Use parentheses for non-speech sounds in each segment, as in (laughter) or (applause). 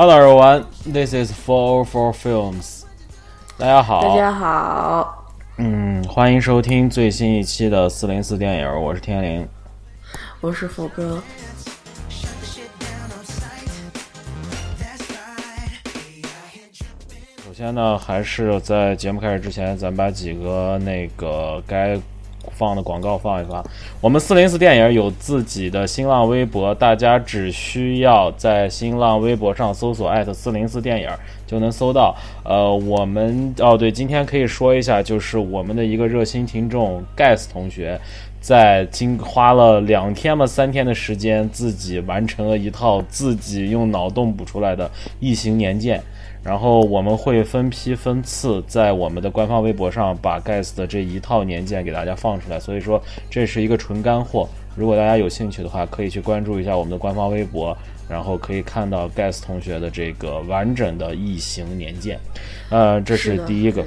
Hello everyone, this is Four Four Films。大家好，大家好，嗯，欢迎收听最新一期的四零四电影，我是天灵。我是福哥。首先呢，还是在节目开始之前，咱把几个那个该放的广告放一放。我们四零四电影有自己的新浪微博，大家只需要在新浪微博上搜索艾特四零四电影就能搜到。呃，我们哦对，今天可以说一下，就是我们的一个热心听众 Gas 同学，在经花了两天嘛三天的时间，自己完成了一套自己用脑洞补出来的异形年鉴。然后我们会分批分次在我们的官方微博上把盖斯的这一套年鉴给大家放出来，所以说这是一个纯干货。如果大家有兴趣的话，可以去关注一下我们的官方微博，然后可以看到盖斯同学的这个完整的异形年鉴。呃，这是第一个。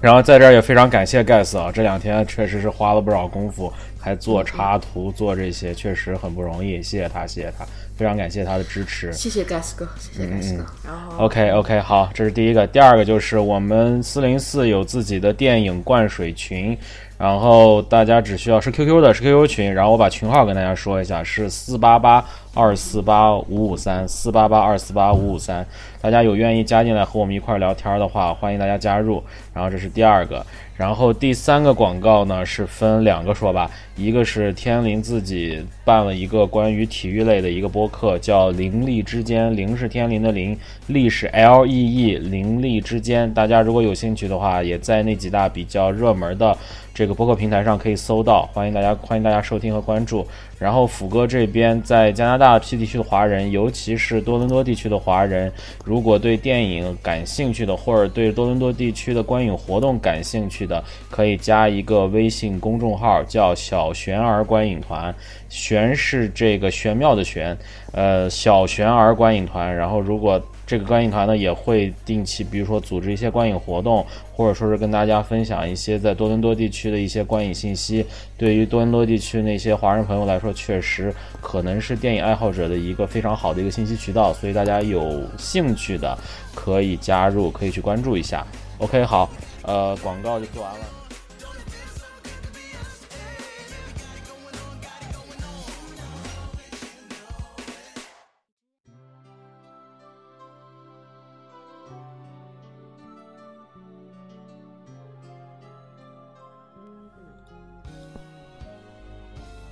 然后在这儿也非常感谢盖斯啊，这两天确实是花了不少功夫，还做插图做这些，确实很不容易。谢谢他，谢谢他。非常感谢他的支持，谢谢 Gas 哥，谢谢 Gas 哥。然后 OK OK 好，这是第一个，第二个就是我们四零四有自己的电影灌水群，然后大家只需要是 QQ 的，是 QQ 群，然后我把群号跟大家说一下，是四八八二四八五五三四八八二四八五五三，大家有愿意加进来和我们一块聊天的话，欢迎大家加入。然后这是第二个。然后第三个广告呢是分两个说吧，一个是天灵自己办了一个关于体育类的一个播客，叫“灵力之间”，灵是天灵的灵，力是 L E E，灵力之间。大家如果有兴趣的话，也在那几大比较热门的这个播客平台上可以搜到，欢迎大家欢迎大家收听和关注。然后虎哥这边在加拿大 P 地区的华人，尤其是多伦多地区的华人，如果对电影感兴趣的，或者对多伦多地区的观影活动感兴趣的。可以加一个微信公众号，叫“小玄儿观影团”，玄是这个玄妙的玄，呃，小玄儿观影团。然后，如果这个观影团呢，也会定期，比如说组织一些观影活动，或者说是跟大家分享一些在多伦多地区的一些观影信息。对于多伦多地区那些华人朋友来说，确实可能是电影爱好者的一个非常好的一个信息渠道。所以大家有兴趣的可以加入，可以去关注一下。OK，好。呃，广告就做完了。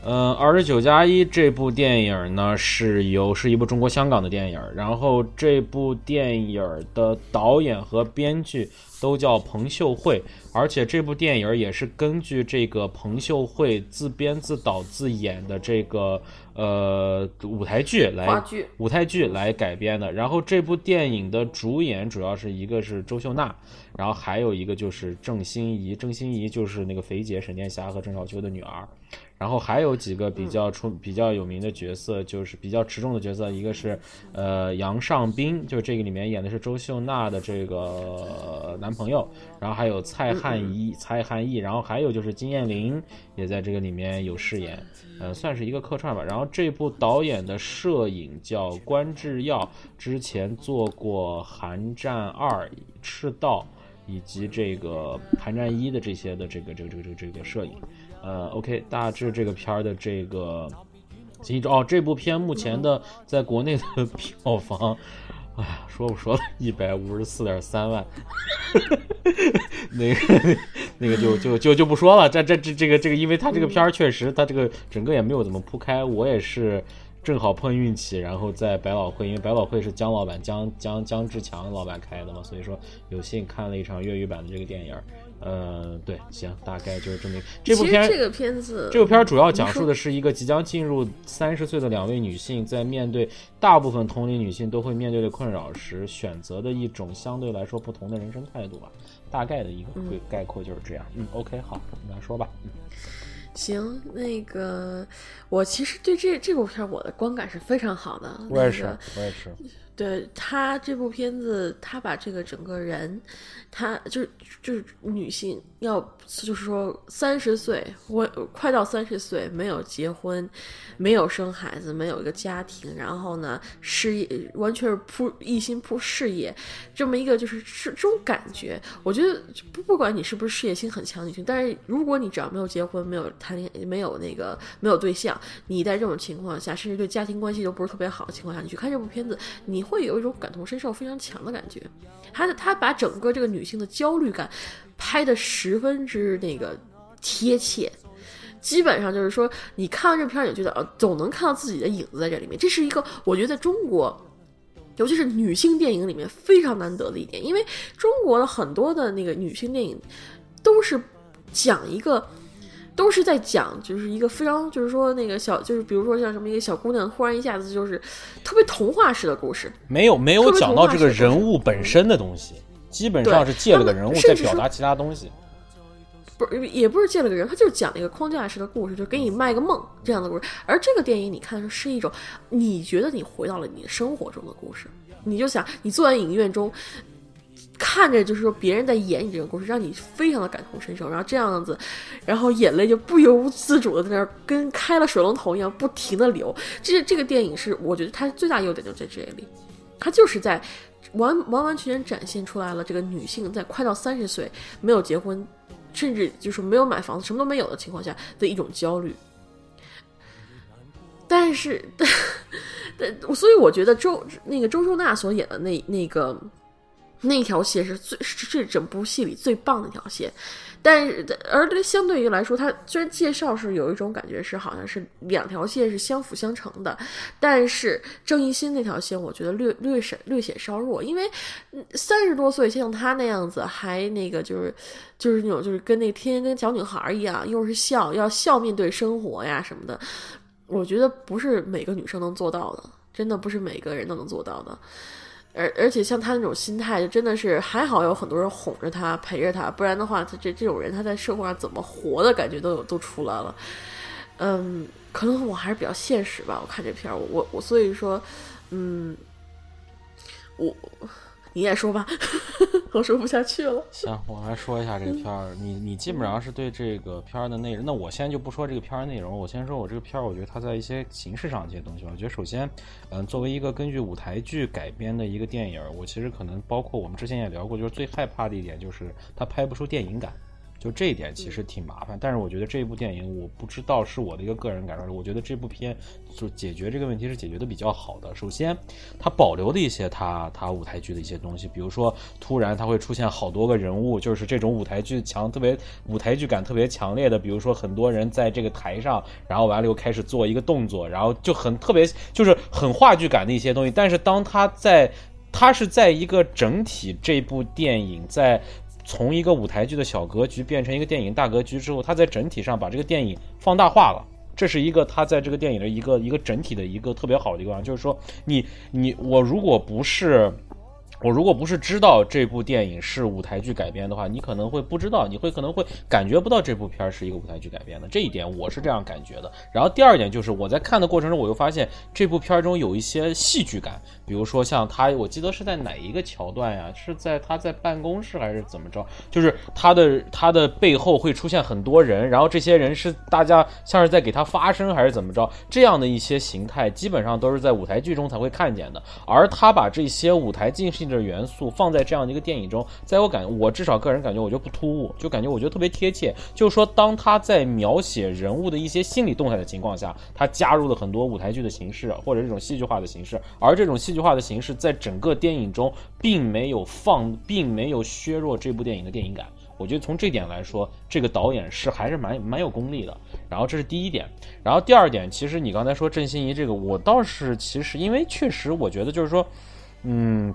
嗯，二十九加一这部电影呢，是由是一部中国香港的电影，然后这部电影的导演和编剧。都叫彭秀慧，而且这部电影也是根据这个彭秀慧自编自导自演的这个呃舞台剧来舞台剧来改编的。然后这部电影的主演主要是一个是周秀娜，然后还有一个就是郑欣宜，郑欣宜就是那个肥姐沈殿霞和郑少秋的女儿。然后还有几个比较出比较有名的角色，就是比较持重的角色，一个是呃杨尚斌，就是这个里面演的是周秀娜的这个男朋友，然后还有蔡汉仪、蔡汉义，然后还有就是金燕玲也在这个里面有饰演，呃，算是一个客串吧。然后这部导演的摄影叫关智耀，之前做过《寒战二》《赤道》以及这个《寒战一》的这些的这个这个这个这个这个摄影。呃，OK，大致这个片儿的这个哦，这部片目前的在国内的 (laughs) 票房，哎呀，说不说了，(laughs) 一百五十四点三万，(laughs) 那个 (laughs) 那个就就就就不说了，这这这这个这个，因为他这个片儿确实，他这个整个也没有怎么铺开，我也是正好碰运气，然后在百老汇，因为百老汇是姜老板姜姜姜志强老板开的嘛，所以说有幸看了一场粤语版的这个电影。呃，对，行，大概就是这么一这部片。这个片子，这部片主要讲述的是一个即将进入三十岁的两位女性，在面对大部分同龄女性都会面对的困扰时，选择的一种相对来说不同的人生态度吧。大概的一个概括就是这样。嗯，OK，好，你来说吧。嗯，行，那个我其实对这这部片我的观感是非常好的。我也是，我也是。对他这部片子，他把这个整个人，他就是就是女性要就是说三十岁，我快到三十岁，没有结婚，没有生孩子，没有一个家庭，然后呢，事业完全是扑一心扑事业，这么一个就是是这种感觉。我觉得不不管你是不是事业心很强女性，但是如果你只要没有结婚，没有谈恋爱没有那个没有对象，你在这种情况下，甚至对家庭关系都不是特别好的情况下，你去看这部片子，你。会有一种感同身受非常强的感觉，他他把整个这个女性的焦虑感拍的十分之那个贴切，基本上就是说，你看完这片儿，你觉得呃，总能看到自己的影子在这里面。这是一个我觉得在中国，尤其是女性电影里面非常难得的一点，因为中国的很多的那个女性电影都是讲一个。都是在讲，就是一个非常，就是说那个小，就是比如说像什么一个小姑娘，忽然一下子就是特别童话式的故事，没有没有讲到这个人物本身的东西，基本上是借了个人物在表达其他东西。不是，也不是借了个人，他就是讲了一个框架式的故事，就给你卖个梦这样的故事。而这个电影你看的是一种，你觉得你回到了你的生活中的故事，你就想你坐在影院中。看着就是说别人在演你这个故事，让你非常的感同身受，然后这样子，然后眼泪就不由自主的在那儿跟开了水龙头一样不停的流。这这个电影是我觉得它最大优点就在这里，它就是在完完完全全展现出来了这个女性在快到三十岁没有结婚，甚至就是没有买房子什么都没有的情况下的一种焦虑。但是，(laughs) 但但所以我觉得周那个周周娜所演的那那个。那条线是最是这整部戏里最棒的一条线，但是而相对于来说，它虽然介绍是有一种感觉是好像是两条线是相辅相成的，但是郑义欣那条线我觉得略略显略显稍弱，因为三十多岁像他那样子还那个就是就是那种就是跟那天天跟小女孩一样，又是笑要笑面对生活呀什么的，我觉得不是每个女生能做到的，真的不是每个人都能做到的。而而且像他那种心态，就真的是还好有很多人哄着他、陪着他，不然的话，他这这种人他在社会上怎么活的感觉都有都出来了。嗯，可能我还是比较现实吧。我看这片儿，我我所以说，嗯，我。你也说吧，(laughs) 我说不下去了。行，我来说一下这个片儿。你你基本上是对这个片儿的内容，那我先就不说这个片儿内容，我先说我这个片儿，我觉得它在一些形式上这些东西吧。我觉得首先，嗯，作为一个根据舞台剧改编的一个电影，我其实可能包括我们之前也聊过，就是最害怕的一点就是它拍不出电影感。就这一点其实挺麻烦，但是我觉得这部电影，我不知道是我的一个个人感受，我觉得这部片就解决这个问题是解决的比较好的。首先，它保留的一些它它舞台剧的一些东西，比如说突然它会出现好多个人物，就是这种舞台剧强特别舞台剧感特别强烈的，比如说很多人在这个台上，然后完了又开始做一个动作，然后就很特别就是很话剧感的一些东西。但是当他在它是在一个整体这部电影在。从一个舞台剧的小格局变成一个电影大格局之后，他在整体上把这个电影放大化了，这是一个他在这个电影的一个一个整体的一个特别好的地方，就是说你你我如果不是。我如果不是知道这部电影是舞台剧改编的话，你可能会不知道，你会可能会感觉不到这部片儿是一个舞台剧改编的。这一点我是这样感觉的。然后第二点就是我在看的过程中，我又发现这部片儿中有一些戏剧感，比如说像他，我记得是在哪一个桥段呀？是在他在办公室还是怎么着？就是他的他的背后会出现很多人，然后这些人是大家像是在给他发声还是怎么着？这样的一些形态基本上都是在舞台剧中才会看见的。而他把这些舞台进行的元素放在这样的一个电影中，在我感我至少个人感觉，我觉得不突兀，就感觉我觉得特别贴切。就是说，当他在描写人物的一些心理动态的情况下，他加入了很多舞台剧的形式或者这种戏剧化的形式，而这种戏剧化的形式在整个电影中并没有放，并没有削弱这部电影的电影感。我觉得从这点来说，这个导演是还是蛮蛮有功力的。然后这是第一点，然后第二点，其实你刚才说郑欣宜这个，我倒是其实因为确实我觉得就是说，嗯。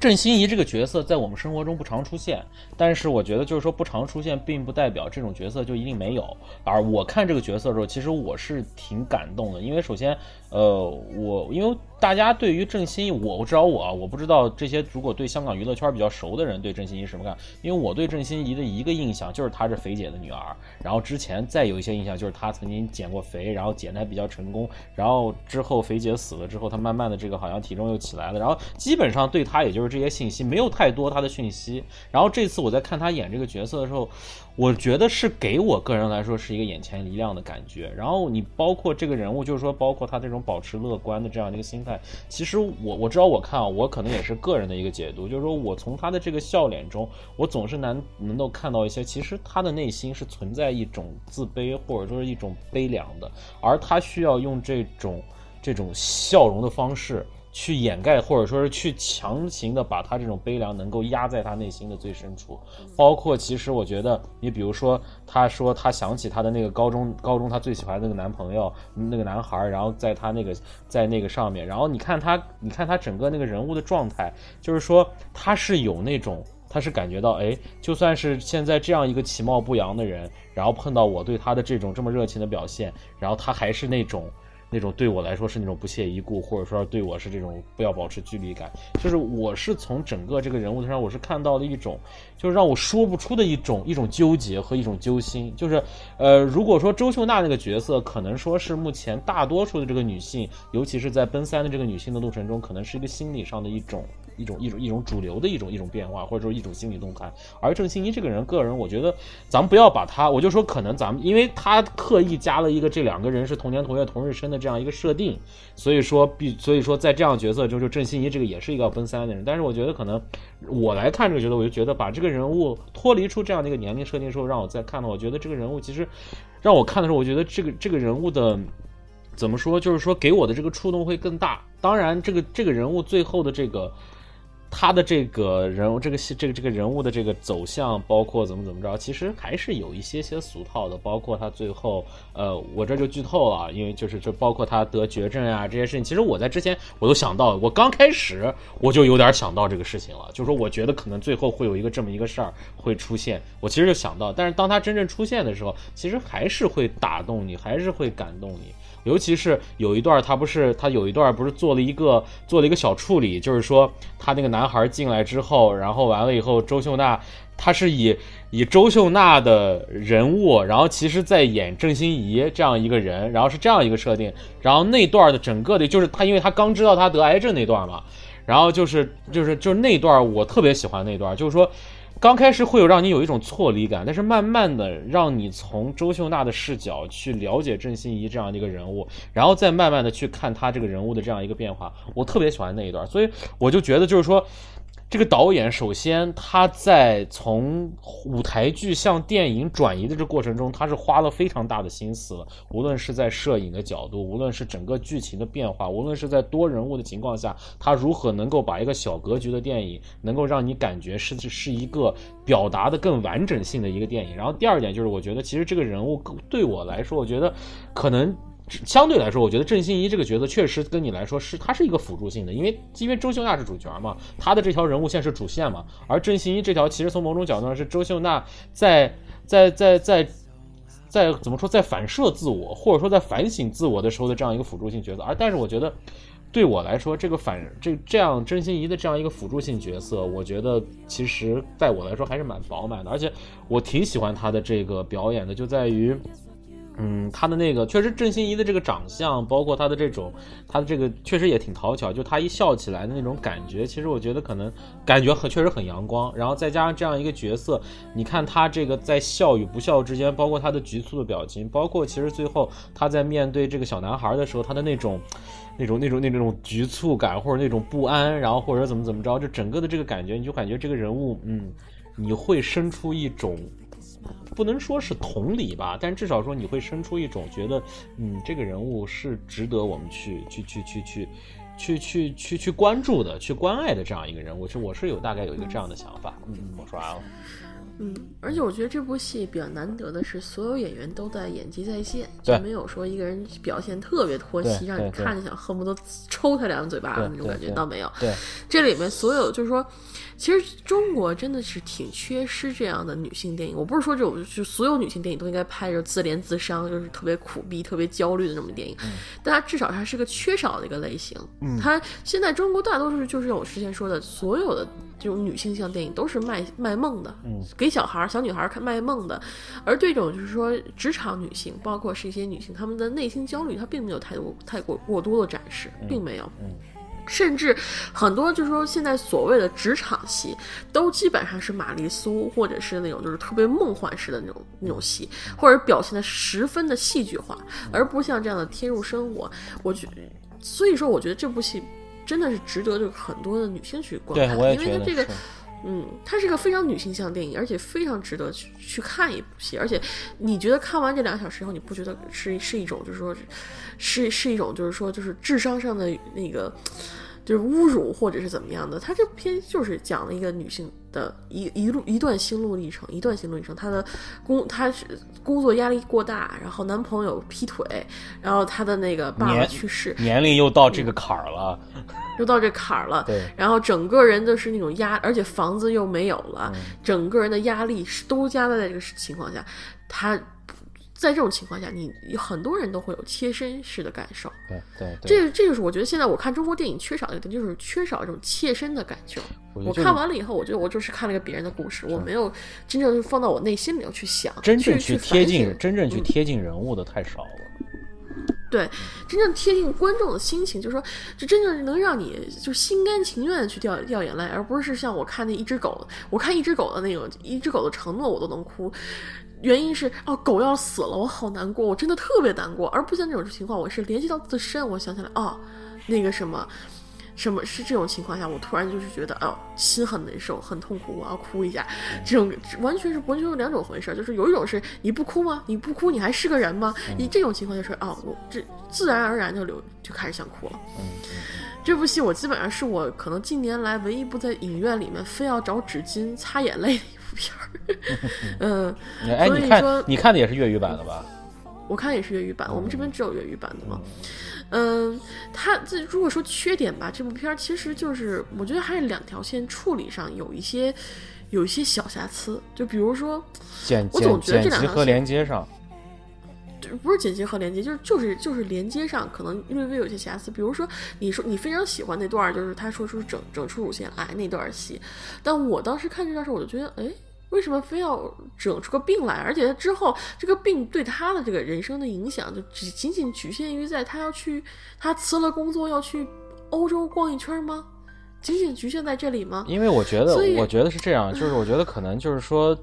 郑欣宜这个角色在我们生活中不常出现，但是我觉得就是说不常出现，并不代表这种角色就一定没有。而我看这个角色的时候，其实我是挺感动的，因为首先，呃，我因为大家对于郑欣宜，我知道我啊，我不知道这些如果对香港娱乐圈比较熟的人对郑欣宜什么看，因为我对郑欣宜的一个印象就是她是肥姐的女儿，然后之前再有一些印象就是她曾经减过肥，然后减的比较成功，然后之后肥姐死了之后，她慢慢的这个好像体重又起来了，然后基本上对她也就是这些信息，没有太多她的讯息。然后这次我在看她演这个角色的时候，我觉得是给我个人来说是一个眼前一亮的感觉。然后你包括这个人物，就是说包括他这种保持乐观的这样的一个心态，其实我我知道我看啊，我可能也是个人的一个解读，就是说我从他的这个笑脸中，我总是难能够看到一些，其实他的内心是存在一种自卑或者说是一种悲凉的，而他需要用这种这种笑容的方式。去掩盖，或者说是去强行的把他这种悲凉能够压在他内心的最深处，包括其实我觉得，你比如说，他说他想起他的那个高中，高中他最喜欢的那个男朋友，那个男孩，然后在他那个在那个上面，然后你看他，你看他整个那个人物的状态，就是说他是有那种，他是感觉到，哎，就算是现在这样一个其貌不扬的人，然后碰到我对他的这种这么热情的表现，然后他还是那种。那种对我来说是那种不屑一顾，或者说对我是这种不要保持距离感，就是我是从整个这个人物身上，我是看到了一种，就是让我说不出的一种一种纠结和一种揪心。就是，呃，如果说周秀娜那个角色，可能说是目前大多数的这个女性，尤其是在奔三的这个女性的路程中，可能是一个心理上的一种。一种一种一种主流的一种一种变化，或者说一种心理动态。而郑欣宜这个人，个人我觉得，咱们不要把他，我就说可能咱们，因为他刻意加了一个这两个人是同年同月同日生的这样一个设定，所以说必所以说在这样角色中，就郑欣宜这个也是一个要奔三的人。但是我觉得可能我来看这个角色，我就觉得把这个人物脱离出这样的一个年龄设定之后，让我再看的，我觉得这个人物其实让我看的时候，我觉得这个这个人物的怎么说，就是说给我的这个触动会更大。当然，这个这个人物最后的这个。他的这个人物，这个戏，这个这个人物的这个走向，包括怎么怎么着，其实还是有一些些俗套的。包括他最后，呃，我这就剧透了，因为就是就包括他得绝症啊这些事情，其实我在之前我都想到，我刚开始我就有点想到这个事情了，就是说我觉得可能最后会有一个这么一个事儿会出现，我其实就想到，但是当他真正出现的时候，其实还是会打动你，还是会感动你。尤其是有一段，他不是他有一段不是做了一个做了一个小处理，就是说他那个男孩进来之后，然后完了以后，周秀娜他是以以周秀娜的人物，然后其实在演郑欣宜这样一个人，然后是这样一个设定，然后那段的整个的，就是他因为他刚知道他得癌症那段嘛，然后就是就是就是那段我特别喜欢那段，就是说。刚开始会有让你有一种错离感，但是慢慢的让你从周秀娜的视角去了解郑欣宜这样的一个人物，然后再慢慢的去看他这个人物的这样一个变化，我特别喜欢那一段，所以我就觉得就是说。这个导演首先他在从舞台剧向电影转移的这过程中，他是花了非常大的心思，无论是在摄影的角度，无论是整个剧情的变化，无论是在多人物的情况下，他如何能够把一个小格局的电影能够让你感觉是是一个表达的更完整性的一个电影。然后第二点就是，我觉得其实这个人物对我来说，我觉得可能。相对来说，我觉得郑欣宜这个角色确实跟你来说是它是一个辅助性的，因为因为周秀娜是主角嘛，她的这条人物线是主线嘛，而郑欣宜这条其实从某种角度上是周秀娜在在在在在怎么说在反射自我或者说在反省自我的时候的这样一个辅助性角色，而但是我觉得对我来说，这个反这这样郑欣宜的这样一个辅助性角色，我觉得其实在我来说还是蛮饱满的，而且我挺喜欢她的这个表演的，就在于。嗯，他的那个确实郑欣宜的这个长相，包括他的这种，他的这个确实也挺讨巧。就他一笑起来的那种感觉，其实我觉得可能感觉很确实很阳光。然后再加上这样一个角色，你看他这个在笑与不笑之间，包括他的局促的表情，包括其实最后他在面对这个小男孩的时候，他的那种、那种、那种、那种局促感或者那种不安，然后或者怎么怎么着，就整个的这个感觉，你就感觉这个人物，嗯，你会生出一种。(laughs) 不能说是同理吧，但至少说你会生出一种觉得，嗯，这个人物是值得我们去去去去去去去去去关注的，去关爱的这样一个人物。是我是有大概有一个这样的想法。嗯，我说完了。嗯，而且我觉得这部戏比较难得的是，所有演员都在演技在线，就没有说一个人表现特别脱戏，让你看着想恨不得抽他两嘴巴的那种感觉，倒没有。对，这里面所有就是说，其实中国真的是挺缺失这样的女性电影。我不是说这种，就所有女性电影都应该拍着自怜自伤，就是特别苦逼、特别焦虑的那种电影。但它至少它是个缺少的一个类型。它现在中国大多数就是我之前说的，所有的这种女性向电影都是卖卖梦的，给小孩儿、小女孩儿看卖梦的。而对这种就是说职场女性，包括是一些女性，她们的内心焦虑，她并没有太多太过过多的展示，并没有。甚至很多就是说，现在所谓的职场戏，都基本上是玛丽苏，或者是那种就是特别梦幻式的那种那种戏，或者表现的十分的戏剧化，而不像这样的贴入生活。我觉，所以说我觉得这部戏真的是值得就是很多的女性去观看，因为它这个。嗯，它是个非常女性向电影，而且非常值得去去看一部戏。而且你觉得看完这两小时以后，你不觉得是是一种就是说，是是一种就是说就是智商上的那个就是侮辱或者是怎么样的？它这篇就是讲了一个女性的一一路一段心路历程，一段心路历程。她的工她是工作压力过大，然后男朋友劈腿，然后她的那个爸爸去世，年龄又到这个坎儿了，(laughs) 又到这坎儿了，对然后整个人都是那种压，而且房子又没有了，嗯整个人的压力是都加在这个情况下，他在这种情况下，你有很多人都会有切身式的感受。对对对，这这就是我觉得现在我看中国电影缺少的一点，就是缺少这种切身的感受。我我觉得就是看完了以后，我觉得我就是看了一个别人的故事，我没有真正放到我内心里头去想，真正去贴近真正去贴近人物的太少了。对，真正贴近观众的心情，就是说，就真正能让你就心甘情愿的去掉掉眼泪，而不是像我看那一只狗，我看一只狗的那种一只狗的承诺我都能哭，原因是哦，狗要死了，我好难过，我真的特别难过，而不像这种情况，我是联系到自身，我想起来哦，那个什么。什么是这种情况下，我突然就是觉得，哦，心很难受，很痛苦，我要哭一下。这种完全是完全是两种回事儿，就是有一种是你不哭吗？你不哭你还是个人吗？你这种情况就是，哦，我这自然而然就流就开始想哭了。这部戏我基本上是我可能近年来唯一一部在影院里面非要找纸巾擦眼泪的一部片儿。(laughs) 嗯，哎，你看你看的也是粤语版的吧？我看也是粤语版，我们这边只有粤语版的嘛。嗯，它这如果说缺点吧，这部片儿其实就是我觉得还是两条线处理上有一些有一些小瑕疵，就比如说剪我总觉得这两条线连接上，就不是剪辑和连接，就是就是就是连接上可能略微有些瑕疵。比如说，你说你非常喜欢那段儿，就是他说出整整出乳腺癌那段儿戏，但我当时看这段时候，我就觉得，哎，为什么非要整出个病来？而且他之后这个病对他的这个人生的影响，就只仅仅局限于在他要去，他辞了工作要去欧洲逛一圈吗？仅仅局限在这里吗？因为我觉得，我觉得是这样，就是我觉得可能就是说，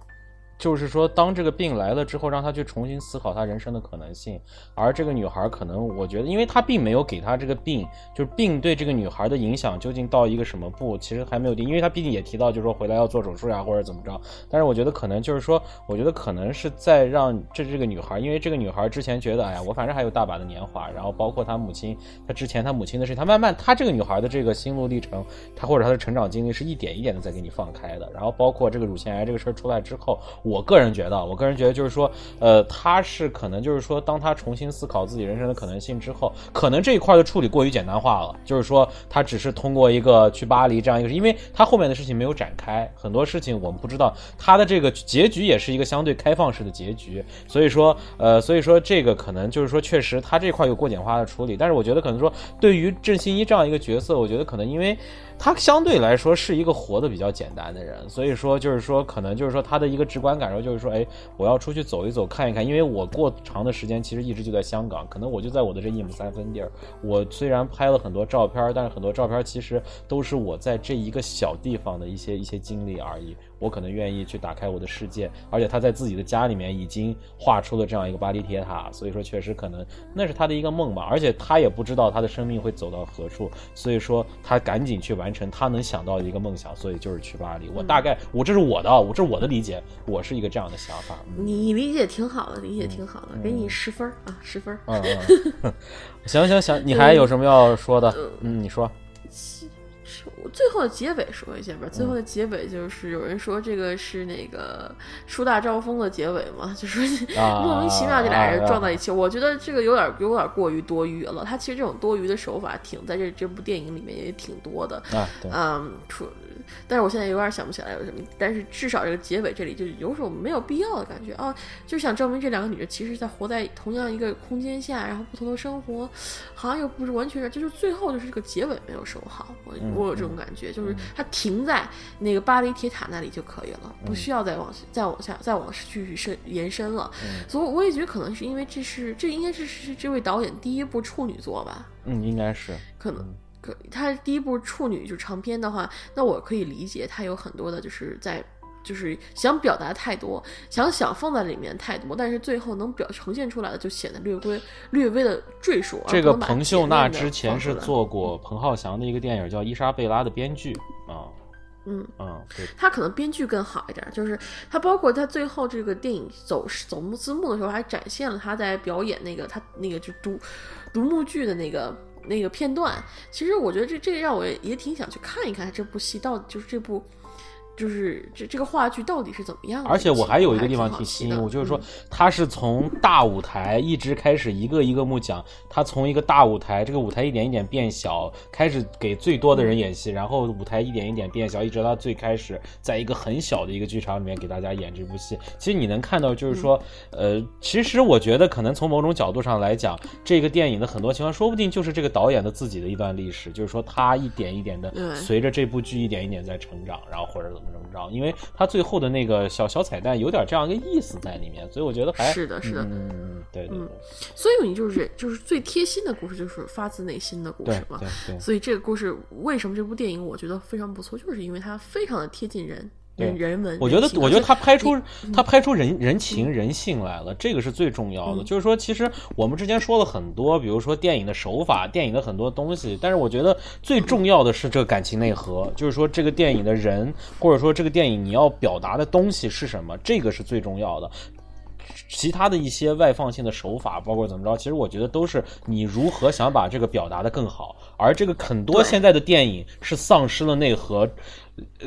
就是说，当这个病来了之后，让他去重新思考他人生的可能性。而这个女孩可能，我觉得，因为她并没有给她这个病，就是病对这个女孩的影响究竟到一个什么步，其实还没有定。因为她毕竟也提到，就是说回来要做手术呀，或者怎么着。但是我觉得可能就是说，我觉得可能是在让这这个女孩，因为这个女孩之前觉得，哎呀，我反正还有大把的年华，然后包括她母亲，她之前她母亲的事，她慢慢，她这个女孩的这个心路历程，她或者她的成长经历是一点一点的在给你放开的。然后包括这个乳腺癌这个事儿出来之后，我个人觉得，我个人觉得就是说，呃，他是可能就是说，当他重新思考自己人生的可能性之后，可能这一块的处理过于简单化了，就是说他只是通过一个去巴黎这样一个，因为他后面的事情没有展开，很多事情我们不知道，他的这个结局也是一个相对开放式的结局，所以说，呃，所以说这个可能就是说，确实他这块有过简化的处理，但是我觉得可能说，对于郑欣宜这样一个角色，我觉得可能因为。他相对来说是一个活得比较简单的人，所以说就是说，可能就是说他的一个直观感受就是说，哎，我要出去走一走，看一看，因为我过长的时间其实一直就在香港，可能我就在我的这一亩三分地儿。我虽然拍了很多照片，但是很多照片其实都是我在这一个小地方的一些一些经历而已。我可能愿意去打开我的世界，而且他在自己的家里面已经画出了这样一个巴黎铁塔，所以说确实可能那是他的一个梦吧，而且他也不知道他的生命会走到何处，所以说他赶紧去完成他能想到的一个梦想，所以就是去巴黎。我大概我这是我的，我这是我的理解，我是一个这样的想法。嗯你理解挺好的，理解挺好的，给你十分儿啊，十分。嗯嗯，(laughs) 行行行，你还有什么要说的？嗯，你说。最后的结尾说一下吧。最后的结尾就是有人说这个是那个树大招风的结尾嘛，(laughs) 就是莫名其妙这俩人撞在一起。我觉得这个有点有点过于多余了。他其实这种多余的手法挺在这这部电影里面也挺多的啊。嗯，出，但是我现在有点想不起来有什么。但是至少这个结尾这里就有种没有必要的感觉啊，就想证明这两个女人其实在活在同样一个空间下，然后不同的生活，好像又不是完全是，就是最后就是这个结尾没有收好。我我有这种感觉，就是它停在那个巴黎铁塔那里就可以了，不需要再往再往下再往继续伸延伸了。所以我也觉得可能是因为这是这应该是是这位导演第一部处女作吧？嗯，应该是可能。他第一部处女就长篇的话，那我可以理解他有很多的，就是在就是想表达太多，想想放在里面太多，但是最后能表呈现出来的就显得略微略微的赘述。这个彭秀娜之前是做过彭浩翔的一个电影叫《伊莎贝拉》的编剧啊，嗯嗯，对，他可能编剧更好一点，就是他包括他最后这个电影走走幕字幕的时候，还展现了他在表演那个他那个就独独幕剧的那个。那个片段，其实我觉得这这让我也挺想去看一看这部戏到就是这部。就是这这个话剧到底是怎么样？而且我还有一个地方挺吸引我，就是说他是从大舞台一直开始一个一个幕讲，他从一个大舞台，这个舞台一点一点变小，开始给最多的人演戏，然后舞台一点一点变小，一直到最开始，在一个很小的一个剧场里面给大家演这部戏。其实你能看到，就是说，呃，其实我觉得可能从某种角度上来讲，这个电影的很多情况，说不定就是这个导演的自己的一段历史，就是说他一点一点的随着这部剧一点一点在成长，然后或者怎么。怎么着？因为他最后的那个小小彩蛋有点这样一个意思在里面，所以我觉得还是的，是的，嗯，对对对。所以你就是就是最贴心的故事，就是发自内心的故事嘛。对对。所以这个故事为什么这部电影我觉得非常不错，就是因为它非常的贴近人。人文，我觉得，我觉得他拍出他拍出人人情人性来了，这个是最重要的。就是说，其实我们之前说了很多，比如说电影的手法、电影的很多东西，但是我觉得最重要的是这个感情内核，就是说这个电影的人，或者说这个电影你要表达的东西是什么，这个是最重要的。其他的一些外放性的手法，包括怎么着，其实我觉得都是你如何想把这个表达的更好。而这个很多现在的电影是丧失了内核。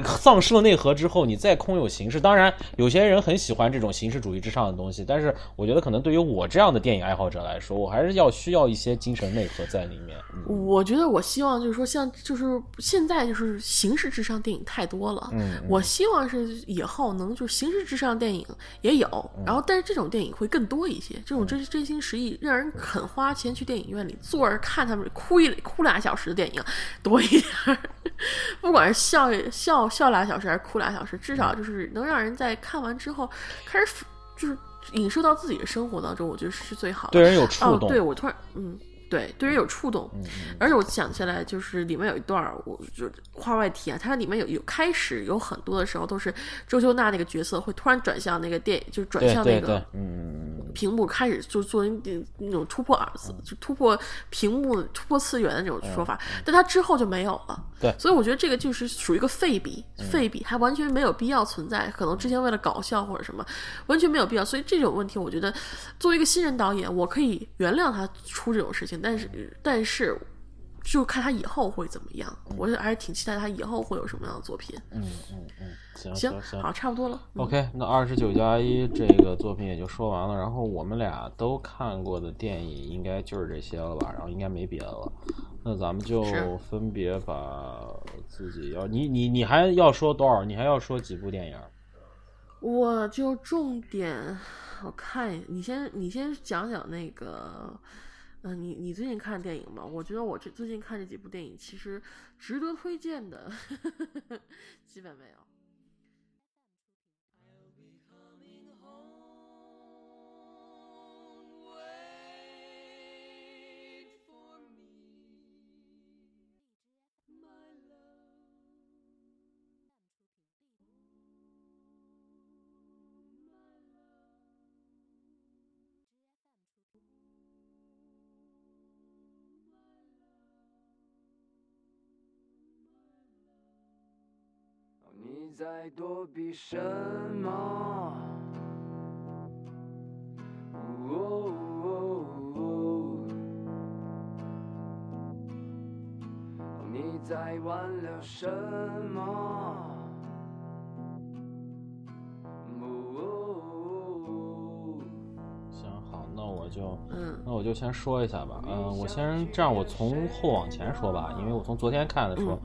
丧失了内核之后，你再空有形式。当然，有些人很喜欢这种形式主义之上的东西，但是我觉得可能对于我这样的电影爱好者来说，我还是要需要一些精神内核在里面。我觉得我希望就是说，像就是现在就是形式至上电影太多了。嗯，我希望是以后能就是形式至上电影也有，然后但是这种电影会更多一些，这种真真心实意让人肯花钱去电影院里坐着看他们哭一哭俩小时的电影多一点，(laughs) 不管是笑。笑笑俩小时还是哭俩小时，至少就是能让人在看完之后开始就是引受到自己的生活当中，我觉得是最好的。对人有触动。对我突然嗯。对，对人有触动，而且我想起来，就是里面有一段我就话外题啊，它里面有有开始有很多的时候都是周秀娜那个角色会突然转向那个电影，就是转向那个屏幕，开始就做那那种突破耳子，就突破屏幕、突破次元的那种说法，但他之后就没有了。对，所以我觉得这个就是属于一个废笔，废笔还完全没有必要存在，可能之前为了搞笑或者什么，完全没有必要。所以这种问题，我觉得作为一个新人导演，我可以原谅他出这种事情。但是，但是，就看他以后会怎么样。我还是挺期待他以后会有什么样的作品。嗯嗯嗯，行行行，好，差不多了。OK，那二十九加一这个作品也就说完了。然后我们俩都看过的电影应该就是这些了吧？然后应该没别的了。那咱们就分别把自己要你你你还要说多少？你还要说几部电影？我就重点我看，你先你先讲讲那个。你你最近看电影吗？我觉得我这最近看这几部电影，其实值得推荐的呵呵 (laughs) 基本没有。你在躲避什么？你在挽留什么？呜行，好，那我就嗯那我就先说一下吧。嗯、我先这样，我从后往前说吧，因为我从昨天看的说，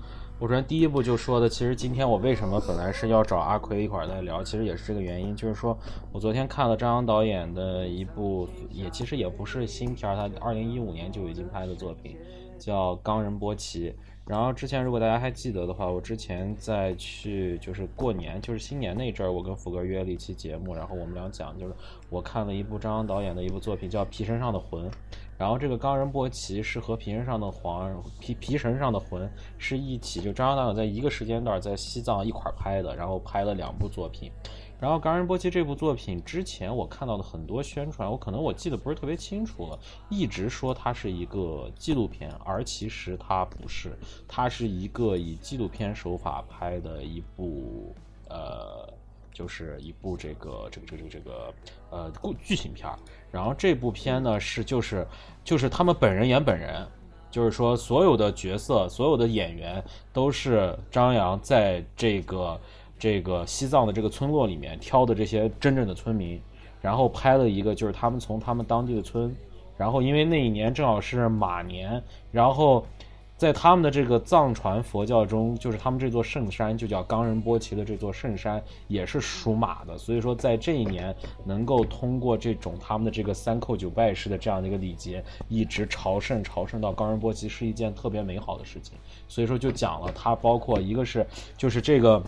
我首先第一部就说的，其实今天我为什么本来是要找阿奎一块儿来聊，其实也是这个原因，就是说我昨天看了张扬导演的一部，也其实也不是新片儿，他二零一五年就已经拍的作品，叫《冈仁波齐》。然后之前如果大家还记得的话，我之前在去就是过年就是新年那阵儿，我跟福哥约了一期节目，然后我们俩讲就是我看了一部张扬导演的一部作品叫《皮身上的魂》，然后这个冈仁波齐是和皮身上的皇皮皮神上的魂是一起，就张大导在一个时间段在西藏一块儿拍的，然后拍了两部作品。然后《冈仁波齐》这部作品之前我看到的很多宣传，我可能我记得不是特别清楚了，一直说它是一个纪录片，而其实它不是，它是一个以纪录片手法拍的一部呃。就是一部这个这个这个这个呃故剧情片儿，然后这部片呢是就是就是他们本人演本人，就是说所有的角色所有的演员都是张扬在这个这个西藏的这个村落里面挑的这些真正的村民，然后拍了一个就是他们从他们当地的村，然后因为那一年正好是马年，然后。在他们的这个藏传佛教中，就是他们这座圣山就叫冈仁波齐的这座圣山，也是属马的。所以说，在这一年能够通过这种他们的这个三叩九拜式的这样的一个礼节，一直朝圣朝圣到冈仁波齐，是一件特别美好的事情。所以说，就讲了它包括一个是就是这个。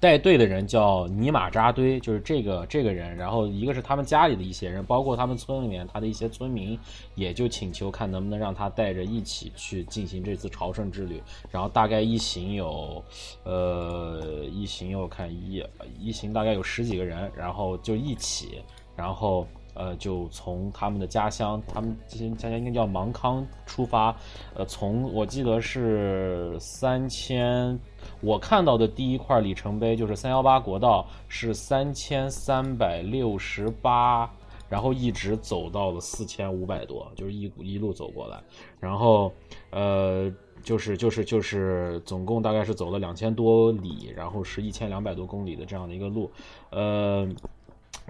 带队的人叫尼玛扎堆，就是这个这个人，然后一个是他们家里的一些人，包括他们村里面他的一些村民，也就请求看能不能让他带着一起去进行这次朝圣之旅。然后大概一行有，呃，一行有看一一行大概有十几个人，然后就一起，然后呃就从他们的家乡，他们这些家乡应该叫芒康出发，呃，从我记得是三千。我看到的第一块里程碑就是三幺八国道是三千三百六十八，然后一直走到了四千五百多，就是一一路走过来，然后呃就是就是就是总共大概是走了两千多里，然后是一千两百多公里的这样的一个路，呃。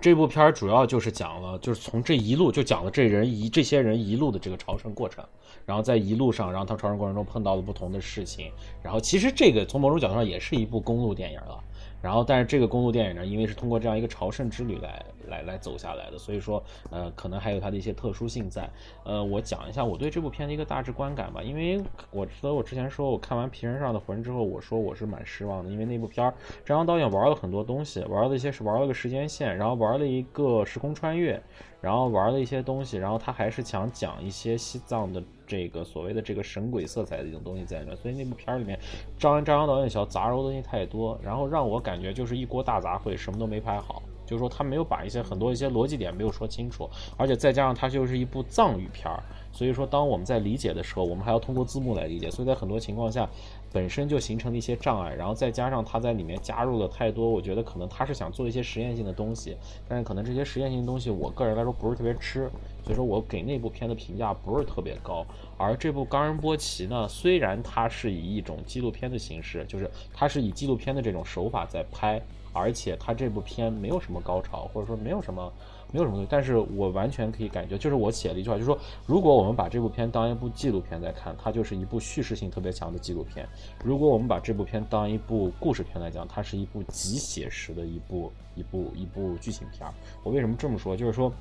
这部片儿主要就是讲了，就是从这一路就讲了这人一这些人一路的这个朝圣过程，然后在一路上，然后他朝圣过程中碰到了不同的事情，然后其实这个从某种角度上也是一部公路电影了。然后，但是这个公路电影呢，因为是通过这样一个朝圣之旅来来来走下来的，所以说，呃，可能还有它的一些特殊性在。呃，我讲一下我对这部片的一个大致观感吧，因为我记得我之前说我看完《皮人上的魂》之后，我说我是蛮失望的，因为那部片儿张扬导演玩了很多东西，玩了一些是玩了个时间线，然后玩了一个时空穿越，然后玩了一些东西，然后他还是想讲一些西藏的这个所谓的这个神鬼色彩的一种东西在里面，所以那部片儿里面张张扬导演小杂糅东西太多，然后让我感觉就是一锅大杂烩，什么都没拍好。就是说他没有把一些很多一些逻辑点没有说清楚，而且再加上它就是一部藏语片儿，所以说当我们在理解的时候，我们还要通过字幕来理解，所以在很多情况下本身就形成了一些障碍，然后再加上他在里面加入了太多，我觉得可能他是想做一些实验性的东西，但是可能这些实验性的东西我个人来说不是特别吃，所以说我给那部片的评价不是特别高。而这部《冈仁波齐》呢，虽然它是以一种纪录片的形式，就是它是以纪录片的这种手法在拍。而且它这部片没有什么高潮，或者说没有什么，没有什么东西。但是我完全可以感觉，就是我写了一句话，就是说，如果我们把这部片当一部纪录片在看，它就是一部叙事性特别强的纪录片；如果我们把这部片当一部故事片来讲，它是一部极写实的一部一部一部剧情片。我为什么这么说？就是说，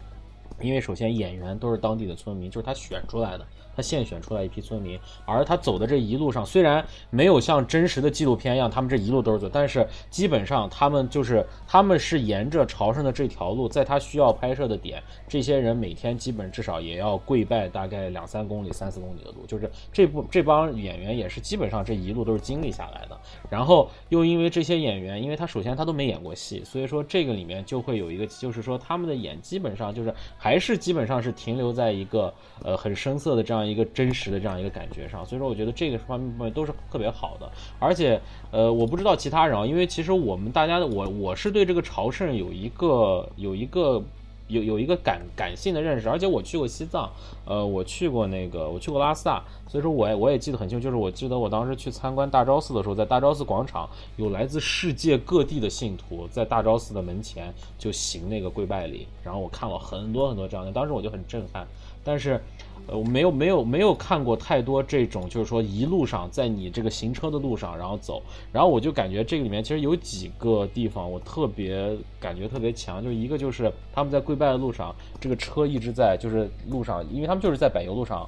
因为首先演员都是当地的村民，就是他选出来的。他现选出来一批村民，而他走的这一路上，虽然没有像真实的纪录片一样，他们这一路都是走，但是基本上他们就是他们是沿着朝圣的这条路，在他需要拍摄的点，这些人每天基本至少也要跪拜大概两三公里、三四公里的路，就是这部这帮演员也是基本上这一路都是经历下来的。然后又因为这些演员，因为他首先他都没演过戏，所以说这个里面就会有一个，就是说他们的演基本上就是还是基本上是停留在一个呃很生涩的这样。一个真实的这样一个感觉上，所以说我觉得这个方面方面都是特别好的，而且呃，我不知道其他人啊，因为其实我们大家的我我是对这个朝圣有一个有一个有有一个感感性的认识，而且我去过西藏，呃，我去过那个我去过拉萨，所以说我也我也记得很清楚，就是我记得我当时去参观大昭寺的时候，在大昭寺广场有来自世界各地的信徒在大昭寺的门前就行那个跪拜礼，然后我看了很多很多这样的，当时我就很震撼，但是。呃，我没有没有没有看过太多这种，就是说一路上在你这个行车的路上，然后走，然后我就感觉这个里面其实有几个地方我特别感觉特别强，就一个就是他们在跪拜的路上，这个车一直在就是路上，因为他们就是在柏油路上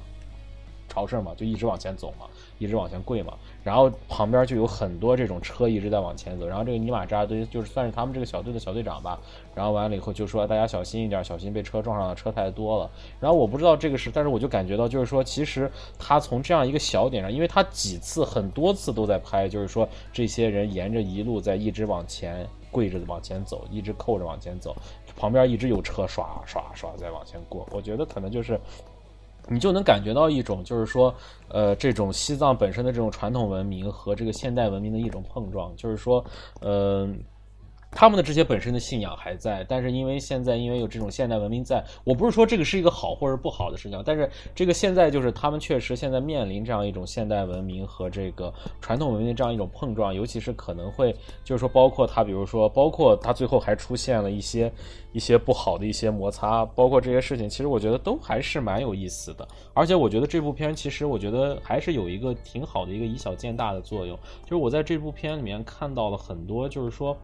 朝圣嘛，就一直往前走嘛，一直往前跪嘛，然后旁边就有很多这种车一直在往前走，然后这个尼玛扎堆就是算是他们这个小队的小队长吧，然后完了以后就说大家小心一点，小心被车撞上了，车太多了。然后我不知道这个是，但是我就感觉到就是说，其实他从这样一个小点上，因为他几次很多次都在拍，就是说这些人沿着一路在一直往前跪着往前走，一直扣着往前走，旁边一直有车刷刷刷在往前过。我觉得可能就是。你就能感觉到一种，就是说，呃，这种西藏本身的这种传统文明和这个现代文明的一种碰撞，就是说，呃，他们的这些本身的信仰还在，但是因为现在因为有这种现代文明在，我不是说这个是一个好或者不好的事情，但是这个现在就是他们确实现在面临这样一种现代文明和这个传统文明这样一种碰撞，尤其是可能会就是说，包括他，比如说，包括他最后还出现了一些。一些不好的一些摩擦，包括这些事情，其实我觉得都还是蛮有意思的。而且我觉得这部片其实我觉得还是有一个挺好的一个以小见大的作用。就是我在这部片里面看到了很多，就是说，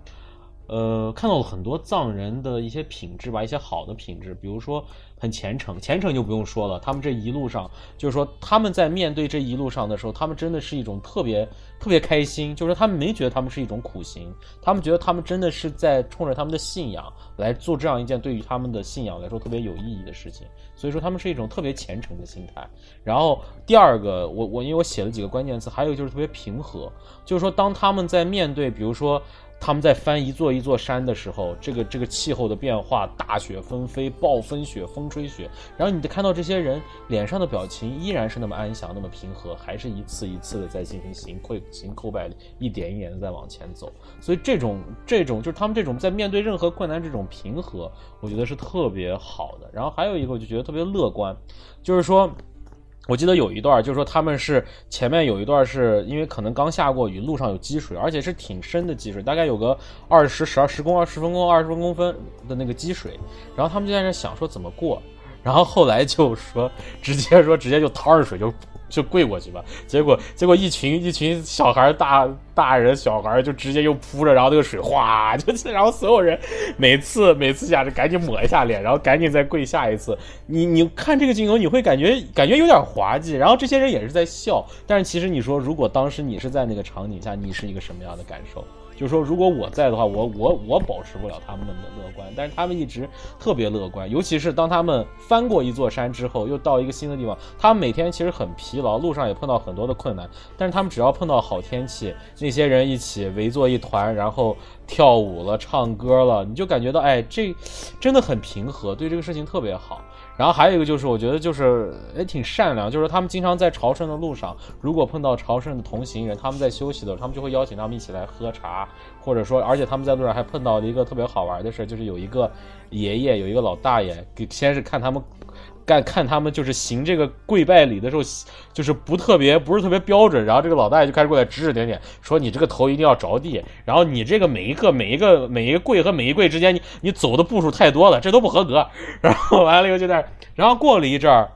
呃，看到了很多藏人的一些品质吧，一些好的品质，比如说。很虔诚，虔诚就不用说了。他们这一路上，就是说他们在面对这一路上的时候，他们真的是一种特别特别开心。就是他们没觉得他们是一种苦行，他们觉得他们真的是在冲着他们的信仰来做这样一件对于他们的信仰来说特别有意义的事情。所以说他们是一种特别虔诚的心态。然后第二个，我我因为我写了几个关键词，还有就是特别平和，就是说当他们在面对，比如说。他们在翻一座一座山的时候，这个这个气候的变化，大雪纷飞，暴风雪，风吹雪，然后你看到这些人脸上的表情依然是那么安详，那么平和，还是一次一次的在进行行跪行叩拜，一点一点的在往前走。所以这种这种就是他们这种在面对任何困难这种平和，我觉得是特别好的。然后还有一个我就觉得特别乐观，就是说。我记得有一段，就是说他们是前面有一段，是因为可能刚下过雨，路上有积水，而且是挺深的积水，大概有个二十、十二、十公二十分公二十分公分的那个积水，然后他们就在那想说怎么过，然后后来就说直接说直接就掏着水就。就跪过去吧，结果结果一群一群小孩大大人小孩就直接又扑着，然后那个水哗 (laughs) 就，然后所有人每次每次下着赶紧抹一下脸，然后赶紧再跪下一次。你你看这个镜头，你会感觉感觉有点滑稽，然后这些人也是在笑，但是其实你说如果当时你是在那个场景下，你是一个什么样的感受？就是说，如果我在的话，我我我保持不了他们的乐观，但是他们一直特别乐观，尤其是当他们翻过一座山之后，又到一个新的地方，他们每天其实很疲劳，路上也碰到很多的困难，但是他们只要碰到好天气，那些人一起围坐一团，然后跳舞了、唱歌了，你就感觉到，哎，这真的很平和，对这个事情特别好。然后还有一个就是，我觉得就是也挺善良，就是他们经常在朝圣的路上，如果碰到朝圣的同行人，他们在休息的时候，他们就会邀请他们一起来喝茶，或者说，而且他们在路上还碰到了一个特别好玩的事，就是有一个爷爷，有一个老大爷，给先是看他们。看看他们就是行这个跪拜礼的时候，就是不特别不是特别标准，然后这个老大爷就开始过来指指点点，说你这个头一定要着地，然后你这个每一个每一个每一个跪和每一跪之间，你你走的步数太多了，这都不合格。(laughs) 然后完了以后就在，然后过了一阵儿，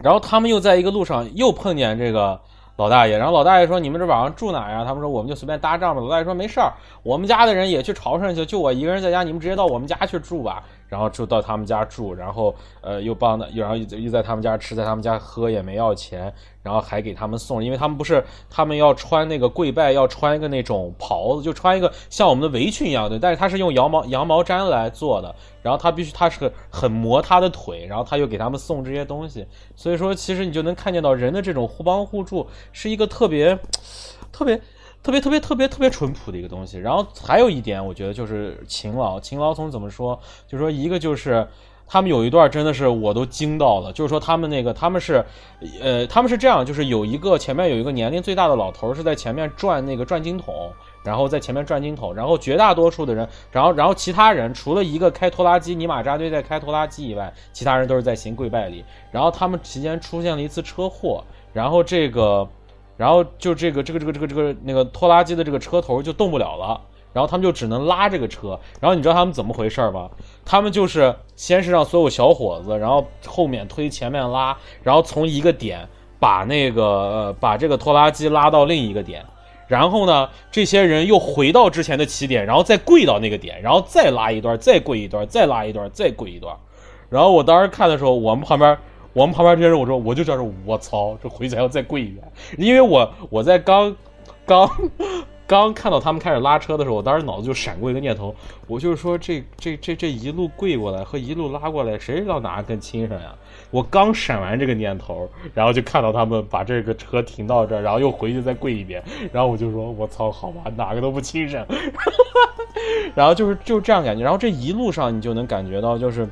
然后他们又在一个路上又碰见这个老大爷，然后老大爷说你们这晚上住哪呀？他们说我们就随便搭帐篷。老大爷说没事儿，我们家的人也去朝圣去，就我一个人在家，你们直接到我们家去住吧。然后就到他们家住，然后呃又帮的，然后又在他们家吃，在他们家喝也没要钱，然后还给他们送，因为他们不是他们要穿那个跪拜要穿一个那种袍子，就穿一个像我们的围裙一样的，但是他是用羊毛羊毛毡来做的，然后他必须他是个很磨他的腿，然后他又给他们送这些东西，所以说其实你就能看见到人的这种互帮互助是一个特别特别。特别特别特别特别淳朴的一个东西，然后还有一点，我觉得就是勤劳。勤劳从怎么说？就说，一个就是他们有一段真的是我都惊到了，就是说他们那个他们是，呃，他们是这样，就是有一个前面有一个年龄最大的老头是在前面转那个转经筒，然后在前面转经筒，然后绝大多数的人，然后然后其他人除了一个开拖拉机尼玛扎堆在开拖拉机以外，其他人都是在行跪拜礼。然后他们期间出现了一次车祸，然后这个，然后就这个这个这个这个这个那个拖拉机的这个车头就动不了了。然后他们就只能拉这个车，然后你知道他们怎么回事吗？他们就是先是让所有小伙子，然后后面推前面拉，然后从一个点把那个把这个拖拉机拉到另一个点，然后呢，这些人又回到之前的起点，然后再跪到那个点，然后再拉一段，再跪一段，再拉一段，再跪一段。然后我当时看的时候，我们旁边我们旁边这些人，我说我就这样，我操，这回去还要再跪一遍，因为我我在刚刚。(laughs) 刚看到他们开始拉车的时候，我当时脑子就闪过一个念头，我就是说这这这这一路跪过来和一路拉过来，谁知道哪个更亲生呀？我刚闪完这个念头，然后就看到他们把这个车停到这儿，然后又回去再跪一遍，然后我就说，我操，好吧，哪个都不亲生。(laughs) 然后就是就这样感觉，然后这一路上你就能感觉到，就是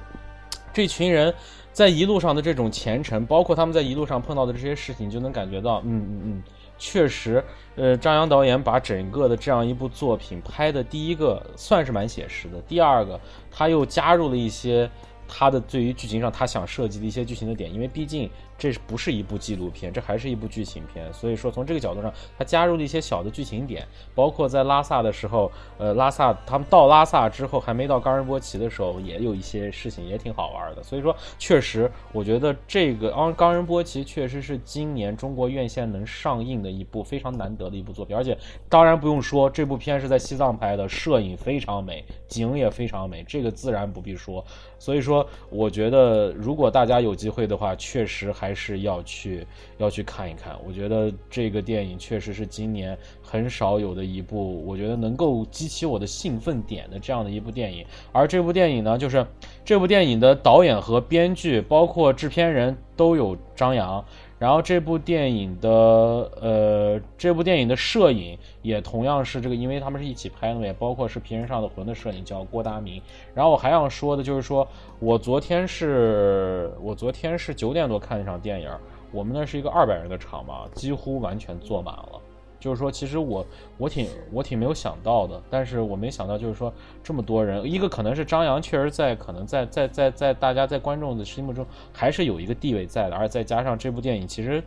这群人在一路上的这种虔诚，包括他们在一路上碰到的这些事情，就能感觉到，嗯嗯嗯。确实，呃，张扬导演把整个的这样一部作品拍的，第一个算是蛮写实的，第二个他又加入了一些他的对于剧情上他想设计的一些剧情的点，因为毕竟。这不是一部纪录片，这还是一部剧情片。所以说，从这个角度上，它加入了一些小的剧情点，包括在拉萨的时候，呃，拉萨他们到拉萨之后，还没到冈仁波齐的时候，也有一些事情也挺好玩的。所以说，确实，我觉得这个冈冈仁波齐确实是今年中国院线能上映的一部非常难得的一部作品。而且，当然不用说，这部片是在西藏拍的，摄影非常美，景也非常美，这个自然不必说。所以说，我觉得如果大家有机会的话，确实还还是要去要去看一看。我觉得这个电影确实是今年很少有的一部，我觉得能够激起我的兴奋点的这样的一部电影。而这部电影呢，就是这部电影的导演和编剧，包括制片人都有张扬。然后这部电影的呃，这部电影的摄影也同样是这个，因为他们是一起拍的，也包括是《皮人上的魂》的摄影叫郭达明。然后我还想说的就是说，我昨天是我昨天是九点多看一场电影，我们那是一个二百人的场嘛，几乎完全坐满了。就是说，其实我我挺我挺没有想到的，但是我没想到，就是说这么多人，一个可能是张扬确实在可能在在在在大家在观众的心目中还是有一个地位在的，而再加上这部电影其实。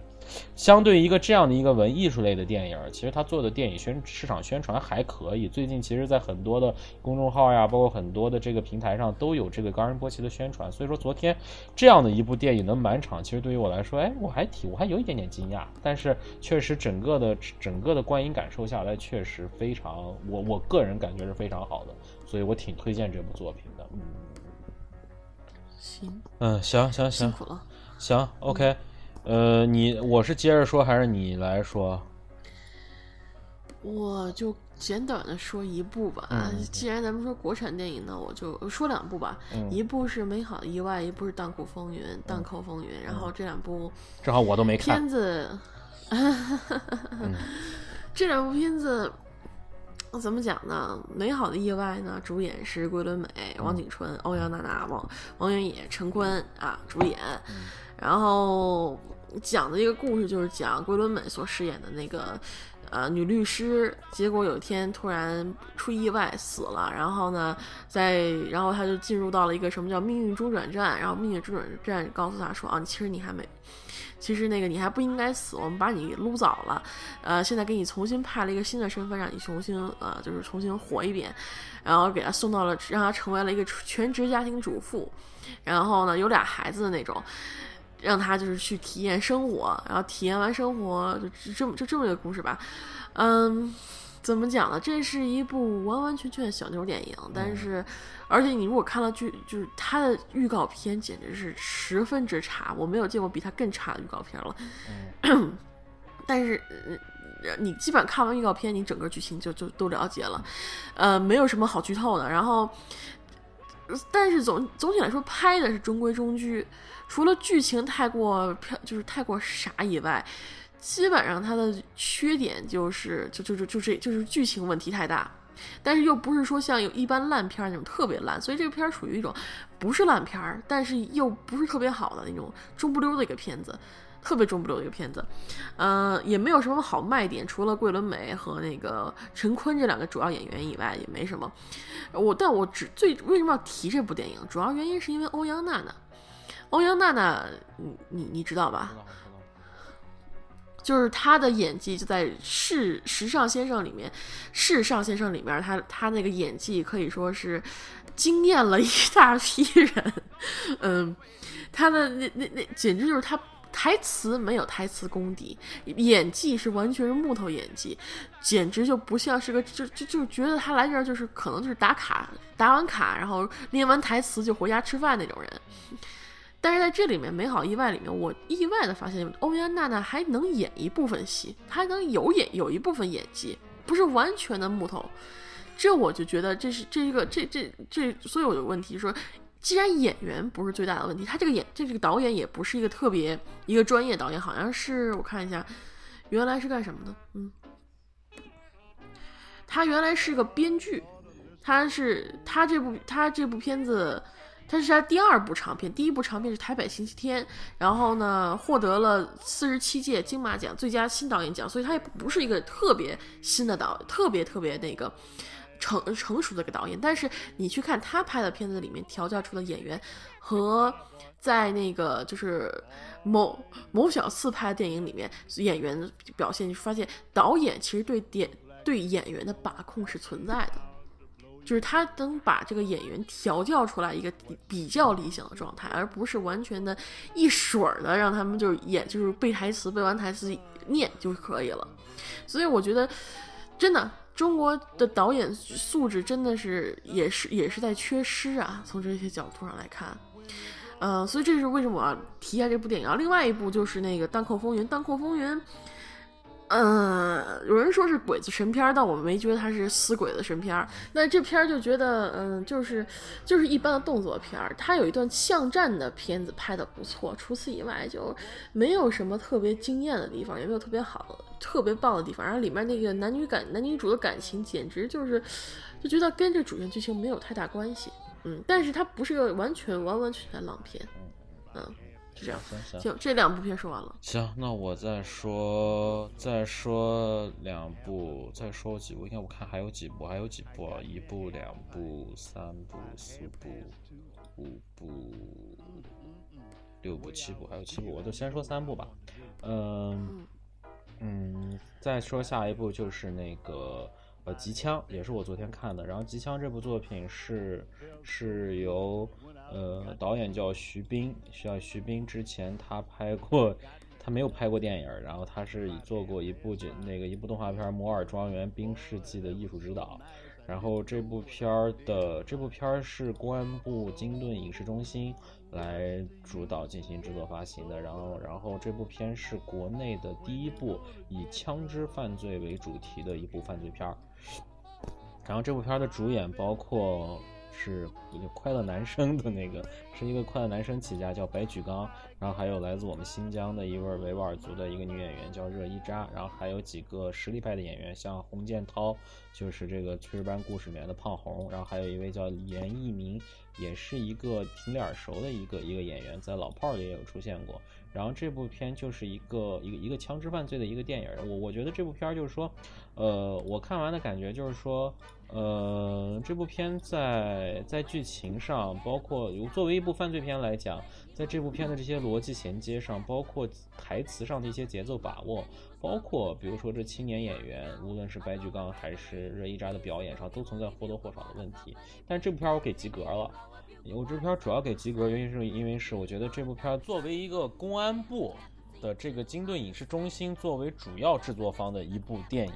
相对于一个这样的一个文艺术类的电影，其实他做的电影宣市场宣传还可以。最近其实，在很多的公众号呀，包括很多的这个平台上，都有这个冈仁波齐的宣传。所以说，昨天这样的一部电影能满场，其实对于我来说，哎，我还挺，我还有一点点惊讶。但是，确实整个的整个的观影感受下来，确实非常，我我个人感觉是非常好的。所以我挺推荐这部作品的。嗯，行，嗯，行行行，辛苦了。行，OK。呃，你我是接着说还是你来说？我就简短的说一部吧。既然咱们说国产电影呢，我就说两部吧。一部是《美好的意外》，一部是《荡寇风云》。荡寇风云，然后这两部正好我都没看。片子，(laughs) 这两部片子怎么讲呢？《美好的意外》呢，主演是桂纶镁、王景春、欧阳娜娜、王王源野、陈坤啊，主演。然后讲的一个故事就是讲桂纶镁所饰演的那个呃女律师，结果有一天突然出意外死了。然后呢，在然后他就进入到了一个什么叫命运中转站。然后命运中转站告诉他说啊，其实你还没，其实那个你还不应该死，我们把你撸早了，呃，现在给你重新派了一个新的身份，让你重新呃就是重新活一遍。然后给他送到了，让他成为了一个全职家庭主妇。然后呢，有俩孩子的那种。让他就是去体验生活，然后体验完生活就这么就这么一个故事吧，嗯，怎么讲呢？这是一部完完全全的小妞电影，但是，而且你如果看了剧，就是它的预告片简直是十分之差，我没有见过比它更差的预告片了。(coughs) 但是你基本上看完预告片，你整个剧情就就都了解了，呃，没有什么好剧透的。然后，但是总总体来说拍的是中规中矩。除了剧情太过漂，就是太过傻以外，基本上它的缺点就是就就就就这就是剧情问题太大。但是又不是说像有一般烂片那种特别烂，所以这个片儿属于一种不是烂片儿，但是又不是特别好的那种中不溜的一个片子，特别中不溜的一个片子，呃，也没有什么好卖点，除了桂纶镁和那个陈坤这两个主要演员以外，也没什么。我但我只最为什么要提这部电影，主要原因是因为欧阳娜娜，欧阳娜娜，你你你知道吧？就是她的演技就在《世时尚先生》里面，《时尚先生》里面，她她那个演技可以说是惊艳了一大批人。嗯，她的那那那简直就是她台词没有台词功底，演技是完全是木头演技，简直就不像是个就就就觉得她来这儿就是可能就是打卡打完卡，然后练完台词就回家吃饭那种人。但是在这里面，美好意外里面，我意外的发现欧阳娜娜还能演一部分戏，她还能有演有一部分演技，不是完全的木头。这我就觉得这是这一个这这这，所以我的问题说，既然演员不是最大的问题，他这个演这这个导演也不是一个特别一个专业导演，好像是我看一下，原来是干什么的？嗯，他原来是个编剧，他是他这部他这部片子。他是他第二部长片，第一部长片是《台北星期天》，然后呢获得了四十七届金马奖最佳新导演奖，所以他也不是一个特别新的导，特别特别那个成成熟的一个导演。但是你去看他拍的片子里面调教出的演员，和在那个就是某某小四拍的电影里面演员表现，你发现导演其实对点对演员的把控是存在的。就是他能把这个演员调教出来一个比较理想的状态，而不是完全的一水儿的让他们就是演，就是背台词，背完台词念就可以了。所以我觉得，真的中国的导演素质真的是也是也是在缺失啊。从这些角度上来看，呃，所以这是为什么我要提一下这部电影啊。另外一部就是那个《当空风云》，《当空风云》。嗯，有人说是鬼子神片，但我没觉得它是死鬼子神片。那这片儿就觉得，嗯，就是就是一般的动作片儿。它有一段巷战的片子拍的不错，除此以外就没有什么特别惊艳的地方，也没有特别好、特别棒的地方。然后里面那个男女感、男女主的感情，简直就是就觉得跟这主线剧情没有太大关系。嗯，但是它不是个完全完完全全浪片。嗯。这样行行，这两部片说完了。行，那我再说再说两部，再说几部。应该我看还有几部，还有几部啊？一部、两部、三部、四部、五部、六部、七部，还有七部。我就先说三部吧。嗯嗯，再说下一部就是那个呃《机枪》，也是我昨天看的。然后《机枪》这部作品是是由。呃，导演叫徐冰，叫徐冰。之前他拍过，他没有拍过电影，然后他是做过一部就那个一部动画片《摩尔庄园冰世纪》的艺术指导。然后这部片儿的这部片儿是公安部金盾影视中心来主导进行制作发行的。然后，然后这部片是国内的第一部以枪支犯罪为主题的一部犯罪片儿。然后这部片儿的主演包括。是一个快乐男生的那个，(laughs) 是一个快乐男生起家，叫白举纲。然后还有来自我们新疆的一位维吾尔族的一个女演员，叫热依扎。然后还有几个实力派的演员，像洪建涛，就是这个《炊事班故事》里面的胖红。然后还有一位叫严艺明，也是一个挺脸熟的一个一个演员，在《老炮儿》里也有出现过。然后这部片就是一个一个一个枪支犯罪的一个电影。我我觉得这部片就是说，呃，我看完的感觉就是说。呃，这部片在在剧情上，包括作为一部犯罪片来讲，在这部片的这些逻辑衔接上，包括台词上的一些节奏把握，包括比如说这青年演员，无论是白举纲还是热依扎的表演上，都存在或多或少的问题。但这部片我给及格了，我这部片主要给及格原因是因为是我觉得这部片作为一个公安部的这个金盾影视中心作为主要制作方的一部电影。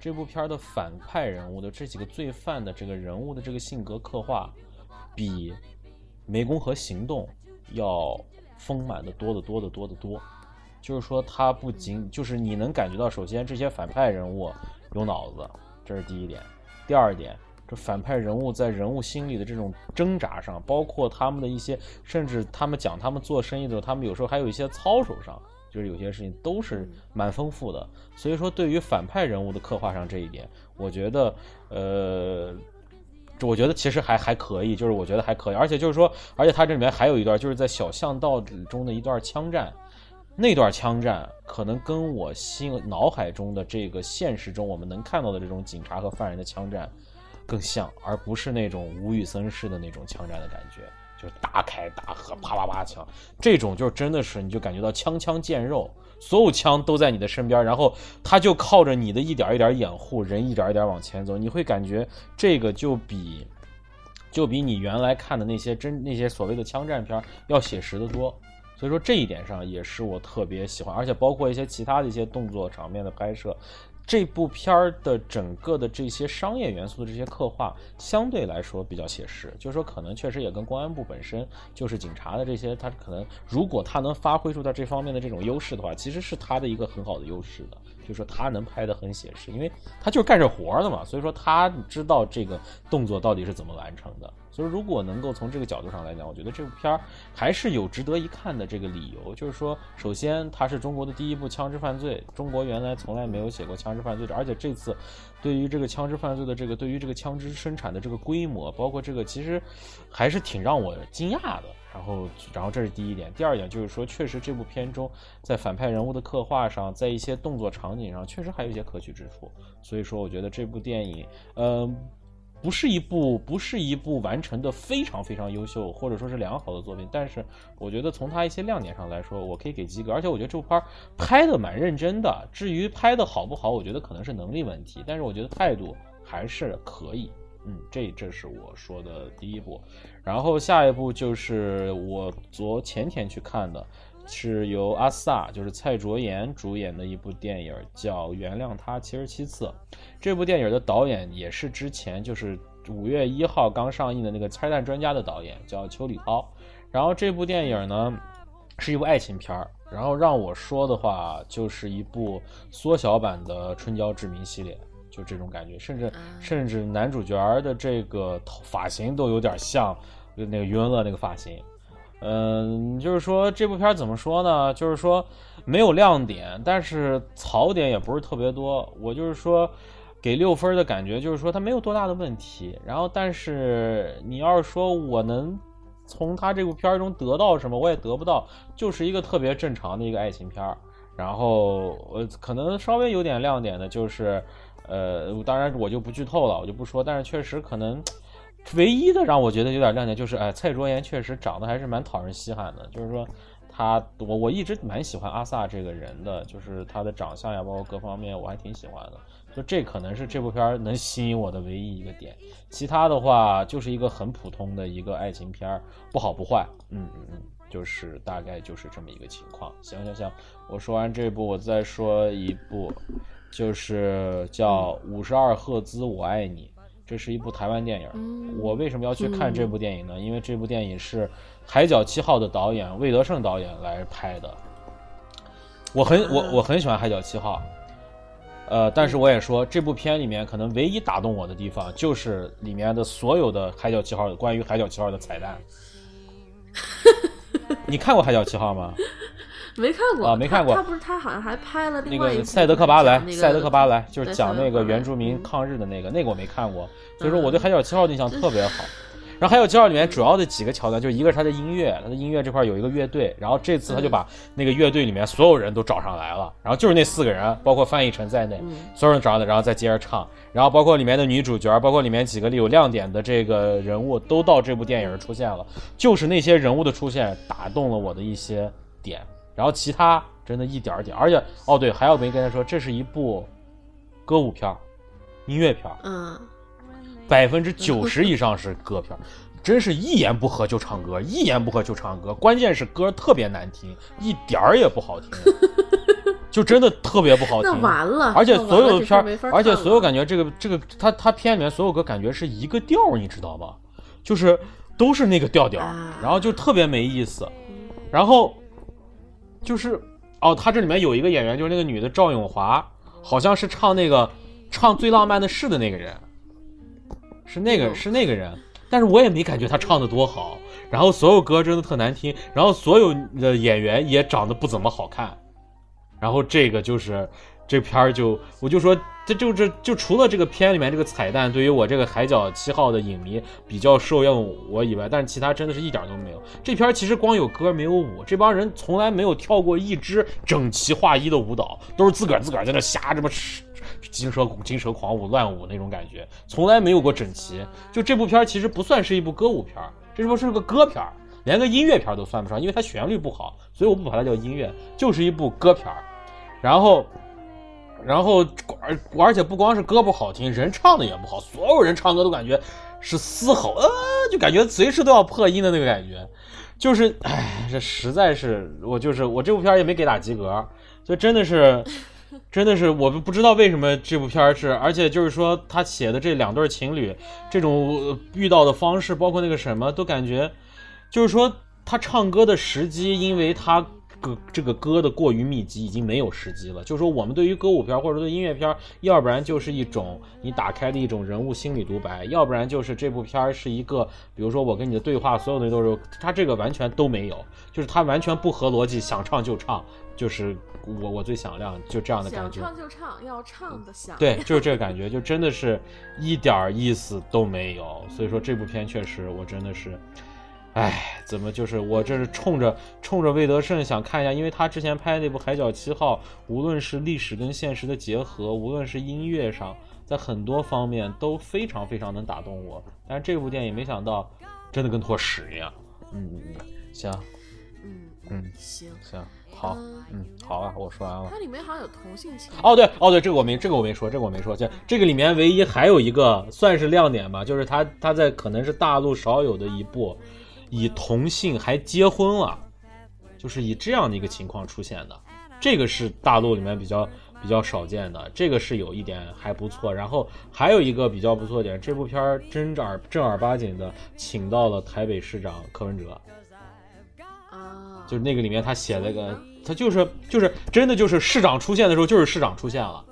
这部片的反派人物的这几个罪犯的这个人物的这个性格刻画，比《湄公河行动》要丰满的多得多得多得多。就是说，他不仅就是你能感觉到，首先这些反派人物有脑子，这是第一点；第二点，这反派人物在人物心理的这种挣扎上，包括他们的一些，甚至他们讲他们做生意的时候，他们有时候还有一些操守上。就是有些事情都是蛮丰富的。所以说，对于反派人物的刻画上这一点，我觉得，呃，我觉得其实还还可以，就是我觉得还可以，而且就是说，而且它这里面还有一段，就是在小巷道中的一段枪战。那段枪战可能跟我心脑海中的这个现实中我们能看到的这种警察和犯人的枪战更像，而不是那种吴宇森式的那种枪战的感觉，就是大开大合，啪啪啪枪，这种就真的是你就感觉到枪枪见肉，所有枪都在你的身边，然后他就靠着你的一点一点掩护，人一点一点往前走，你会感觉这个就比就比你原来看的那些真那些所谓的枪战片要写实的多。所以说这一点上也是我特别喜欢，而且包括一些其他的一些动作场面的拍摄，这部片儿的整个的这些商业元素的这些刻画，相对来说比较写实。就是说，可能确实也跟公安部本身就是警察的这些，他可能如果他能发挥出他这方面的这种优势的话，其实是他的一个很好的优势的。就说他能拍得很写实，因为他就是干这活儿的嘛，所以说他知道这个动作到底是怎么完成的。所以如果能够从这个角度上来讲，我觉得这部片儿还是有值得一看的这个理由。就是说，首先它是中国的第一部枪支犯罪，中国原来从来没有写过枪支犯罪的，而且这次对于这个枪支犯罪的这个对于这个枪支生产的这个规模，包括这个其实还是挺让我惊讶的。然后，然后这是第一点。第二点就是说，确实这部片中在反派人物的刻画上，在一些动作场景上，确实还有一些可取之处。所以说，我觉得这部电影，呃，不是一部不是一部完成的非常非常优秀或者说是良好的作品。但是，我觉得从它一些亮点上来说，我可以给及格。而且，我觉得这部片拍的蛮认真的。至于拍的好不好，我觉得可能是能力问题。但是，我觉得态度还是可以。嗯，这这是我说的第一部。然后下一步就是我昨前天去看的，是由阿萨，就是蔡卓妍主演的一部电影，叫《原谅他七十七次》。这部电影的导演也是之前就是五月一号刚上映的那个《拆弹专家》的导演，叫邱礼涛。然后这部电影呢是一部爱情片儿，然后让我说的话就是一部缩小版的《春娇志明》系列。就这种感觉，甚至甚至男主角的这个头发型都有点像那个余文乐那个发型。嗯，就是说这部片怎么说呢？就是说没有亮点，但是槽点也不是特别多。我就是说给六分的感觉，就是说它没有多大的问题。然后，但是你要是说我能从他这部片中得到什么，我也得不到，就是一个特别正常的一个爱情片儿。然后呃可能稍微有点亮点的就是。呃，当然我就不剧透了，我就不说。但是确实可能，(tsk) 唯一的让我觉得有点亮点就是，哎，蔡卓妍确实长得还是蛮讨人稀罕的。就是说，他我我一直蛮喜欢阿萨这个人的，就是他的长相呀，包括各方面，我还挺喜欢的。就这可能是这部片能吸引我的唯一一个点。其他的话就是一个很普通的一个爱情片，不好不坏。嗯嗯嗯，就是大概就是这么一个情况。行行行，我说完这部，我再说一部。就是叫五十二赫兹，我爱你。这是一部台湾电影。我为什么要去看这部电影呢？因为这部电影是《海角七号》的导演魏德胜导演来拍的。我很我我很喜欢《海角七号》，呃，但是我也说这部片里面可能唯一打动我的地方，就是里面的所有的《海角七号》关于《海角七号》的彩蛋。(laughs) 你看过《海角七号》吗？没看过啊，没看过。他不是他好像还拍了那个《赛德克巴莱》，《赛德克巴莱》就是讲那个原住民抗日的那个，那个我没看过，所以说我对《海角七号》印象特别好。然后《海角七号》里面主要的几个桥段，就是一个是他的音乐，他的音乐这块有一个乐队，然后这次他就把那个乐队里面所有人都找上来了，然后就是那四个人，包括范逸臣在内，所有人找上来，然后再接着唱，然后包括里面的女主角，包括里面几个有亮点的这个人物都到这部电影出现了，就是那些人物的出现打动了我的一些点，然后其他。真的一点儿点，而且哦对，还要没跟他说，这是一部歌舞片音乐片嗯，百分之九十以上是歌片 (laughs) 真是一言不合就唱歌，一言不合就唱歌，关键是歌特别难听，一点儿也不好听，就真的特别不好 (laughs) 听。那完了，而且所有的片儿而且所有感觉这个这个他他片里面所有歌感觉是一个调你知道吗？就是都是那个调调，然后就特别没意思，然后就是。哦，他这里面有一个演员，就是那个女的赵咏华，好像是唱那个唱《最浪漫的事》的那个人，是那个是那个人，但是我也没感觉他唱的多好。然后所有歌真的特难听，然后所有的演员也长得不怎么好看，然后这个就是这片儿就我就说这就是就除了这个片里面这个彩蛋对于我这个海角七号的影迷比较受用我以外，但是其他真的是一点都没有。这片儿其实光有歌没有舞，这帮人从来没有跳过一支整齐划一的舞蹈，都是自个儿自个儿在那瞎这么金蛇金蛇狂舞乱舞那种感觉，从来没有过整齐。就这部片儿其实不算是一部歌舞片儿，这部是个歌片儿，连个音乐片儿都算不上，因为它旋律不好，所以我不把它叫音乐，就是一部歌片儿。然后，然后而而且不光是歌不好听，人唱的也不好，所有人唱歌都感觉是嘶吼，呃，就感觉随时都要破音的那个感觉，就是，唉，这实在是我就是我这部片也没给打及格，就真的是。真的是，我不不知道为什么这部片是，而且就是说他写的这两对情侣，这种遇到的方式，包括那个什么，都感觉，就是说他唱歌的时机，因为他歌这个歌的过于密集，已经没有时机了。就是说我们对于歌舞片儿或者对音乐片儿，要不然就是一种你打开的一种人物心理独白，要不然就是这部片儿是一个，比如说我跟你的对话，所有的都是他这个完全都没有，就是他完全不合逻辑，想唱就唱，就是我我最响亮，就这样的感觉。想唱就唱，要唱的响。对，就是这个感觉，就真的是一点儿意思都没有。所以说这部片确实，我真的是，唉，怎么就是我这是冲着冲着魏德胜想看一下，因为他之前拍那部《海角七号》，无论是历史跟现实的结合，无论是音乐上，在很多方面都非常非常能打动我。但是这部电影没想到，真的跟坨屎一样。嗯嗯嗯，行嗯嗯行。行，好，嗯嗯，好啊，我说完了。它里面好像有同性情。哦，对，哦对，这个我没，这个我没说，这个我没说。这这个里面唯一还有一个算是亮点吧，就是他他在可能是大陆少有的一部以同性还结婚了，就是以这样的一个情况出现的，这个是大陆里面比较比较少见的，这个是有一点还不错。然后还有一个比较不错点，这部片儿真正儿正儿八经的请到了台北市长柯文哲。啊，就是那个里面他写了个，他就是就是真的就是市长出现的时候就是市长出现了，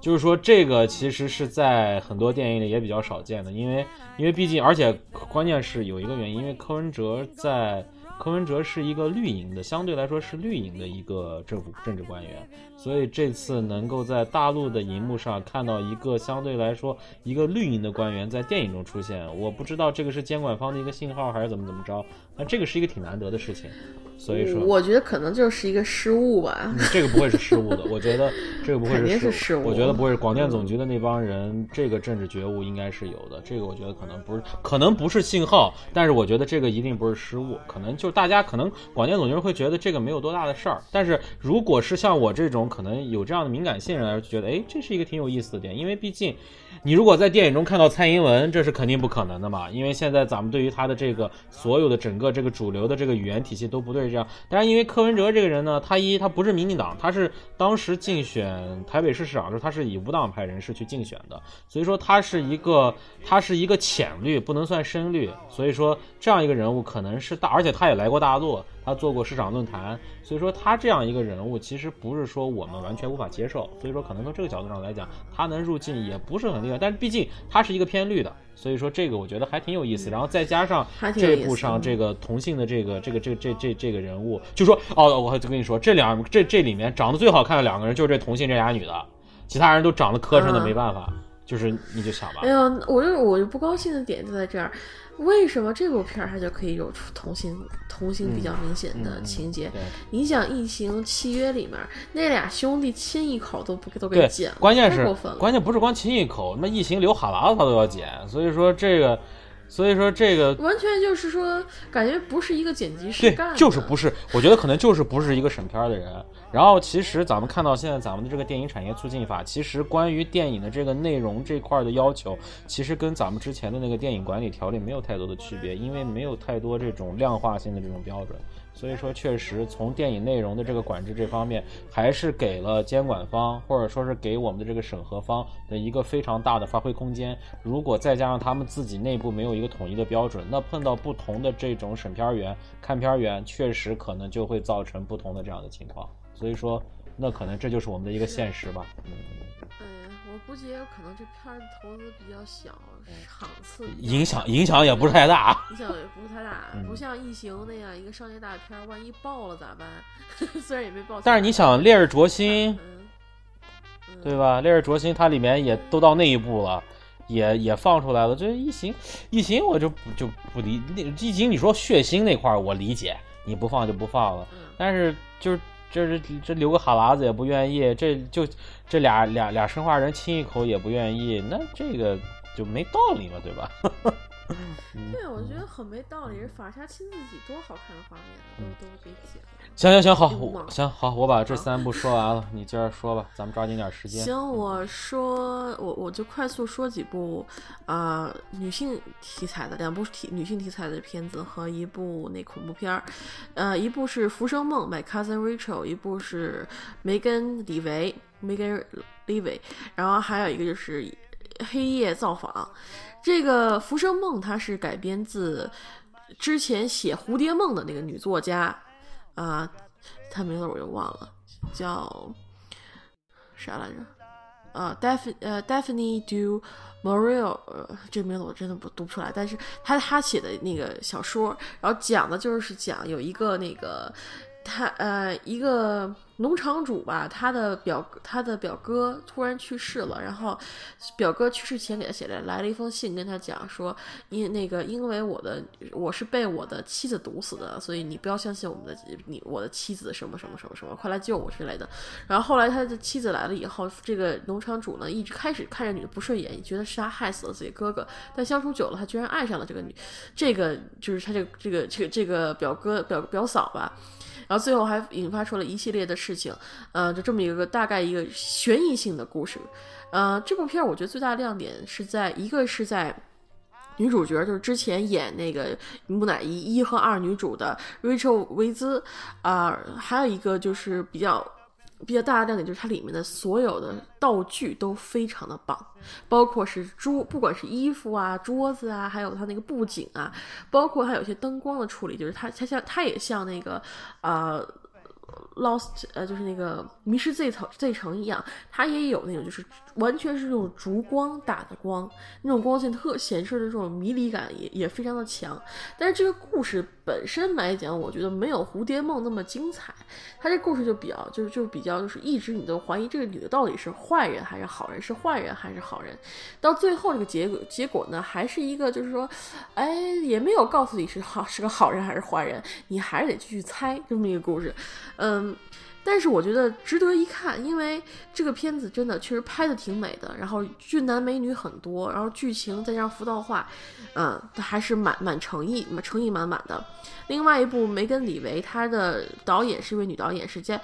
就是说这个其实是在很多电影里也比较少见的，因为因为毕竟而且关键是有一个原因，因为柯文哲在柯文哲是一个绿营的，相对来说是绿营的一个政府政治官员，所以这次能够在大陆的荧幕上看到一个相对来说一个绿营的官员在电影中出现，我不知道这个是监管方的一个信号还是怎么怎么着，但这个是一个挺难得的事情，所以说。我觉得可能就是一个失误吧。嗯，这个不会是失误的，我觉得这个不会肯定是是失误我觉得不会是广电总局的那帮人，这个政治觉悟应该是有的。这个我觉得可能不是，可能不是信号，但是我觉得这个一定不是失误，可能就大家可能广电总局会觉得这个没有多大的事儿，但是如果是像我这种可能有这样的敏感性人来说，觉得哎，这是一个挺有意思的点，因为毕竟你如果在电影中看到蔡英文，这是肯定不可能的嘛，因为现在咱们对于他的这个所有的整个这个主流的这个语言体系都不对这样。但是，因为柯文哲这个人呢，他一他不是民进党，他是当时竞选台北市市长的时候，他是以无党派人士去竞选的，所以说他是一个他是一个浅绿，不能算深绿，所以说这样一个人物可能是大，而且他也来过大陆，他做过市长论坛，所以说他这样一个人物，其实不是说我们完全无法接受，所以说可能从这个角度上来讲，他能入境也不是很厉害，但是毕竟他是一个偏绿的，所以说这个我觉得还挺有意思。然后再加上这部上这个同性的这个这个这个这这这个人物，就说哦，我就跟你说，这两这这里面长得最好看的两个人就是这同性这俩女的，其他人都长得磕碜的啊没办法，就是你就想吧哎，呀，我就我就不高兴的点就在这儿，为什么这部片儿它就可以有出同性同性比较明显的情节？对。你想《异形契约》里面那俩兄弟亲一口都不都给剪了，，关键是太过分了。关键不是光亲一口，他妈异形流哈喇子他都要剪，所以说这个，所以说这个完全就是说，感觉不是一个剪辑师对干的，，就是不是，我觉得可能就是不是一个审片儿的人。然后其实咱们看到现在咱们的这个电影产业促进法，其实关于电影的这个内容这块儿的要求，其实跟咱们之前的那个电影管理条例没有太多的区别，因为没有太多这种量化性的这种标准。所以说，确实从电影内容的这个管制这方面，还是给了监管方或者说是给我们的这个审核方的一个非常大的发挥空间。如果再加上他们自己内部没有一个统一的标准，那碰到不同的这种审片员、看片员，确实可能就会造成不同的这样的情况。所以说，那可能这就是我们的一个现实吧。嗯，我估计也有可能这片儿投资比较小，场次影响影响也不是太大。影响也不是太大，嗯不像《异形》那样一个商业大片，万一爆了咋办？(laughs) 虽然也没爆，但是你想，《烈日灼心》嗯，嗯对？吧？《烈日灼心》它里面也都到那一步了，也也放出来了。这异形，异形我就不就不理那异形，你说血腥那块儿我理解，你不放就不放了。嗯，但是就是这是这留个哈喇子也不愿意，这就这俩俩俩生化人亲一口也不愿意，那这个就没道理嘛，对吧？(laughs) 对，我觉得很没道理。是法沙亲自己多好看的画面都都给剪了。行行行，好，我行好，我把这三部说完了，你接着说吧，咱们抓紧点时间。行，我说我我就快速说几部啊、女性题材的两部题女性题材的片子和一部那恐怖片儿，呃，一部是《浮生梦》（My Cousin Rachel），一部是梅根·李维 （Megan Levy），然后还有一个就是《黑夜造访》。这个《浮生梦》它是改编自之前写《蝴蝶梦》的那个女作家啊、他名字我又忘了，叫啥来着？呃，Daph 呃 Daphne du Maurier，呃，这名字我真的不读不出来，但是他他写的那个小说，然后讲的就是讲有一个那个他呃一个农场主吧，他的表他的表哥突然去世了，然后表哥去世前给他写了来了一封信，跟他讲说，因那个因为我的我是被我的妻子毒死的，所以你不要相信我们的你我的妻子什么什么什么什么，快来救我之类的。然后后来他的妻子来了以后，这个农场主呢一直开始看着女的不顺眼，觉得是他害死了自己哥哥，但相处久了，他居然爱上了这个女，这个就是他这个这个这个这个表哥表表嫂吧。然后最后还引发出了一系列的事情，呃，就这么一个大概一个悬疑性的故事。呃，这部片我觉得最大亮点是在一个是在女主角，就是之前演那个木乃伊一和二女主的 Rachel 维兹，啊、还有一个就是比较比较大的亮点就是它里面的所有的道具都非常的棒，包括是桌，不管是衣服啊、桌子啊，还有它那个布景啊，包括它有些灯光的处理，就是它它像它也像那个呃 Lost 呃就是那个迷失 Z 城 Z 城一样，它也有那种就是完全是那种烛光打的光，那种光线特显示的这种迷离感也也非常的强。但是这个故事本身来讲，我觉得没有蝴蝶梦那么精彩。它这故事就比较就是就比较就是一直你都怀疑这个女的到底是坏人还是好人，是坏人还是好人。到最后这个结果结果呢，还是一个就是说，哎，也没有告诉你是好是个好人还是坏人，你还是得继续猜这么一个故事。嗯，但是我觉得值得一看，因为这个片子真的确实拍的挺美的，然后俊男美女很多，然后剧情再加上服道化，嗯，还是满满诚意，诚意满满的。另外一部梅根·李维，她的导演是一位女导演，是加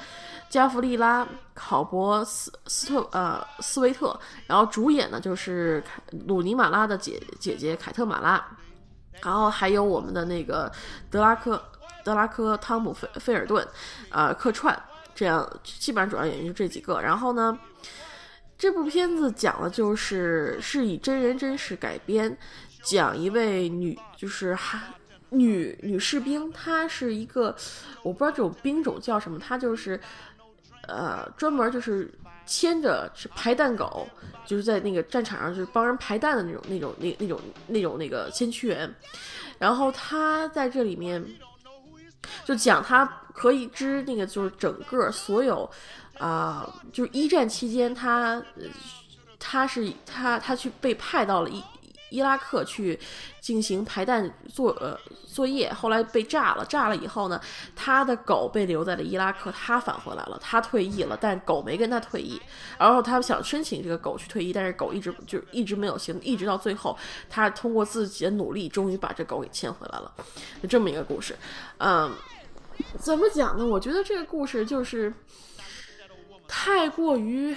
加弗利拉·考博斯斯特呃斯维特，然后主演呢就是鲁尼马拉的姐姐姐凯特马拉，然后还有我们的那个德拉克德拉科汤姆菲菲尔顿，呃客串，这样基本上主要演员就这几个。然后呢，这部片子讲的就是是以真人真事改编，讲一位女就是还女女士兵，她是一个我不知道这种兵种叫什么，她就是呃专门就是牵着是排弹狗，就是在那个战场上就是帮人排弹的那种那种那那种那种那个先驱员，然后她在这里面就讲她可以知那个就是整个所有啊、就是一战期间他呃她是他他去被派到了伊伊拉克去进行排弹作呃作业，后来被炸了，炸了以后呢，他的狗被留在了伊拉克，他返回来了，他退役了，但狗没跟他退役，然后他想申请这个狗去退役，但是狗一直就一直没有行，一直到最后，他通过自己的努力，终于把这狗给牵回来了，就这么一个故事，嗯，怎么讲呢？我觉得这个故事就是太过于。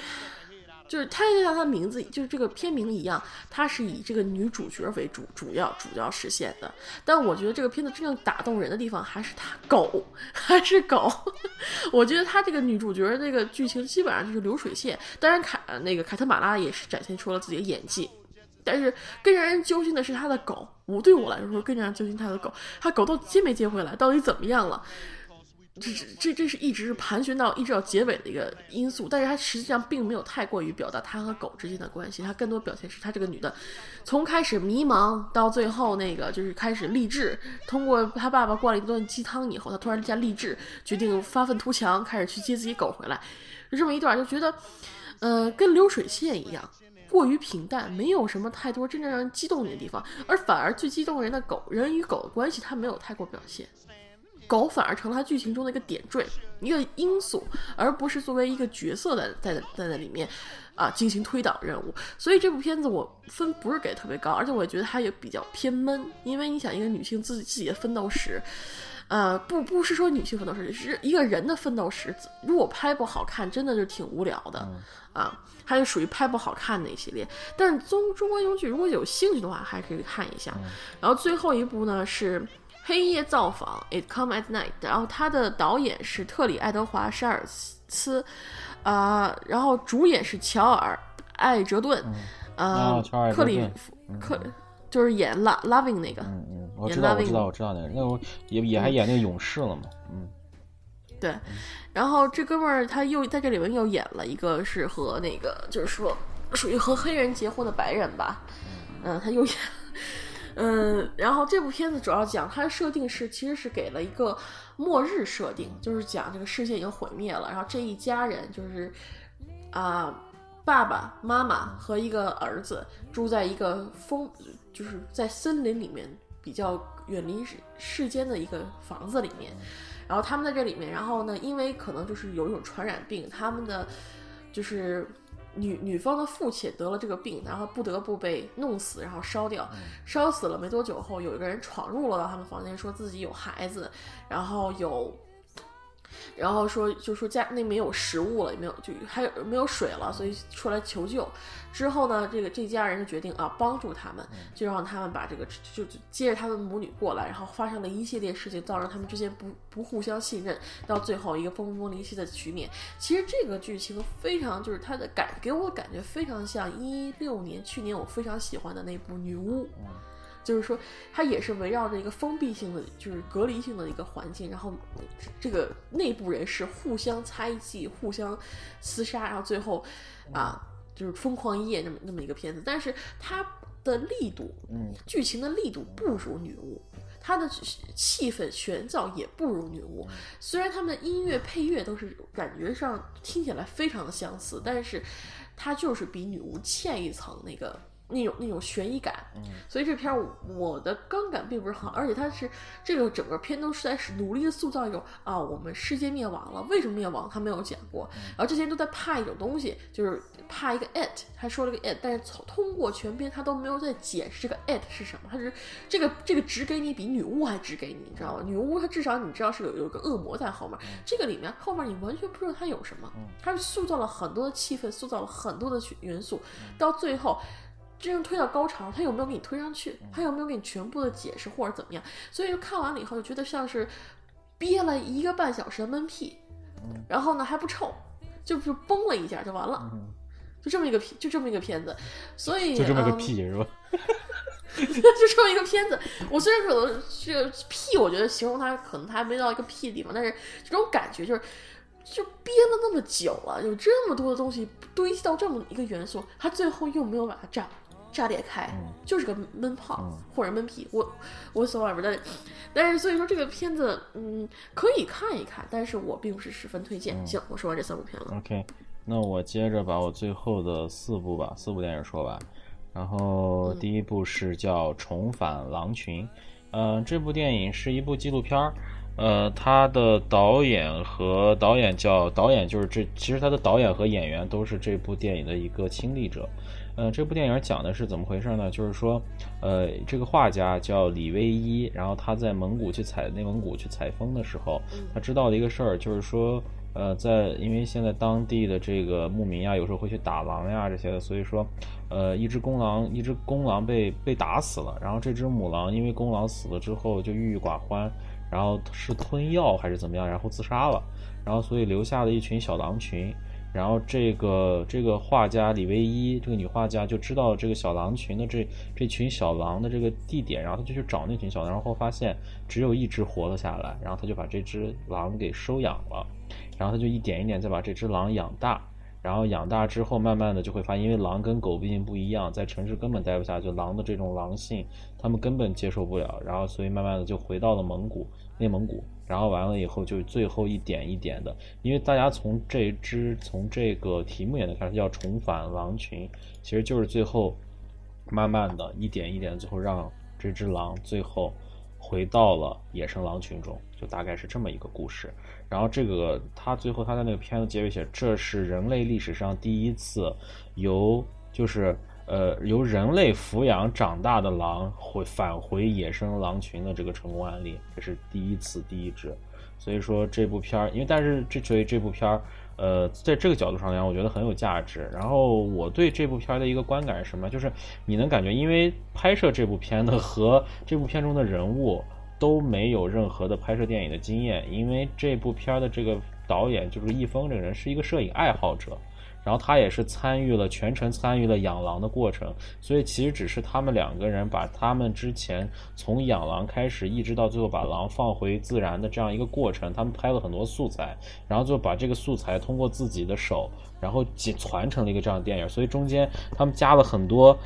就是它就像它名字，就是这个片名一样，它是以这个女主角为主主要主要实现的。但我觉得这个片子真正打动人的地方还是它狗，还是狗。(laughs) 我觉得它这个女主角这个剧情基本上就是流水线。当然凯那个凯特马拉也是展现出了自己的演技，但是更让人揪心的是他的狗。我对我来说更让人揪心他的狗，他狗到底接没接回来，到底怎么样了？这这这这是一直是盘旋到一直到结尾的一个因素，但是它实际上并没有太过于表达他和狗之间的关系，它更多表现是他这个女的从开始迷茫到最后那个就是开始励志，通过他爸爸灌了一顿鸡汤以后，他突然间励志，决定发愤图强，开始去接自己狗回来，就这么一段就觉得，呃，跟流水线一样。过于平淡，没有什么太多真正让人激动你的地方，而反而最激动人的狗，人与狗的关系，它没有太过表现。狗反而成了它剧情中的一个点缀，一个因素，而不是作为一个角色在在在那里面啊进行推导任务。所以这部片子我分不是给特别高，而且我觉得它也比较偏闷，因为你想一个女性自自己的奋斗史。呃，不，不是说女性奋斗史，是一个人的奋斗史。如果拍不好看，真的就挺无聊的，啊，它就属于拍不好看的一系列。但是中中国英剧，如果有兴趣的话，还可以看一下。然后最后一部呢是《黑夜造访》，It Come at Night。然后它的导演是特里·爱德华·沙尔斯，啊，然后主演是乔尔·艾哲顿，呃，克里克。就是演《La Loving》那个，嗯嗯，我知道，我知道，我知道那个，那个也也还演那个勇士了嘛，嗯，对。然后这哥们儿他又在这里面又演了一个是和那个就是说属于和黑人结婚的白人吧，嗯，他又演，嗯，然后这部片子主要讲它的设定是其实是给了一个末日设定，就是讲这个世界已经毁灭了，然后这一家人就是啊爸爸妈妈和一个儿子住在一个风。就是在森林里面比较远离世世间的一个房子里面，然后他们在这里面，然后呢，因为可能就是有一种传染病，他们的就是女女方的父亲得了这个病，然后不得不被弄死，然后烧掉，烧死了没多久后，有一个人闯入了到他们房间，说自己有孩子，然后有。然后说，就说家那没有食物了，也没有，就还有没有水了，所以出来求救。之后呢，这个这家人就决定啊，帮助他们，就让他们把这个就就接着他们母女过来。然后发生了一系列事情，造成他们之间不不互相信任，到最后一个分崩离析的局面。其实这个剧情非常，就是它的感给我感觉非常像一六年去年我非常喜欢的那部《女巫》。就是说，它也是围绕着一个封闭性的，就是隔离性的一个环境，然后这个内部人士互相猜忌、互相厮杀，然后最后啊，就是疯狂一夜那么那么一个片子。但是它的力度，嗯，剧情的力度不如女巫，它的气氛玄造也不如女巫。虽然他们的音乐配乐都是感觉上听起来非常的相似，但是它就是比女巫欠一层那个。那种那种悬疑感，所以这片儿我的观感并不是很好，而且它是这个整个片都是在努力的塑造一种啊，我们世界灭亡了，为什么灭亡？他没有讲过，然后这些人都在怕一种东西，就是怕一个 it，他说了个 it，但是从通过全篇他都没有在解释这个 it 是什么，他是这个这个只给你比女巫还只给你，你知道吗？女巫她至少你知道是有有个恶魔在后面，这个里面后面你完全不知道它有什么，它是塑造了很多的气氛，塑造了很多的元素，到最后。真正推到高潮，他有没有给你推上去？他有没有给你全部的解释或者怎么样？所以就看完了以后就觉得像是憋了一个半小时的闷屁，然后呢还不臭，就是崩了一下就完了，就这么一个片，就这么一个片子。所以就这么个屁是吧？(laughs) 就这么一个片子。我虽然可能这个屁，我觉得形容它可能它还没到一个屁的地方，但是这种感觉就是就憋了那么久了，有这么多的东西堆积到这么一个元素，它最后又没有把它炸。炸裂开，就是个闷泡或者闷屁，我我所外边的，但是所以说这个片子，嗯，可以看一看，但是我并不是十分推荐。行，我说完这三部片了。OK，那我接着把我最后的四部吧，四部电影说完。然后第一部是叫《重返狼群》，呃，这部电影是一部纪录片儿，呃，它的导演和导演叫导演就是这，其实他的导演和演员都是这部电影的一个亲历者。呃，这部电影讲的是怎么回事呢？就是说，呃，这个画家叫李威一，然后他在蒙古去采内蒙古去采风的时候，他知道的一个事儿，就是说，呃，在因为现在当地的这个牧民呀，有时候会去打狼呀这些的，所以说，呃，一只公狼，一只公狼被被打死了，然后这只母狼因为公狼死了之后就郁郁寡欢，然后是吞药还是怎么样，然后自杀了，然后所以留下了一群小狼群。然后这个这个画家李唯一，这个女画家就知道这个小狼群的这这群小狼的这个地点，然后她就去找那群小狼，然后发现只有一只活了下来，然后她就把这只狼给收养了，然后他就一点一点再把这只狼养大，然后养大之后，慢慢的就会发现，因为狼跟狗毕竟不一样，在城市根本待不下去，狼的这种狼性他们根本接受不了，然后所以慢慢的就回到了蒙古内蒙古，然后完了以后就最后一点一点的，因为大家从这只从这个题目也能看出叫重返狼群，其实就是最后慢慢的一点一点，最后让这只狼最后回到了野生狼群中，就大概是这么一个故事。然后这个他最后他在那个片子结尾写，这是人类历史上第一次由就是呃由人类抚养长大的狼回返回野生狼群的这个成功案例，这是第一次第一只。所以说这部片儿，因为但是这所以这部片儿，呃，在这个角度上来讲，我觉得很有价值。然后我对这部片儿的一个观感是什么？就是你能感觉，因为拍摄这部片的和这部片中的人物都没有任何的拍摄电影的经验，因为这部片儿的这个导演就是易峰这个人是一个摄影爱好者。然后他也是参与了全程参与了养狼的过程，所以其实只是他们两个人把他们之前从养狼开始，一直到最后把狼放回自然的这样一个过程，他们拍了很多素材，然后就把这个素材通过自己的手，然后传承了一个这样的电影。所以中间他们加了很多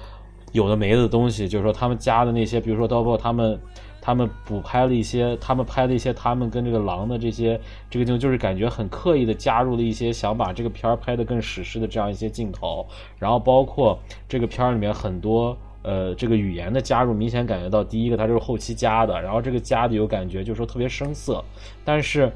有的没的东西，就是说他们加的那些，比如说包括他们。他们补拍了一些，他们拍了一些他们跟这个狼的这些这个镜头就是感觉很刻意的加入了一些想把这个片儿拍得更史诗的这样一些镜头，然后包括这个片儿里面很多呃这个语言的加入，明显感觉到第一个它就是后期加的，然后这个加的有感觉就是说特别生涩，但是。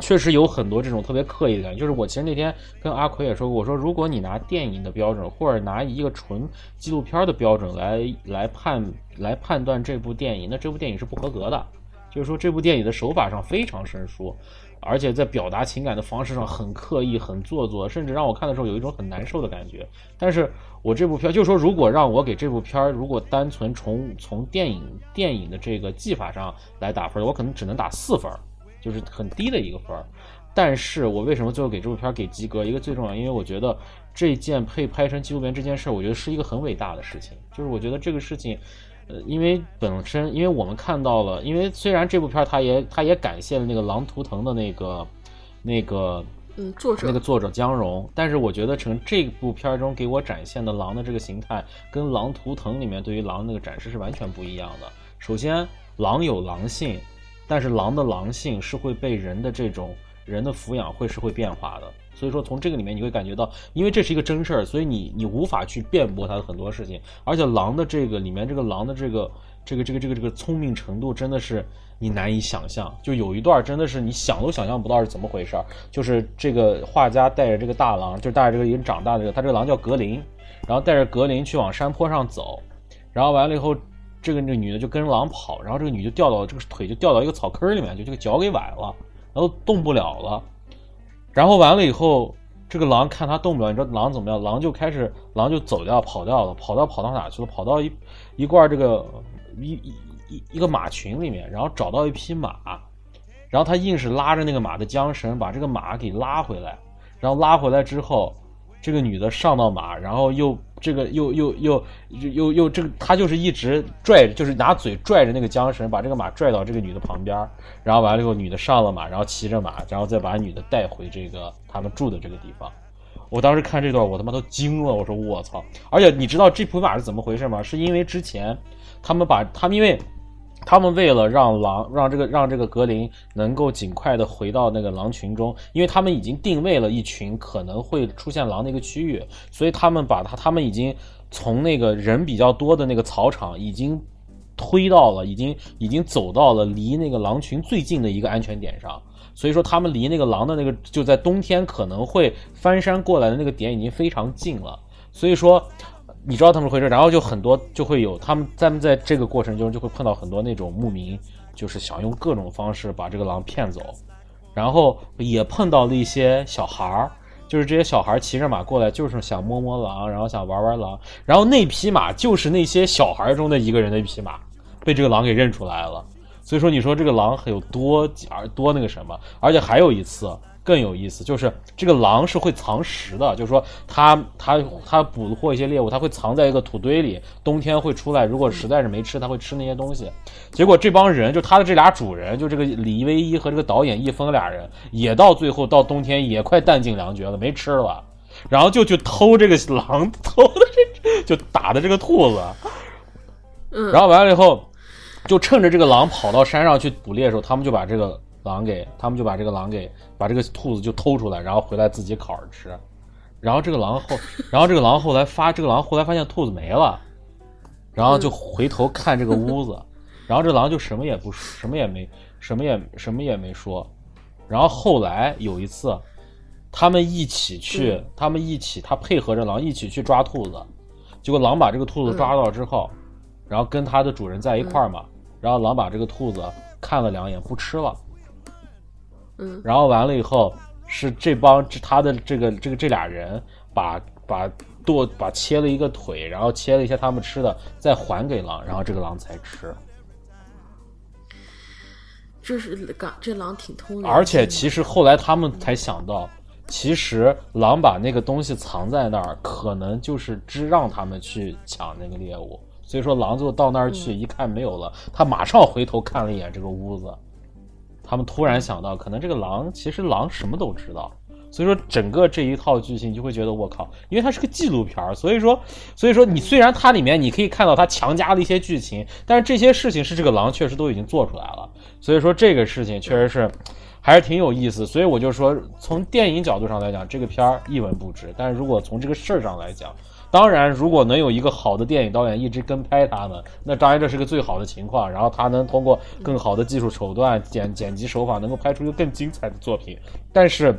确实有很多这种特别刻意的感觉，就是我其实那天跟阿奎也说过，我说如果你拿电影的标准，或者拿一个纯纪录片的标准来来判来判断这部电影，那这部电影是不合格的。就是说这部电影的手法上非常生疏，而且在表达情感的方式上很刻意、很做作，甚至让我看的时候有一种很难受的感觉。但是我这部片，就是说如果让我给这部片儿，如果单纯从从电影电影的这个技法上来打分，我可能只能打四分。就是很低的一个分儿，但是我为什么最后给这部片给及格？一个最重要，因为我觉得这件配拍成纪录片这件事儿，我觉得是一个很伟大的事情。就是我觉得这个事情，呃，因为本身，因为我们看到了，因为虽然这部片它也它也感谢了那个《狼图腾》的那个那个嗯作者那个作者姜荣，但是我觉得从这部片中给我展现的狼的这个形态，跟《狼图腾》里面对于狼那个展示是完全不一样的。首先，狼有狼性。但是狼的狼性是会被人的这种人的抚养会是会变化的，所以说从这个里面你会感觉到，因为这是一个真事儿，所以你你无法去辩驳它的很多事情。而且狼的这个里面这个狼的这个这个这个这个这个聪明程度真的是你难以想象。就有一段真的是你想都想象不到是怎么回事儿，就是这个画家带着这个大狼，就带着这个已经长大的这个，他这个狼叫格林，然后带着格林去往山坡上走，然后完了以后。这个这个女的就跟着狼跑，然后这个女就掉到这个腿就掉到一个草坑里面，就这个脚给崴了，然后动不了了。然后完了以后，这个狼看它动不了，你知道狼怎么样？狼就开始狼就走掉跑掉了，跑到跑到哪去了？跑到一一罐这个一一一一个马群里面，然后找到一匹马，然后他硬是拉着那个马的缰绳，把这个马给拉回来。然后拉回来之后，这个女的上到马，然后又。这个又又又又又这个他就是一直拽，就是拿嘴拽着那个缰绳，把这个马拽到这个女的旁边，然后完了以后，女的上了马，然后骑着马，然后再把女的带回这个他们住的这个地方。我当时看这段，我他妈都惊了，我说我操！而且你知道这匹马是怎么回事吗？是因为之前他们把他们因为。他们为了让狼让这个让这个格林能够尽快的回到那个狼群中，因为他们已经定位了一群可能会出现狼的一个区域，所以他们把他他们已经从那个人比较多的那个草场已经推到了，已经已经走到了离那个狼群最近的一个安全点上，所以说他们离那个狼的那个就在冬天可能会翻山过来的那个点已经非常近了，所以说。你知道他们回事，然后就很多就会有他们他们在这个过程中就会碰到很多那种牧民，就是想用各种方式把这个狼骗走，然后也碰到了一些小孩儿，就是这些小孩骑着马过来，就是想摸摸狼，然后想玩玩狼，然后那匹马就是那些小孩中的一个人的一匹马，被这个狼给认出来了。所以说，你说这个狼有多而多那个什么？而且还有一次，更有意思，就是这个狼是会藏食的，就是说它它它捕获一些猎物，它会藏在一个土堆里，冬天会出来，如果实在是没吃，它会吃那些东西。结果这帮人，就他的这俩主人，就这个李唯一和这个导演易峰俩人，也到最后到冬天也快弹尽粮绝了，没吃了，然后就去偷这个狼 (laughs) 偷的这就打的这个兔子，嗯，然后完了以后，就趁着这个狼跑到山上去捕猎的时候，他们就把这个狼给，他们就把这个狼给，把这个兔子就偷出来，然后回来自己烤着吃。然后这个狼后，(laughs) 然后这个狼后来发，这个狼后来发现兔子没了，然后就回头看这个屋子，然后这狼就什么也不说，什么也没，什么也什么也没说。然后后来有一次，他们一起去，他们一起，他配合着狼一起去抓兔子，结果狼把这个兔子抓到之后，然后跟它的主人在一块儿嘛，然后狼把这个兔子看了两眼，不吃了。嗯，然后完了以后，是这帮这他的这个这个这俩人把把剁把切了一个腿，然后切了一些他们吃的，再还给狼，然后这个狼才吃。这是狼，这狼挺通的。而且其实后来他们才想到，其实狼把那个东西藏在那儿，可能就是只让他们去抢那个猎物。所以说狼就到那儿去，一看没有了，他马上回头看了一眼这个屋子。他们突然想到，可能这个狼其实狼什么都知道。所以说，整个这一套剧情你就会觉得我靠，因为它是个纪录片儿，所以说，所以说你虽然它里面你可以看到它强加了一些剧情，但是这些事情是这个狼确实都已经做出来了。所以说这个事情确实是还是挺有意思。所以我就说，从电影角度上来讲，这个片儿一文不值。但是如果从这个事儿上来讲，当然如果能有一个好的电影导演一直跟拍他们，那当然这是个最好的情况。然后他能通过更好的技术手段、剪剪辑手法，能够拍出一个更精彩的作品。但是。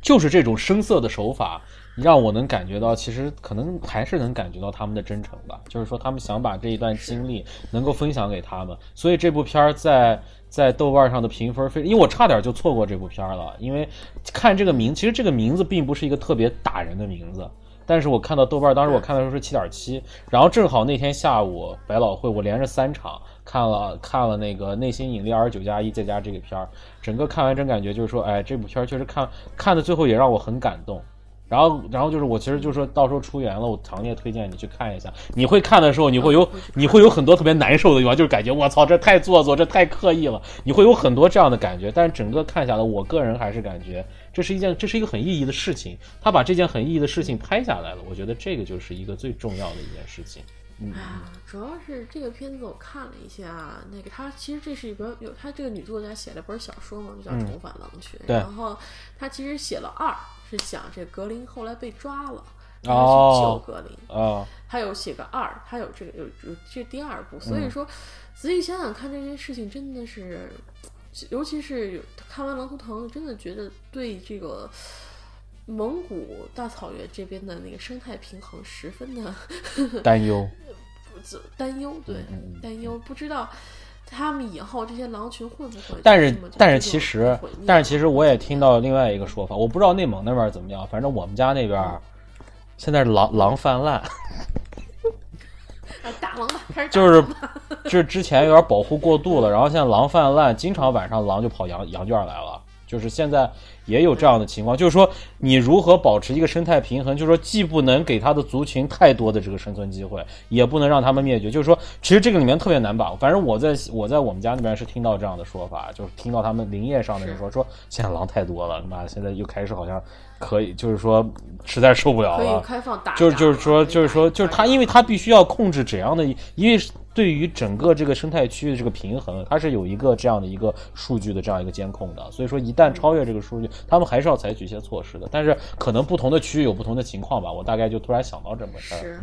就是这种生涩的手法，让我能感觉到，其实可能还是能感觉到他们的真诚吧。就是说，他们想把这一段经历能够分享给他们。所以这部片儿在在豆瓣上的评分非，因为我差点就错过这部片了。因为看这个名，其实这个名字并不是一个特别打人的名字。但是我看到豆瓣，当时我看的时候是七点七，然后正好那天下午百老汇，我连着三场看了看了那个《内心引力二十九加一》，再加这个片儿，整个看完真感觉就是说，哎，这部片儿确实看看的最后也让我很感动。然后，然后就是我其实就是说到时候出源了，我强烈推荐你去看一下。你会看的时候，你会有你会有很多特别难受的地方，就是感觉我操，这太做作，这太刻意了。你会有很多这样的感觉，但是整个看下来，我个人还是感觉这是一件这是一个很意义的事情。他把这件很意义的事情拍下来了，我觉得这个就是一个最重要的一件事情。嗯，啊，主要是这个片子我看了一下，那个他其实这是一本有他这个女作家写了本小说嘛，就叫《重返狼群》。对然后他其实写了二，是讲这格林后来被抓了，哦然后去救格林。啊、他有写个二，他有这个有有这第二部，所以说仔细想想看这件事情真的是，尤其是看完《狼图腾》，真的觉得对这个蒙古大草原这边的那个生态平衡十分的 (laughs) 担忧。担忧，对嗯担忧，不知道他们以后这些狼群会不会但是但是其实但是其实我也听到另外一个说法，我不知道内蒙那边怎么样，反正我们家那边现在是狼狼泛滥，(laughs) 就是就是之前有点保护过度了，然后现在狼泛滥，经常晚上狼就跑羊羊圈来了。就是现在也有这样的情况，就是说你如何保持一个生态平衡，就是说既不能给它的族群太多的这个生存机会，也不能让它们灭绝。就是说，其实这个里面特别难把握。反正我在 (laughs) 我在我们家那边是听到这样的说法，就是听到他们林业上的人说说现在狼太多了，妈现在又开始好像可以，就是说实在受不了可以了。开放打，就是就是说就是说就是他，因为他必须要控制怎样的，因为对于整个这个生态区域的这个平衡，它是有一个这样的一个数据的这样一个监控的。所以说，一旦超越这个数据，他们还是要采取一些措施的。但是可能不同的区域有不同的情况吧。我大概就突然想到这么事儿。是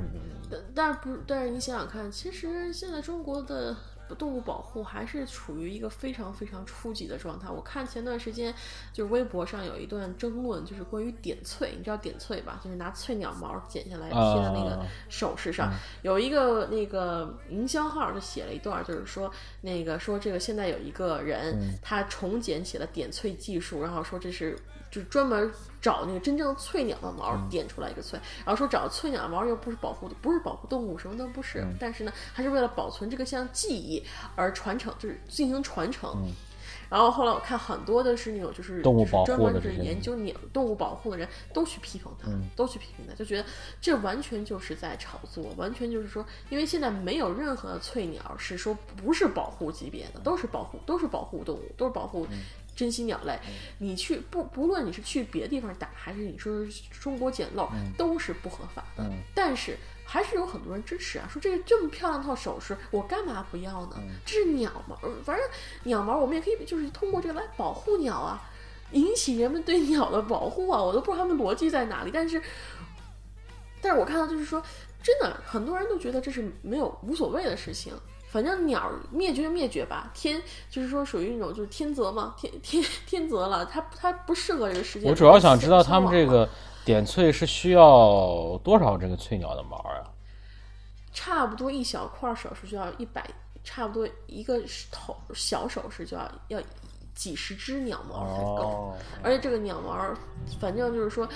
但是不，但是你想想看，其实现在中国的动物保护还是处于一个非常非常初级的状态。我看前段时间就是微博上有一段争论，就是关于点翠，你知道点翠吧？就是拿翠鸟毛剪下来贴在那个啊首饰上。有一个那个营销号就写了一段，就是说那个说这个现在有一个人，他重剪起了点翠技术，然后说这是。就专门找那个真正翠鸟的毛点出来一个翠，然后说找翠鸟的毛又不是保护的，不是保护动物，什么都不是，但是呢，还是为了保存这个像技艺而传承，就是进行传承。然后后来我看很多的是那种就是动物保护就是专门的这些是研究鸟动物保护的人都去批评他，嗯都去批评他，就觉得这完全就是在炒作，完全就是说，因为现在没有任何的翠鸟是说不是保护级别的，都是保护，都是保护动物，都是保护。珍稀鸟类，你去不不论你是去别的地方打，还是你说是中国捡漏，都是不合法的。嗯但是还是有很多人支持啊，说这个这么漂亮套首饰，我干嘛不要呢？嗯这是鸟毛，呃反正鸟毛我们也可以就是通过这个来保护鸟啊，引起人们对鸟的保护啊，我都不知道他们逻辑在哪里。但是，但是我看到就是说，真的很多人都觉得这是没有无所谓的事情。反正鸟儿灭绝就灭绝吧，天就是说属于那种就是天择嘛，天天天择了，它它不适合这个世界。我主要想知道他们这个点翠是需要多少这个翠鸟的毛啊？差不多一小块首饰就要一百，差不多一个头小首饰就要要几十只鸟毛才够。哦，而且这个鸟毛，反正就是说，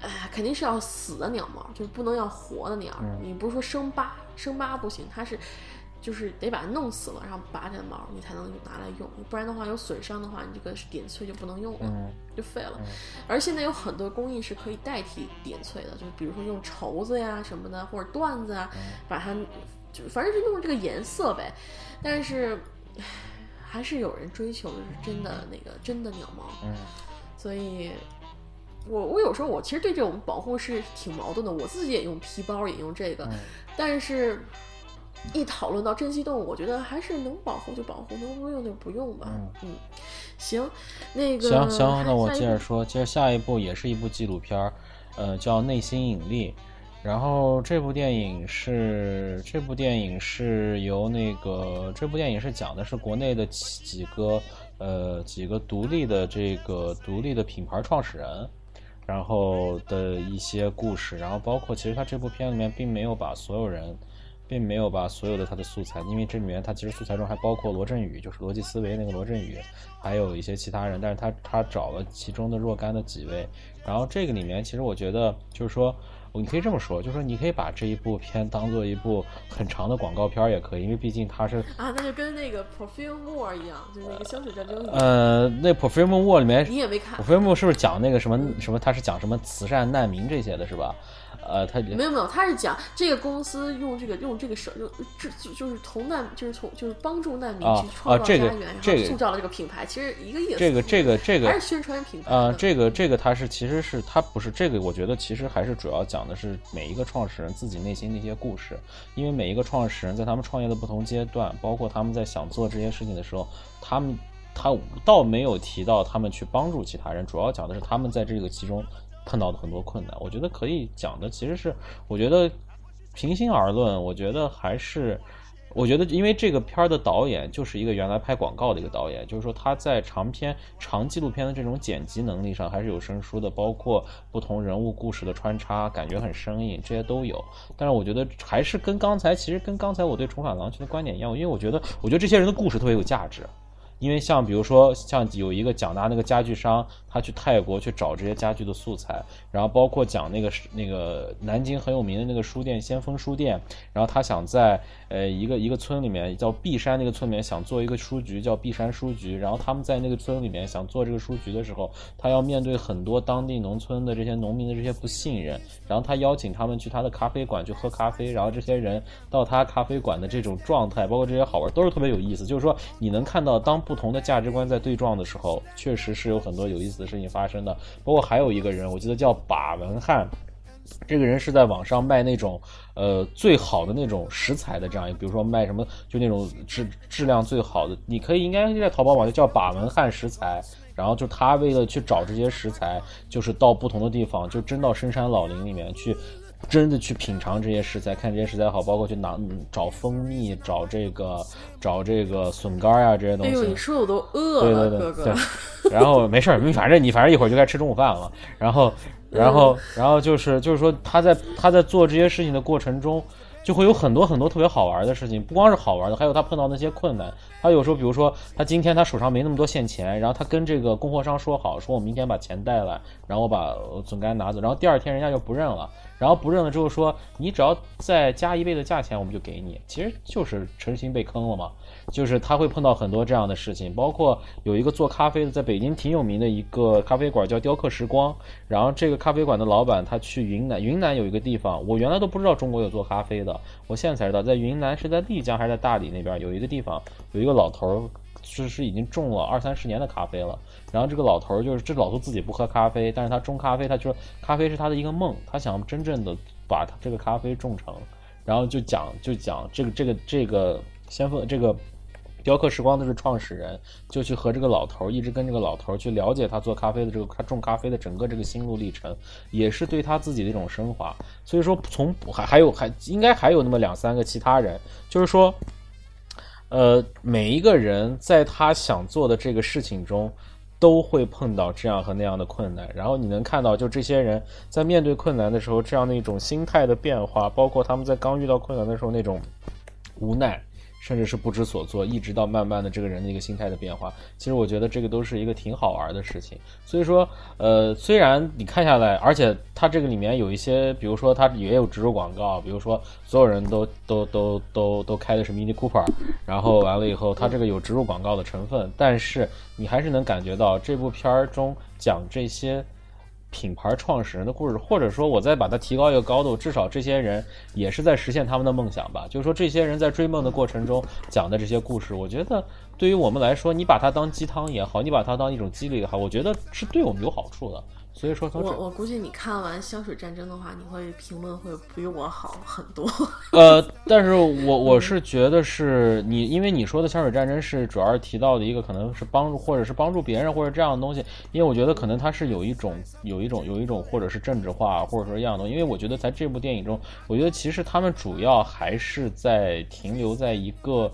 哎，肯定是要死的鸟毛，就是不能要活的鸟你不是说生疤，生疤不行，它是就是得把它弄死了，然后拔掉毛，你才能拿来用。不然的话，有损伤的话，你这个点翠就不能用了，嗯就废了。而现在有很多工艺是可以代替点翠的，就是比如说用绸子呀什么的，或者缎子啊，嗯把它就反正就弄这个颜色呗。但是唉还是有人追求的是真的那个真的鸟毛。嗯所以我我有时候我其实对这种保护是挺矛盾的，我自己也用皮包，也用这个，嗯但是。一讨论到珍稀动物，我觉得还是能保护就保护，能不用就不用吧。嗯行，那个行行，那我接着说，接着下一部也是一部纪录片儿，呃，叫《内心引力》。然后这部电影是这部电影是由那个这部电影是讲的是国内的几几个呃几个独立的这个独立的品牌创始人，然后的一些故事，然后包括其实他这部片里面并没有把所有人。并没有把所有的他的素材，因为这里面他其实素材中还包括罗振宇，就是逻辑思维那个罗振宇，还有一些其他人，但是他他找了其中的若干的几位，然后这个里面其实我觉得就是说，你可以这么说，就是说你可以把这一部片当做一部很长的广告片也可以，因为毕竟它是啊，那就跟那个 Perfume War 一样，就是那个香水战争。呃那 Perfume War 里面你也没看？Perfume 是不是讲那个什么什么？他是讲什么慈善难民这些的是吧？呃，他没有没有，他是讲这个公司用这个用这个手用这就是从难就是从就是帮助难民啊去创造啊这个家园，这个然后塑造了这个品牌，其实一个意思。这个这个这个还是宣传品牌呃，这个这个他是其实是他不是这个，我觉得其实还是主要讲的是每一个创始人自己内心的一些故事，因为每一个创始人在他们创业的不同阶段，包括他们在想做这些事情的时候，他们他倒没有提到他们去帮助其他人，主要讲的是他们在这个其中碰到的很多困难。我觉得可以讲的其实是，我觉得平心而论，我觉得还是。我觉得，因为这个片儿的导演就是一个原来拍广告的一个导演，就是说他在长片、长纪录片的这种剪辑能力上还是有生疏的，包括不同人物故事的穿插，感觉很生硬，这些都有。但是我觉得还是跟刚才，其实跟刚才我对《重返狼群》的观点一样，因为我觉得，我觉得这些人的故事特别有价值。因为像比如说，像有一个蒋大那个家具商，他去泰国去找这些家具的素材，然后包括讲那个那个南京很有名的那个书店先锋书店，然后他想在呃一个一个村里面叫碧山那个村里面想做一个书局叫碧山书局，然后他们在那个村里面想做这个书局的时候，他要面对很多当地农村的这些农民的这些不信任，然后他邀请他们去他的咖啡馆去喝咖啡，然后这些人到他咖啡馆的这种状态，包括这些好玩，都是特别有意思。就是说你能看到当不同的价值观在对撞的时候，确实是有很多有意思的事情发生的。包括还有一个人，我记得叫把文汉。这个人是在网上卖那种，呃，最好的那种食材的这样一，比如说卖什么，就那种质质量最好的，你可以应该在淘宝网就叫把文汉食材，然后就他为了去找这些食材，就是到不同的地方，就真到深山老林里面去，真的去品尝这些食材，看这些食材好，包括去拿找蜂蜜，找这个找这个笋干呀、这些东西。哎呦，你说我都饿对了，对对哥哥。对，然后没事儿，(laughs) 反正你反正一会儿就该吃中午饭了。然后，然后，然后就是就是说他在他在做这些事情的过程中，就会有很多很多特别好玩的事情，不光是好玩的，还有他碰到那些困难。他有时候，比如说他今天他手上没那么多现钱，然后他跟这个供货商说好，说我明天把钱带来，然后我把总该拿走，然后第二天人家就不认了，然后不认了之后说你只要再加一倍的价钱，我们就给你，其实就是诚心被坑了嘛。就是他会碰到很多这样的事情，包括有一个做咖啡的，在北京挺有名的一个咖啡馆叫雕刻时光。然后这个咖啡馆的老板他去云南，云南有一个地方，我原来都不知道中国有做咖啡的，我现在才知道，在云南是在丽江还是在大理那边有一个地方，有一个老头儿是是已经种了二三十年的咖啡了。然后这个老头儿就是这老头自己不喝咖啡，但是他种咖啡，他就说咖啡是他的一个梦，他想真正的把他这个咖啡种成。然后就讲就讲这个这个这个先锋这个。雕刻时光的是创始人，就去和这个老头儿，一直跟这个老头儿去了解他做咖啡的这个他种咖啡的整个这个心路历程，也是对他自己的一种升华。所以说，从还还有还应该还有那么两三个其他人，就是说，呃，每一个人在他想做的这个事情中，都会碰到这样和那样的困难。然后你能看到，就这些人在面对困难的时候，这样的一种心态的变化，包括他们在刚遇到困难的时候那种无奈。甚至是不知所措，一直到慢慢的这个人的一个心态的变化，其实我觉得这个都是一个挺好玩的事情。所以说，呃，虽然你看下来，而且它这个里面有一些，比如说它也有植入广告，比如说所有人都都都都都开的是 Mini Cooper，然后完了以后，它这个有植入广告的成分，但是你还是能感觉到这部片儿中讲这些。品牌创始人的故事，或者说，我再把它提高一个高度，至少这些人也是在实现他们的梦想吧。就是说，这些人在追梦的过程中讲的这些故事，我觉得对于我们来说，你把它当鸡汤也好，你把它当一种激励也好，我觉得是对我们有好处的。所以说，我我估计你看完《香水战争》的话，你会评论会比我好很多。(laughs) 呃，但是我我是觉得是你，因为你说的香水战争是主要是提到的一个可能是帮助或者是帮助别人或者这样的东西，因为我觉得可能它是有一种有一种有一种或者是政治化或者说一样的东西。因为我觉得在这部电影中，我觉得其实他们主要还是在停留在一个。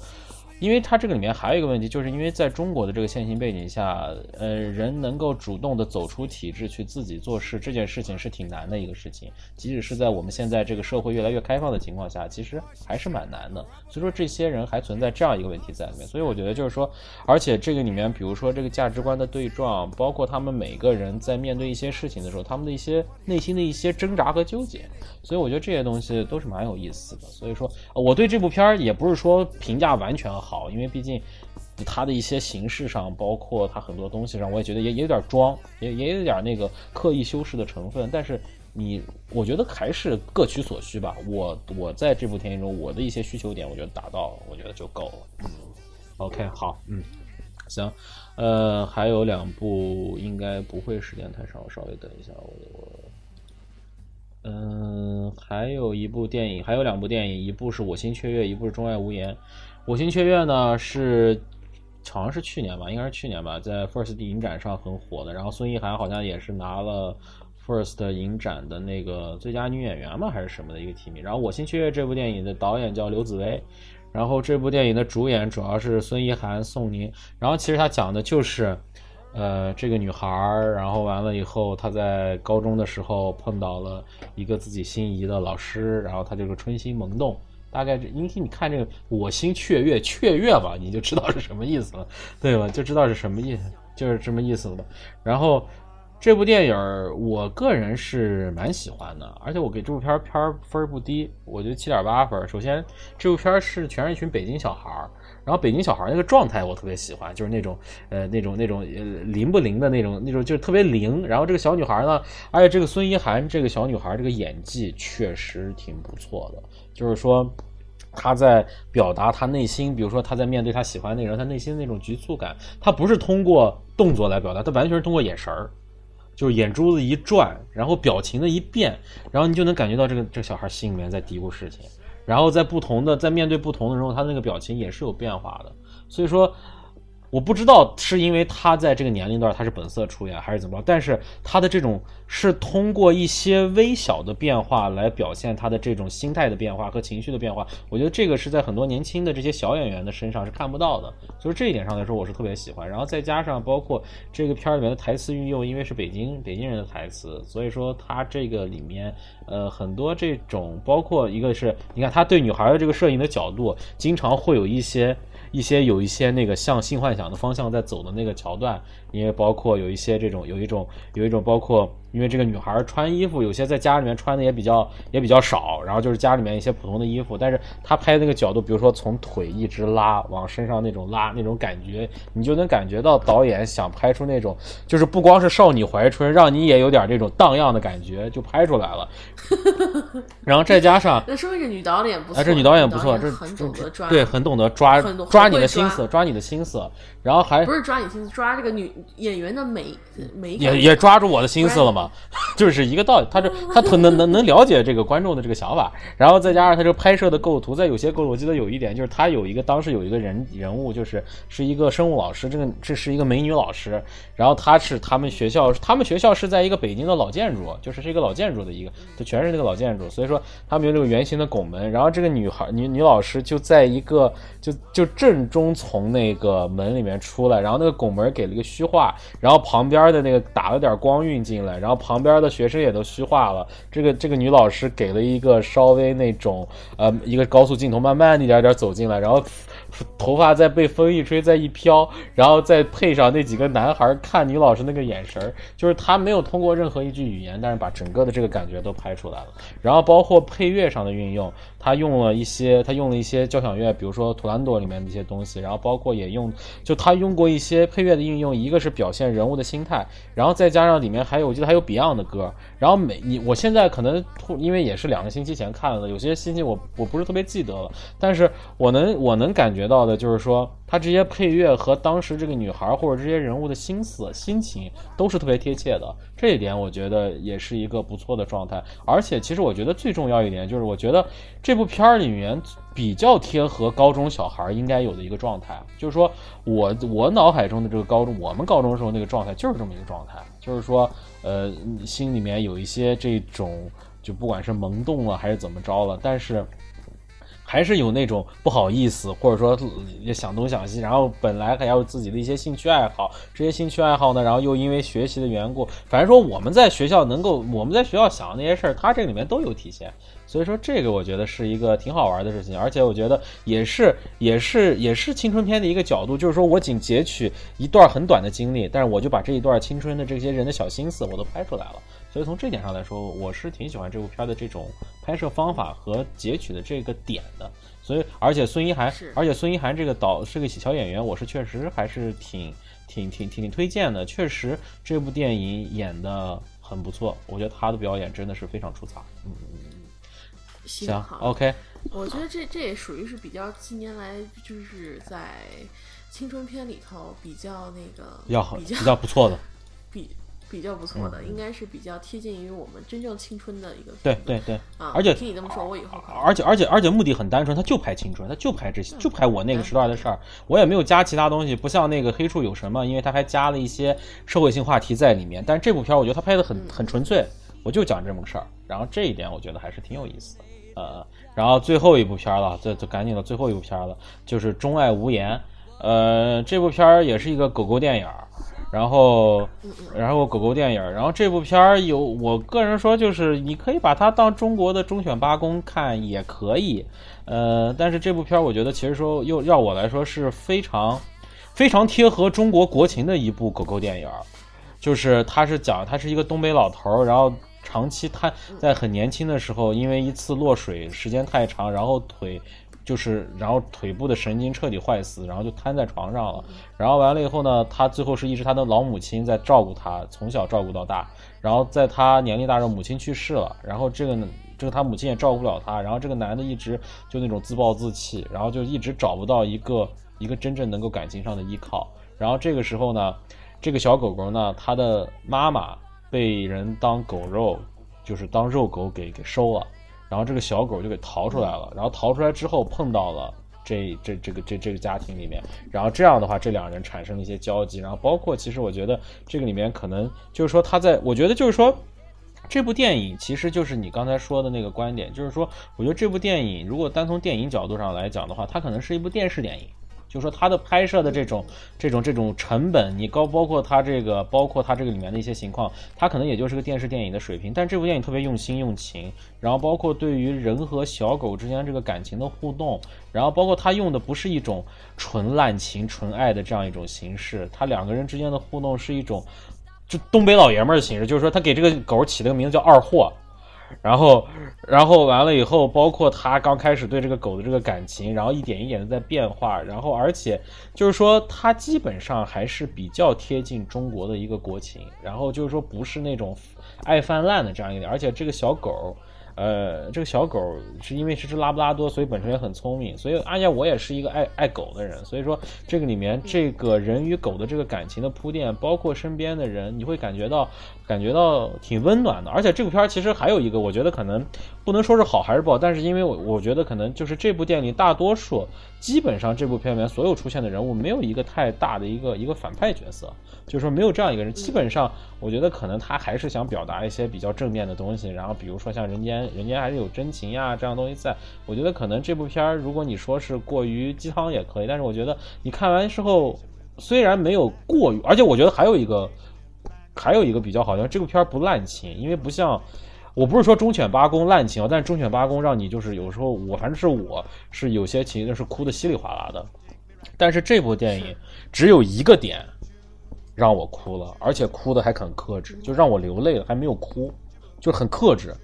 因为它这个里面还有一个问题，就是因为在中国的这个现行背景下，呃，人能够主动的走出体制去自己做事，这件事情是挺难的一个事情。即使是在我们现在这个社会越来越开放的情况下，其实还是蛮难的。所以说，这些人还存在这样一个问题在里面。所以我觉得就是说，而且这个里面，比如说这个价值观的对撞，包括他们每个人在面对一些事情的时候，他们的一些内心的一些挣扎和纠结。所以我觉得这些东西都是蛮有意思的。所以说，我对这部片儿也不是说评价完全好。好，因为毕竟他的一些形式上，包括他很多东西上，我也觉得也也有点装，也也有点那个刻意修饰的成分。但是你，我觉得还是各取所需吧。我我在这部电影中，我的一些需求点，我觉得达到了，我觉得就够了。嗯，OK，好，嗯，行，呃，还有两部应该不会时间太长，我稍微等一下，我我。嗯，还有一部电影，还有两部电影，一部是《我心雀跃》，一部是《钟爱无言》。《我心雀跃》呢是好像是去年吧，应该是去年吧，在 First 影展上很火的。然后孙一涵好像也是拿了 First 影展的那个最佳女演员嘛，还是什么的一个提名。然后《我心雀跃》这部电影的导演叫刘紫薇，然后这部电影的主演主要是孙一涵、宋宁。然后其实他讲的就是，呃，这个女孩儿，然后完了以后，她在高中的时候碰到了一个自己心仪的老师，然后她这个春心萌动。大概这，因为你看这个“我心雀跃”，雀跃吧，你就知道是什么意思了，对吧？就知道是什么意思，就是这么意思了。然后这部电影，我个人是蛮喜欢的，而且我给这部片片分不低，我觉得七点八分。首先，这部片是全是一群北京小孩儿，然后北京小孩那个状态我特别喜欢，就是那种呃那种那种呃灵不灵的那种那种，就是特别灵。然后这个小女孩呢，而且这个孙一涵这个小女孩这个演技确实挺不错的。就是说，他在表达他内心，比如说他在面对他喜欢那个人，他内心那种局促感，他不是通过动作来表达，他完全是通过眼神儿，就是眼珠子一转，然后表情的一变，然后你就能感觉到这个这个小孩心里面在嘀咕事情，然后在不同的在面对不同的时候，他那个表情也是有变化的。所以说，我不知道是因为他在这个年龄段他是本色出演还是怎么着，但是他的这种是通过一些微小的变化来表现他的这种心态的变化和情绪的变化。我觉得这个是在很多年轻的这些小演员的身上是看不到的，就是这一点上来说我是特别喜欢。然后再加上包括这个片儿里面的台词运用，因为是北京北京人的台词，所以说他这个里面呃很多这种包括一个是你看他对女孩的这个摄影的角度，经常会有一些。一些有一些那个向性幻想的方向在走的那个桥段，因为包括有一些这种有一种有一种包括，因为这个女孩穿衣服有些在家里面穿的也比较也比较少，然后就是家里面一些普通的衣服，但是她拍那个角度，比如说从腿一直拉往身上那种拉那种感觉，你就能感觉到导演想拍出那种就是不光是少女怀春，让你也有点这种荡漾的感觉，就拍出来了。(laughs) 然后再加上，那说明这女导演不错，哎，这女导演不错，这很懂得抓，对，很懂得抓抓你的心思，抓你的心思，然后还不是抓你心思，抓这个女演员的美美。也也抓住我的心思了嘛，(laughs) 就是一个道理。他这他能能能能了解这个观众的这个想法，然后再加上他这个拍摄的构图，在有些构图，我记得有一点就是他有一个当时有一个人人物，就是是一个生物老师，这个这是一个美女老师，然后她是他们学校，他们学校是在一个北京的老建筑，就是是一个老建筑的一个，就全是那个老建筑，所以说他们有这个圆形的拱门，然后这个女孩女女老师就在一个就就正中从那个门里面出来，然后那个拱门给了一个虚化，然后旁边的那个打了点光晕进来，然后然后旁边的学生也都虚化了。这个这个女老师给了一个稍微那种呃一个高速镜头，慢慢一点点走进来，然后头发再被风一吹，再一飘，然后再配上那几个男孩看女老师那个眼神，就是他没有通过任何一句语言，但是把整个的这个感觉都拍出来了。然后包括配乐上的运用，他用了一些，他用了一些交响乐，比如说《图兰朵》里面的一些东西，然后包括也用，就他用过一些配乐的应用，一个是表现人物的心态，然后再加上里面还有，我记得还有 Beyond 的歌，然后每你我现在可能因为也是两个星期前看了，有些信息我我不是特别记得了，但是我能我能感觉到的就是说，他这些配乐和当时这个女孩或者这些人物的心思心情都是特别贴切的，这一点我觉得也是一个不错的状态。而且其实我觉得最重要一点就是，我觉得这部片儿里面比较贴合高中小孩应该有的一个状态，就是说我我脑海中的这个高中，我们高中时候那个状态就是这么一个状态，就是说呃心里面有一些这种就不管是萌动了还是怎么着了，但是。还是有那种不好意思，或者说也想东想西，然后本来还有自己的一些兴趣爱好，这些兴趣爱好呢，然后又因为学习的缘故，反正说我们在学校能够，我们在学校想的那些事儿，它这里面都有体现。所以说这个我觉得是一个挺好玩的事情，而且我觉得也是也是也是青春片的一个角度，就是说我仅截取一段很短的经历，但是我就把这一段青春的这些人的小心思我都拍出来了。所以从这点上来说，我是挺喜欢这部片的这种拍摄方法和截取的这个点的。所以，而且孙一涵，而且孙一涵这个导是个小演员，我是确实还是挺挺挺挺挺推荐的。确实这部电影演的很不错，我觉得他的表演真的是非常出彩。嗯，行好，OK，我觉得这这也属于是比较近年来就是在青春片里头比较那个比较比较不错的。(laughs) 比比较不错的，应该是比较贴近于我们真正青春的一个对对对，啊。而且听你这么说，我以后而且而且而且目的很单纯，他就拍青春，他就拍这些，就拍我那个时代的事儿，我也没有加其他东西，不像那个黑处有什么，因为他还加了一些社会性话题在里面。但是这部片儿我觉得他拍的很很纯粹，我就讲这么个事儿，然后这一点我觉得还是挺有意思的。呃，然后最后一部片儿了，这这赶紧的最后一部片儿了，就是《钟爱无言》。呃，这部片儿也是一个狗狗电影儿。然后，然后狗狗电影，然后这部片儿有，我个人说就是你可以把它当中国的忠犬八公看也可以，呃，但是这部片儿我觉得其实说又要我来说是非常非常贴合中国国情的一部狗狗电影儿，就是他是讲他是一个东北老头儿，然后长期瘫在很年轻的时候，因为一次落水时间太长，然后腿就是然后腿部的神经彻底坏死，然后就瘫在床上了。然后完了以后呢，他最后是一直他的老母亲在照顾他，从小照顾到大。然后在他年龄大时候，母亲去世了，然后这个这个他母亲也照顾不了他，然后这个男的一直就那种自暴自弃，然后就一直找不到一个一个真正能够感情上的依靠。然后这个时候呢，这个小狗狗呢，它的妈妈被人当狗肉，就是当肉狗给给收了，然后这个小狗就给逃出来了，然后逃出来之后碰到了这这这个这这个家庭里面，然后这样的话，这两人产生了一些交集，然后包括其实我觉得这个里面可能就是说他在，我觉得就是说。这部电影其实就是你刚才说的那个观点，就是说，我觉得这部电影如果单从电影角度上来讲的话，它可能是一部电视电影，就说它的拍摄的这种、这种、这种成本，你高包括它这个，包括它这个里面的一些情况，它可能也就是个电视电影的水平。但这部电影特别用心用情，然后包括对于人和小狗之间这个感情的互动，然后包括它用的不是一种纯滥情、纯爱的这样一种形式，它两个人之间的互动是一种。就东北老爷们儿的形式，就是说他给这个狗起了个名字叫二货，然后，然后完了以后，包括他刚开始对这个狗的这个感情，然后一点一点的在变化，然后而且就是说他基本上还是比较贴近中国的一个国情，然后就是说不是那种爱泛滥的这样一点，而且这个小狗。呃，这个小狗是因为是只拉布拉多，所以本身也很聪明。所以，而且我也是一个爱爱狗的人，所以说这个里面这个人与狗的这个感情的铺垫，包括身边的人，你会感觉到感觉到挺温暖的。而且这部片儿其实还有一个，我觉得可能不能说是好还是不好，但是因为我我觉得可能就是这部电影大多数基本上这部片里面所有出现的人物没有一个太大的一个一个反派角色。就是说没有这样一个人，基本上我觉得可能他还是想表达一些比较正面的东西。然后比如说像人间，人间还是有真情呀这样东西在。我觉得可能这部片儿，如果你说是过于鸡汤也可以，但是我觉得你看完之后，虽然没有过于，而且我觉得还有一个，还有一个比较好，像这部片儿不滥情，因为不像，我不是说忠犬八公滥情啊，但是忠犬八公让你就是有时候我反正是我是有些情是哭的稀里哗啦的，但是这部电影只有一个点。让我哭了，而且哭的还很克制，就让我流泪了，还没有哭，就很克制，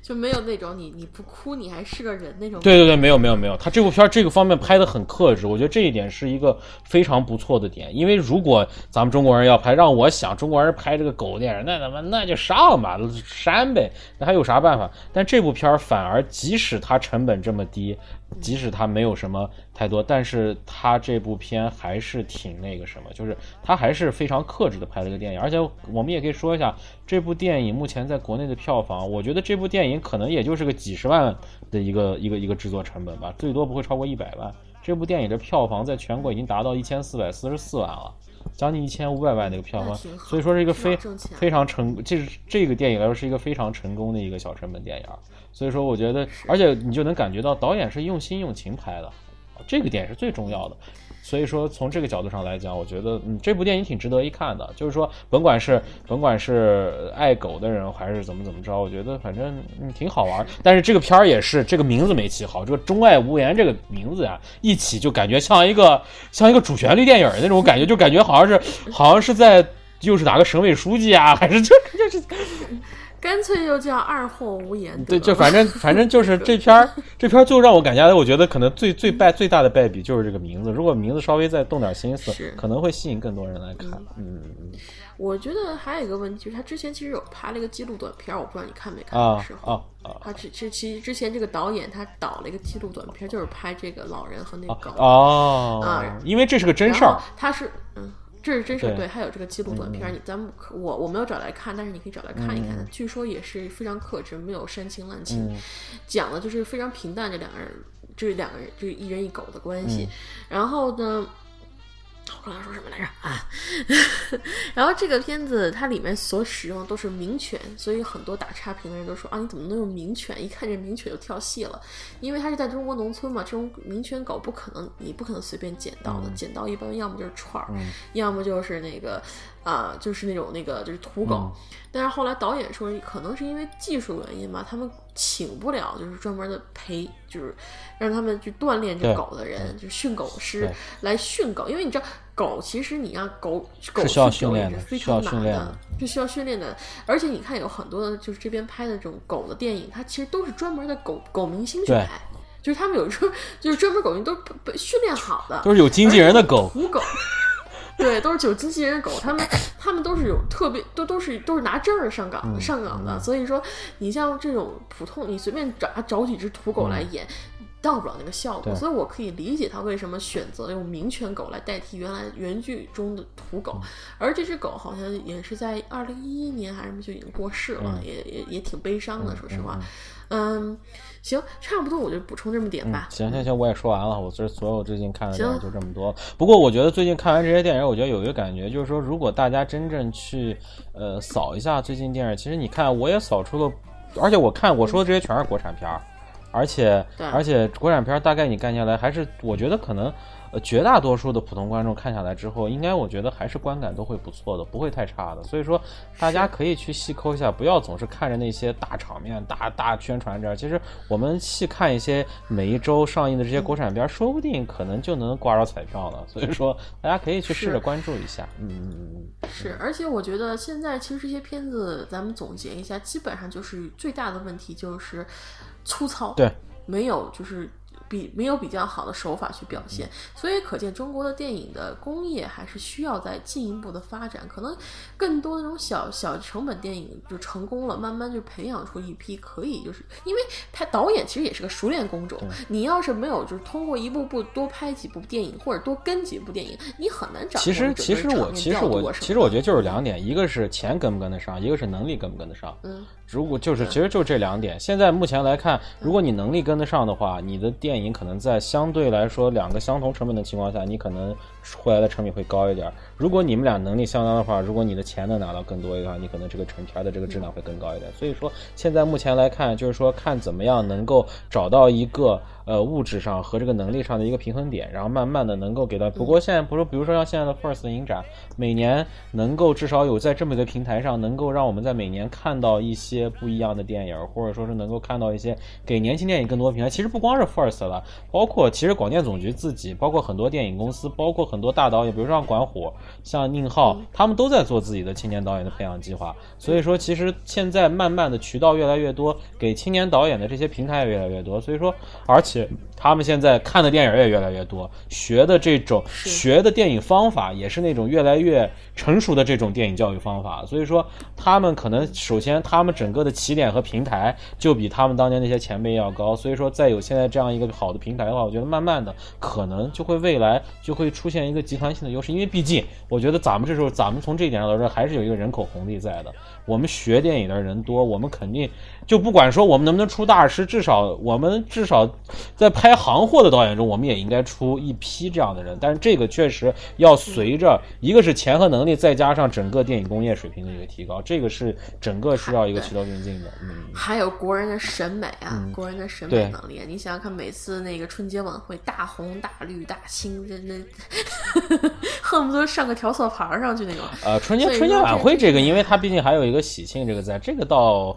就没有那种你你不哭你还是个人那种。对对对，没有没有没有，他这部片这个方面拍的很克制，我觉得这一点是一个非常不错的点。因为如果咱们中国人要拍，让我想中国人拍这个狗电影，那他妈那就上吧，删呗，那还有啥办法？但这部片反而即使它成本这么低。即使它没有什么太多，但是它这部片还是挺那个什么，就是它还是非常克制的拍了个电影。而且我们也可以说一下，这部电影目前在国内的票房，我觉得这部电影可能也就是个几十万的一个一个一个制作成本吧，最多不会超过一百万。这部电影的票房在全国已经达到一千四百四十四万了，将近一千五百万的一个票房，所以说是一个非非常成，这是这个电影来说是一个非常成功的一个小成本电影。所以说，我觉得，而且你就能感觉到导演是用心用情拍的，这个点是最重要的。所以说，从这个角度上来讲，我觉得，嗯，这部电影挺值得一看的。就是说，甭管是甭管是爱狗的人，还是怎么怎么着，我觉得反正嗯挺好玩。但是这个片儿也是这个名字没起好，这个“钟爱无言”这个名字呀，一起就感觉像一个像一个主旋律电影那种感觉，就感觉好像是好像是在又是哪个省委书记啊，还是就就是。干脆就叫二货无言。对，就反正 (laughs) 反正就是这篇儿，(laughs) 这篇儿最让我感觉，我觉得可能最最败最大的败笔就是这个名字。如果名字稍微再动点心思，可能会吸引更多人来看。嗯嗯。我觉得还有一个问题，就是他之前其实有拍了一个记录短片，我不知道你看没看的时候。啊啊他之之其实之前这个导演他导了一个记录短片，就是拍这个老人和那个哦啊，因为这是个真事儿。他是嗯。这是真实对，还有这个记录短片，你咱们我我没有找来看，但是你可以找来看一看。据说也是非常克制，没有煽情滥情，讲的就是非常平淡，这两个人，这两个人，就是一人一狗的关系。然后呢？我刚才说什么来着啊？(laughs) 然后这个片子它里面所使用的都是名犬，所以很多打差评的人都说啊，你怎么能用名犬？一看这名犬就跳戏了，因为它是在中国农村嘛，这种名犬狗不可能，你不可能随便捡到的，捡到一般要么就是串儿，要么就是那个。啊，就是那种那个就是土狗，但是后来导演说，可能是因为技术原因吧，他们请不了就是专门的陪，就是让他们去锻炼这狗的人，就训狗师来训狗，因为你知道狗其实你让狗狗需要训练的，非常难的，是需要训练的。而且你看有很多的就是这边拍的这种狗的电影，它其实都是专门的狗狗明星去拍，就是他们有时候就是专门狗明星都被训练好的，都是有经纪人的狗，土狗。对，都是九经纪人狗，他们 (laughs) 他们都是有特别，都都是都是拿证儿上岗上岗的。所以说，你像这种普通，你随便找找几只土狗来演，到不了那个效果，所以我可以理解他为什么选择用名犬狗来代替原来原剧中的土嗯狗，而这只狗好像也是在二零一一年还是什么就已经过世了，嗯也也也挺悲伤的，说实话。嗯，行，差不多我就补充这么点吧。行行行，我也说完了，我这所有最近看的电影就这么多。不过我觉得最近看完这些电影，我觉得有一个感觉，就是说，如果大家真正去呃扫一下最近电影，其实你看我也扫出了，而且我看我说的这些全是国产片儿，而且而且国产片儿大概你看下来，还是我觉得可能。呃，绝大多数的普通观众看下来之后，应该我觉得还是观感都会不错的，不会太差的。所以说，大家可以去细抠一下，不要总是看着那些大场面、大大宣传这儿。其实我们细看一些每一周上映的这些国产片，说不定可能就能刮着彩票了。所以说，大家可以去试着关注一下。嗯嗯嗯是，而且我觉得现在其实这些片子，咱们总结一下，基本上就是最大的问题就是粗糙，对，没有就是比没有比较好的手法去表现，所以可见中国的电影的工业还是需要再进一步的发展，可能更多的那种小小成本电影就成功了，慢慢就培养出一批可以就是因为他导演其实也是个熟练工种，你要是没有就是通过一步步多拍几部电影或者多跟几部电影，你很难掌握其实其实我其实我其实我觉得就是两点，一个是钱跟不跟得上，一个是能力跟不跟得上。嗯，如果就是其实就这两点。现在目前来看，如果你能力跟得上的话，你的电影可能在相对来说两个相同成本的情况下，你可能回来的成品会高一点。如果你们俩能力相当的话，如果你的钱能拿到更多的话，你可能这个成片的这个质量会更高一点。所以说，现在目前来看，就是说看怎么样能够找到一个呃物质上和这个能力上的一个平衡点，然后慢慢的能够给到。不过现在不是，比如说像现在的 First 影展，每年能够至少有在这么一个平台上，能够让我们在每年看到一些不一样的电影，或者说是能够看到一些给年轻电影更多的平台。其实不光是 First 了，包括其实广电总局自己，包括很多电影公司，包括很多大导演，比如说像管虎、像宁浩，他们都在做自己的青年导演的培养计划。所以说，其实现在慢慢的渠道越来越多，给青年导演的这些平台也越来越多。所以说，而且他们现在看的电影也越来越多，学的这种学的电影方法也是那种越来越成熟的这种电影教育方法。所以说，他们可能首先他们整个的起点和平台就比他们当年那些前辈要高。所以说，再有现在这样一个好的平台的话，我觉得慢慢的可能就会未来就会出现一个集团性的优势。因为毕竟，我觉得咱们这时候咱们从这一点上来说，还是有一个人口红利在的。我们学电影的人多，我们肯定就不管说我们能不能出大师，至少我们至少在拍行货的导演中，我们也应该出一批这样的人。但是这个确实要随着一个是钱和能力，再加上整个电影工业水平的一个提高，这个是整个需要一个齐头并进的。嗯，还有国人的审美啊，国人的审美能力啊，你想想看，每次那个春节晚会，大红大绿大青，这那 (laughs) 恨不得上个调色盘上去那种。呃，春节春节晚会这个，因为它毕竟还有一个喜庆这个在，这个倒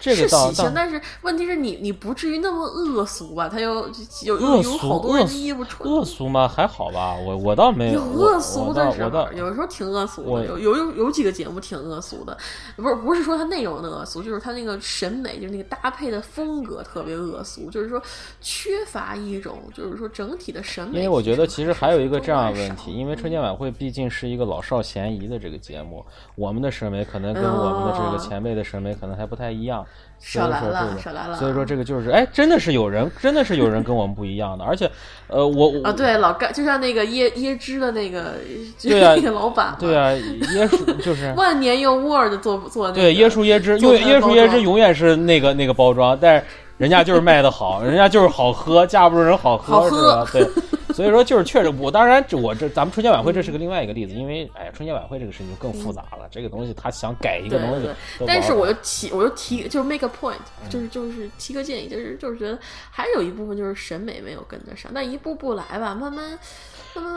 这个是喜庆但是问题是你你不至于那么恶俗吧？他有有有恶俗好多人的衣服穿恶俗吗？还好吧，我我倒没有我恶俗的时候，有的时候挺恶俗的，有有有有几个节目挺恶俗的，不是不是说它内容的恶俗，就是它那个审美，就是那个搭配的风格特别恶俗，就是说缺乏一种就是说整体的审美。因为我觉得其实还有一个这样的问题，因为春节晚会毕竟是一个老少咸宜的这个节目，我们的审美可能跟我们的这个哦前辈的审美可能还不太一样。少来了少来了所以说这个就是，哎，真的是有人，真的是有人跟我们不一样的，而且，呃，我我啊，对，老干就像那个椰椰汁的那个，就对啊那个老板，对啊，椰树 (laughs) 就是万年用 Word 做做那个，对，椰树椰汁，做永椰树椰汁永远是那个那个包装，但是人家就是卖的好，(laughs) 人家就是好喝，架不住人好喝，好喝。是吧？对，所以说就是确实，我当然我这咱们春节晚会这是个另外一个例子，因为哎呀，春节晚会这个事情就更复杂了，这个东西他想改一个东西对对但是我就提，我就提，就是 make a point，就是就是提个建议，就是就是觉得还有一部分就是审美没有跟得上，但一步步来吧，慢慢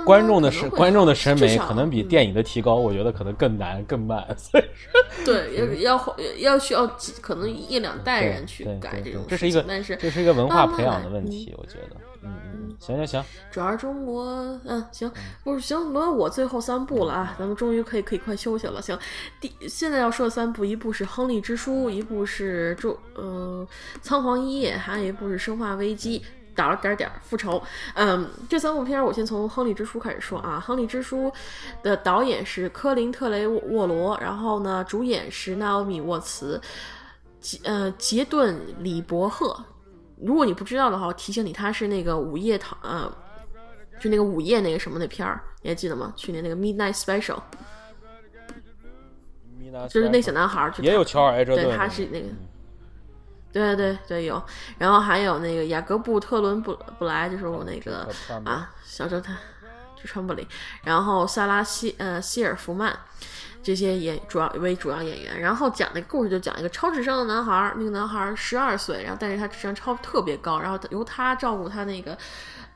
观众的审观众的审美可能比嗯。电影的提高，我觉得可能更难更慢，所以。说 (laughs) (laughs) 对要要要需要几可能一两代人去改这种这是一个事情但是这是一个文化培养的问题，我觉得，嗯嗯，行行行，主要是中国，嗯，行，不是行，轮到我最后三部了啊，咱们终于可以可以快休息了。行，第现在要说的三部，一部是《亨利之书》，一部是《中呃仓皇一夜》，还有一部是《生化危机》。点儿点儿点儿复仇，嗯，这三部片儿我先从《亨利之书》开始说啊，《亨利之书》的导演是科林特雷沃沃罗，然后呢，主演是纳奥米沃茨，杰呃杰顿李伯赫，如果你不知道的话，我提醒你，他是那个午夜堂，呃，就那个午夜那个什么那片儿，你还记得吗？去年那个 Midnight Special，就是那小男孩也有乔尔埃哲顿对，他是那个，对对对有，然后还有那个雅各布特伦布布莱，就是我那个啊小侦探，就川布里，然后萨拉西呃希尔弗曼。这些演主要为主要演员，然后讲那个故事就讲一个超智商的男孩儿，那个男孩儿十二岁，然后但是他智商超特别高，然后由他照顾他那个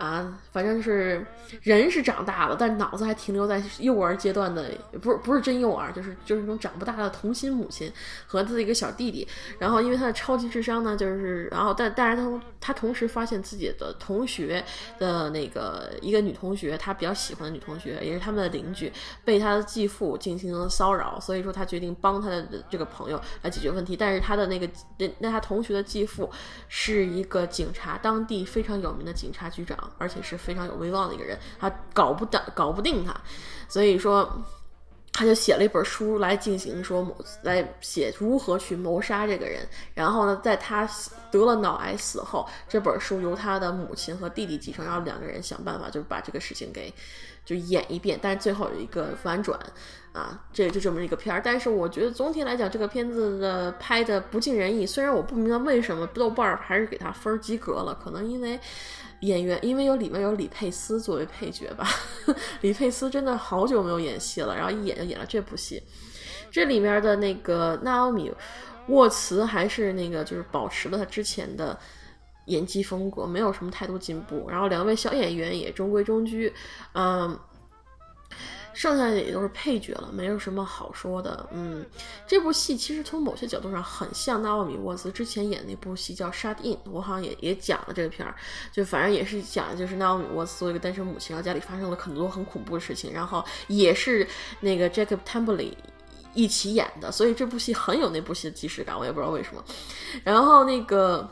啊，反正是人是长大了，但脑子还停留在幼儿阶段的，不是不是真幼儿，就是就是那种长不大的童心母亲和他的一个小弟弟。然后因为他的超级智商呢，就是然后但但是他他同时发现自己的同学的那个一个女同学，他比较喜欢的女同学，也是他们的邻居，被他的继父进行了骚扰，所以说他决定帮他的这个朋友来解决问题。但是他的那个那那他同学的继父是一个警察，当地非常有名的警察局长，而且是非常有威望的一个人，他搞不定搞不定他，所以说。他就写了一本书来进行说谋来写如何去谋杀这个人，然后呢，在他得了脑癌死后，这本书由他的母亲和弟弟继承，然后两个人想办法就是把这个事情给就演一遍，但是最后有一个反转啊，这就这么一个片儿。但是我觉得总体来讲，这个片子的拍的不尽人意，虽然我不明白为什么豆瓣儿还是给他分及格了，可能因为。演员，因为有里面有李佩斯作为配角吧，(laughs) 李佩斯真的好久没有演戏了，然后一演就演了这部戏。这里面的那个娜奥米沃茨还是那个就是保持了他之前的演技风格，没有什么太多进步。然后两位小演员也中规中矩，嗯。剩下的也都是配角了，没有什么好说的。嗯，这部戏其实从某些角度上很像纳奥米沃兹之前演那部戏叫《Shut In》，我好像也也讲了这个片儿，就反正也是讲就是纳奥米沃兹作为一个单身母亲，然后家里发生了很多很恐怖的事情，然后也是那个 Jacob Tremblay 一起演的，所以这部戏很有那部戏的即视感，我也不知道为什么。然后那个，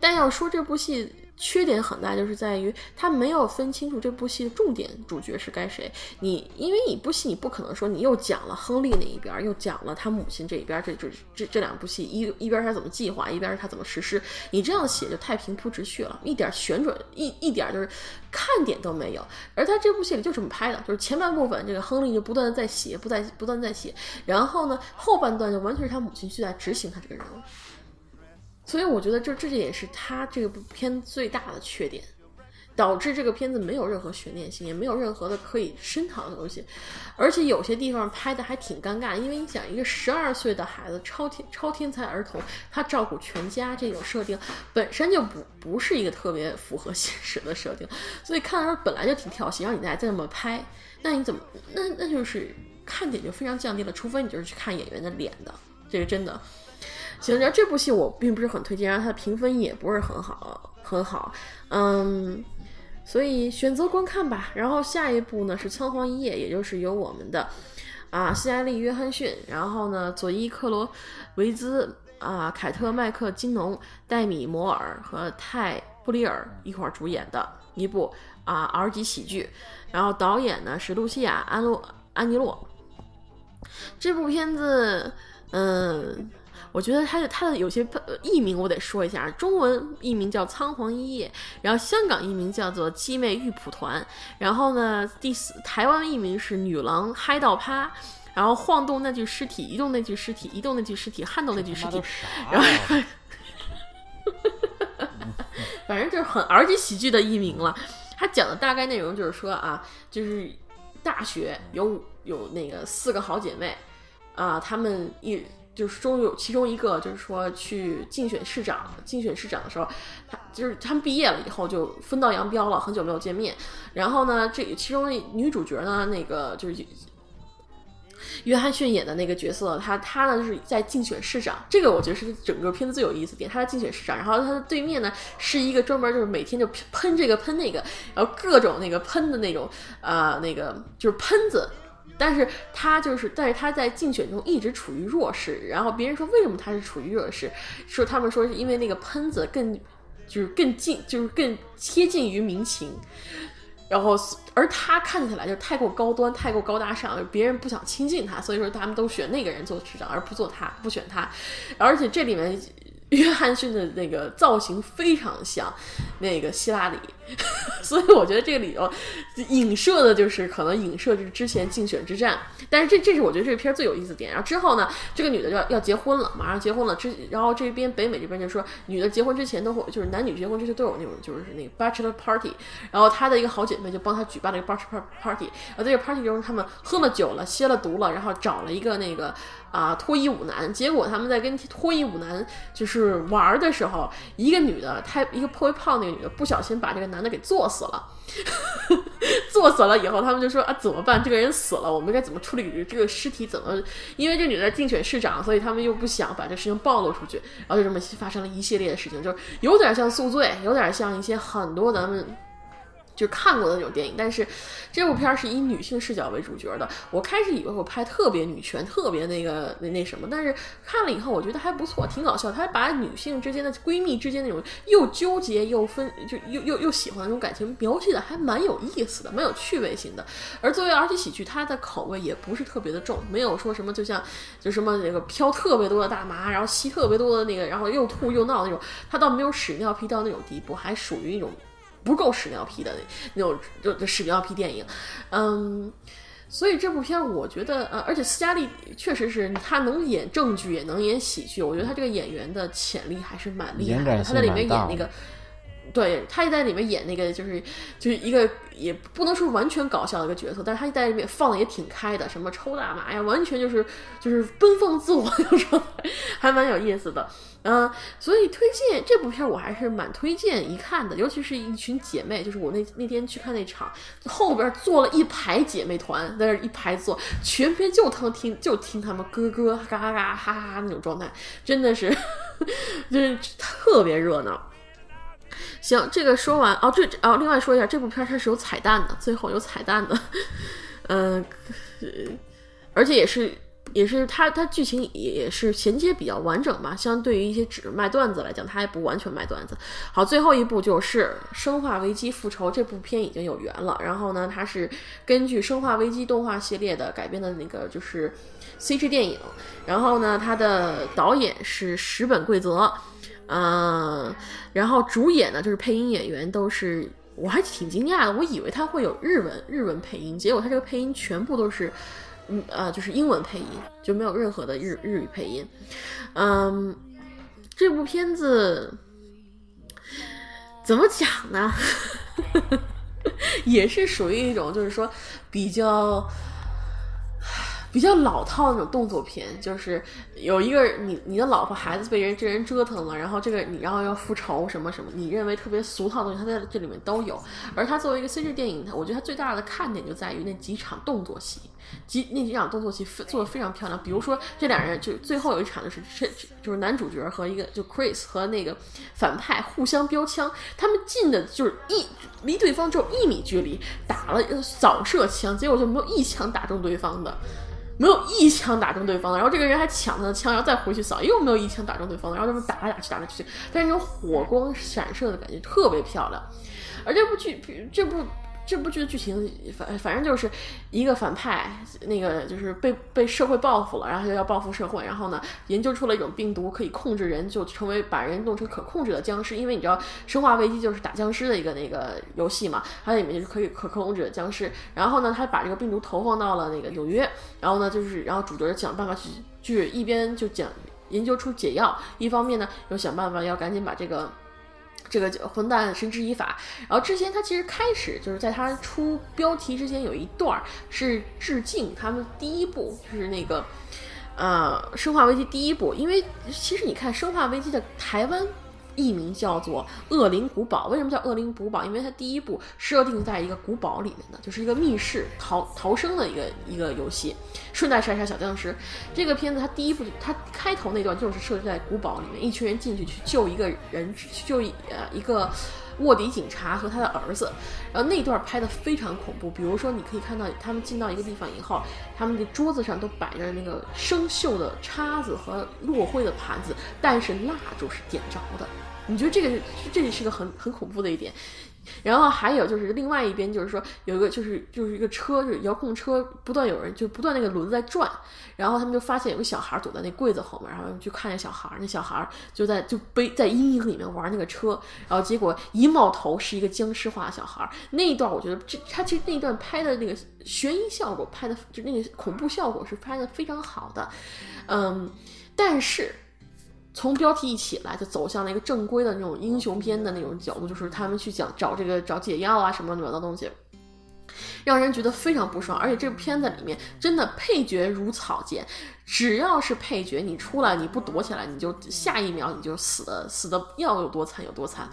但要说这部戏。缺点很大，就是在于他没有分清楚这部戏的重点主角是该谁。你因为一部戏，你不可能说你又讲了亨利那一边，又讲了他母亲这一边，这这这这两部戏一一边他怎么计划，一边是他怎么实施。你这样写就太平铺直叙了，一点旋转一一点就是看点都没有。而他这部戏里就这么拍的，就是前半部分这个亨利就不断的在写，不在不断在写，然后呢后半段就完全是他母亲去在执行他这个人物。所以我觉得这这也是他这部片最大的缺点，导致这个片子没有任何悬念性，也没有任何的可以深讨的东西，而且有些地方拍的还挺尴尬，因为你想一个十二岁的孩子，超天超天才儿童，他照顾全家这种设定本身就不不是一个特别符合现实的设定，所以看的时候本来就挺跳戏，然后你再这么拍，那你怎么那那就是看点就非常降低了，除非你就是去看演员的脸的，这个真的。行，然后这部戏我并不是很推荐，然后它的评分也不是很好，很好，嗯，所以选择观看吧。然后下一部呢是《仓皇一夜》，也就是由我们的啊希莱利·约翰逊，然后呢佐伊·克罗维兹啊凯特·麦克金农、戴米·摩尔和泰·布里尔一块儿主演的一部啊 R 级喜剧。然后导演呢是露西亚·安洛安尼洛。这部片子，嗯。我觉得它的它的有些译名我得说一下，中文译名叫《仓皇一夜》，然后香港译名叫做《七妹玉蒲团》，然后呢，第四台湾译名是《女郎嗨到趴》，然后晃动那具尸体，移动那具尸体，移动那具尸体，撼动那具尸体，然后，(laughs) 反正就是很儿级喜剧的译名了。他讲的大概内容就是说啊，就是大学有有那个四个好姐妹啊，她们一。就是中有其中一个，就是说去竞选市长，竞选市长的时候，他就是他们毕业了以后就分道扬镳了，很久没有见面。然后呢，这其中女主角呢，那个就是约翰逊演的那个角色，他他呢就是在竞选市长，这个我觉得是整个片子最有意思点。他在竞选市长，然后他的对面呢是一个专门就是每天就喷这个喷那个，然后各种那个喷的那种啊，那个就是喷子。但是他就是，但是他在竞选中一直处于弱势。然后别人说为什么他是处于弱势？说他们说是因为那个喷子更，就是更近，就是更贴近于民情。然后而他看起来就太过高端，太过高大上，别人不想亲近他，所以说他们都选那个人做市长，而不做他，不选他。而且这里面约翰逊的那个造型非常像那个希拉里，(laughs) 所以我觉得这个里头影射的就是可能影射就是之前竞选之战，但是这这是我觉得这个片最有意思点。然后之后呢，这个女的要要结婚了，马上结婚了，之然后这边北美这边就说女的结婚之前都会就是男女结婚之前都有那种就是那个 bachelor party，然后她的一个好姐妹就帮她举办了一个 bachelor party，然后在这个 party 中他们喝了酒了，吸了毒了，然后找了一个那个。啊，脱衣舞男，结果他们在跟脱衣舞男就是玩的时候，一个女的，她一个颇为胖那个女的，不小心把这个男的给做死了。(laughs) 做死了以后，他们就说啊，怎么办？这个人死了，我们该怎么处理这个尸体？怎么？因为这女的竞选市长，所以他们又不想把这事情暴露出去，然后就这么发生了一系列的事情，就是有点像宿醉，有点像一些很多咱们。就看过的那种电影，但是这部片儿是以女性视角为主角的。我开始以为我拍特别女权，特别那个那那什么，但是看了以后，我觉得还不错，挺搞笑。他把女性之间的闺蜜之间那种又纠结又分，就又又又喜欢那种感情描写的还蛮有意思的，蛮有趣味性的。而作为儿童喜剧，它的口味也不是特别的重，没有说什么就像就什么那个飘特别多的大麻，然后吸特别多的那个，然后又吐又闹那种，它倒没有屎尿屁到那种地步，还属于一种。不够屎尿屁的那那种就就屎尿屁电影，嗯，所以这部片我觉得呃，而且斯嘉丽确实是他能演正剧也能演喜剧，我觉得他这个演员的潜力还是蛮厉害的。他在里面演那个，对，他也在里面演那个就是就是一个也不能说完全搞笑的一个角色，但是他在里面放的也挺开的，什么抽大麻呀，完全就是就是奔放自我那种，还蛮有意思的。嗯，所以推荐这部片我还是蛮推荐一看的，尤其是一群姐妹，就是我那那天去看那场，后边坐了一排姐妹团，在那一排坐，全片就听听就听他们咯咯嘎嘎哈哈那种状态，真的是 (laughs) 就是特别热闹。行，这个说完哦，这哦，另外说一下，这部片它是有彩蛋的，最后有彩蛋的，嗯，而且也是。也是它，它剧情也是衔接比较完整吧。相对于一些只卖段子来讲，它也不完全卖段子。好，最后一部就是《生化危机：复仇》这部片已经有缘了。然后呢，它是根据《生化危机》动画系列的改编的那个就是 CG 电影。然后呢，它的导演是石本贵泽，嗯，然后主演呢就是配音演员都是，我还挺惊讶的，我以为他会有日文日文配音，结果他这个配音全部都是。嗯啊，就是英文配音，就没有任何的日日语配音。嗯，这部片子怎么讲呢？(laughs) 也是属于一种，就是说比较。比较老套那种动作片，就是有一个你你的老婆孩子被人这人折腾了，然后这个你然后要复仇什么什么，你认为特别俗套的东西，他在这里面都有。而他作为一个 CG 电影，我觉得他最大的看点就在于那几场动作戏，几那几场动作戏做的非常漂亮。比如说这两人就最后有一场就是这就是男主角和一个就 Chris 和那个反派互相飙枪，他们近的就是一离对方只有一米距离打了扫射枪，结果就没有一枪打中对方的。没有一枪打中对方的，然后这个人还抢他的枪，然后再回去扫，又没有一枪打中对方的，然后他们打来打去，打来打去，但是那种火光闪射的感觉特别漂亮，而这部剧，这部。这部剧的剧情反反正就是一个反派，那个就是被被社会报复了，然后就要报复社会，然后呢研究出了一种病毒可以控制人，就成为把人弄成可控制的僵尸。因为你知道《生化危机》就是打僵尸的一个那个游戏嘛，它里面就是可以可控制的僵尸。然后呢，他把这个病毒投放到了那个纽约，然后呢就是然后主角想办法去去一边就讲研究出解药，一方面呢又想办法要赶紧把这个。这个混蛋绳之以法，然后之前他其实开始就是在他出标题之前有一段是致敬他们第一部，就是那个呃《生化危机》第一部，因为其实你看《生化危机》的台湾。艺名叫做《恶灵古堡》，为什么叫恶灵古堡？因为它第一部设定在一个古堡里面的，就是一个密室逃逃生的一个一个游戏。顺带杀杀小僵尸，这个片子它第一部它开头那段就是设置在古堡里面，一群人进去去救一个人，去救呃一个卧底警察和他的儿子。然后那段拍的非常恐怖，比如说你可以看到他们进到一个地方以后，他们的桌子上都摆着那个生锈的叉子和落灰的盘子，但是蜡烛是点着的。你觉得这个这里是个很很恐怖的一点，然后还有就是另外一边，就是说有一个就是就是一个车，就是遥控车，不断有人就不断那个轮子在转，然后他们就发现有个小孩躲在那柜子后面，然后去看那小孩，那小孩就在就背在阴影里面玩那个车，然后结果一冒头是一个僵尸化的小孩，那一段我觉得这他其实那一段拍的那个悬疑效果拍的就那个恐怖效果是拍的非常好的，嗯，但是。从标题一起来，就走向了一个正规的那种英雄片的那种角度，就是他们去讲找这个找解药啊什么什么的东西，让人觉得非常不爽。而且这部片子里面真的配角如草芥，只要是配角，你出来你不躲起来，你就下一秒你就死的死的要有多惨有多惨。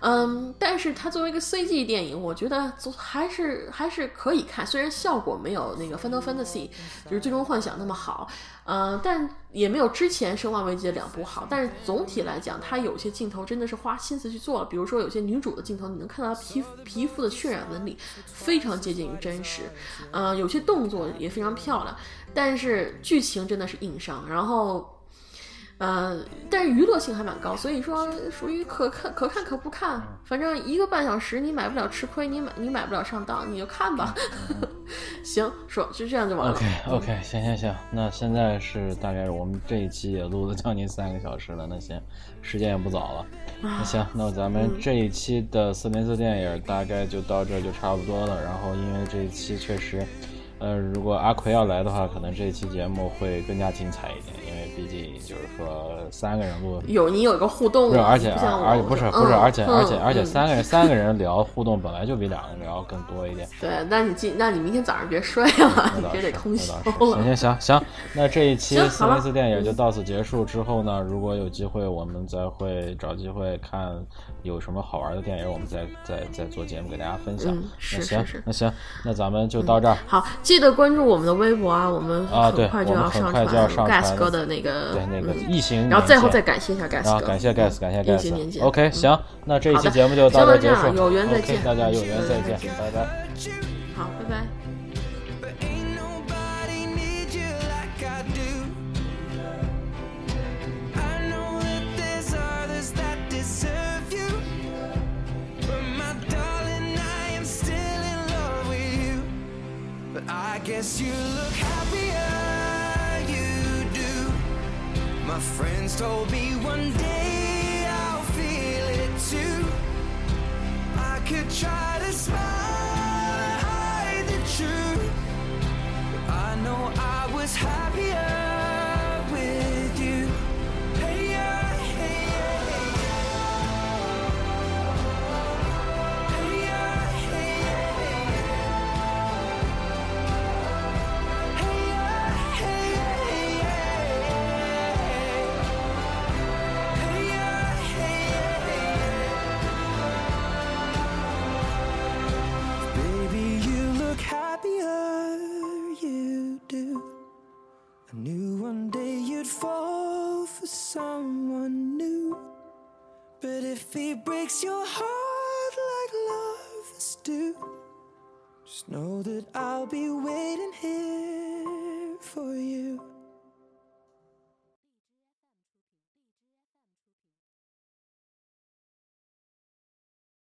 嗯，但是它作为一个 CG 电影，我觉得还是还是可以看，虽然效果没有那个《Final Fantasy》就是《最终幻想》那么好，呃，但也没有之前《生化危机》的两部好。但是总体来讲，它有些镜头真的是花心思去做了，比如说有些女主的镜头，你能看到她皮肤皮肤的渲染纹理非常接近于真实，呃，有些动作也非常漂亮，但是剧情真的是硬伤，然后。呃，但是娱乐性还蛮高，所以说属于可看可看可不看，反正一个半小时你买不了吃亏，你买你买不了上当，你就看吧。(laughs) 行，说就这样就完了。OK OK，行行行，那现在是大概我们这一期也录了将近三个小时了，那行，时间也不早了。那行，那咱们这一期的四零四电影大概就到这儿就差不多了。然后因为这一期确实，呃，如果阿奎要来的话，可能这一期节目会更加精彩一点，因为毕竟就是说三个人录。有你有一个互动，不是，而且而且不是不是，嗯而且而且嗯而且嗯三个人三个人聊互动本来就比两个人聊更多一点。对，那你今那你明天早上别睡了，(laughs) 别得通宵了行。行行行，那这一期四零四电影就到此结束。之后呢，如果有机会，我们再会找机会看有什么好玩的电影，我们再再再做节目给大家分享。那行那行，那咱们就到这儿。好，记得关注我们的微博啊，我们啊对很快就要上传 Gas 哥的那个对，那个嗯异形然后最后再感谢一下 Gas 哥，感谢 Gas，感谢异形年 Gas。鉴 OK，嗯行，那这一期节目就到这儿结束。有缘再 OK，见大家有缘再见，拜拜。好，拜拜。I guess you look happier, you do. My friends told me one day I'll feel it too. I could try to smile and hide the truth. But I know I was happier you do. I knew one day you'd fall for someone new. But if he breaks your heart like lovers do, just know that I'll be waiting here for you.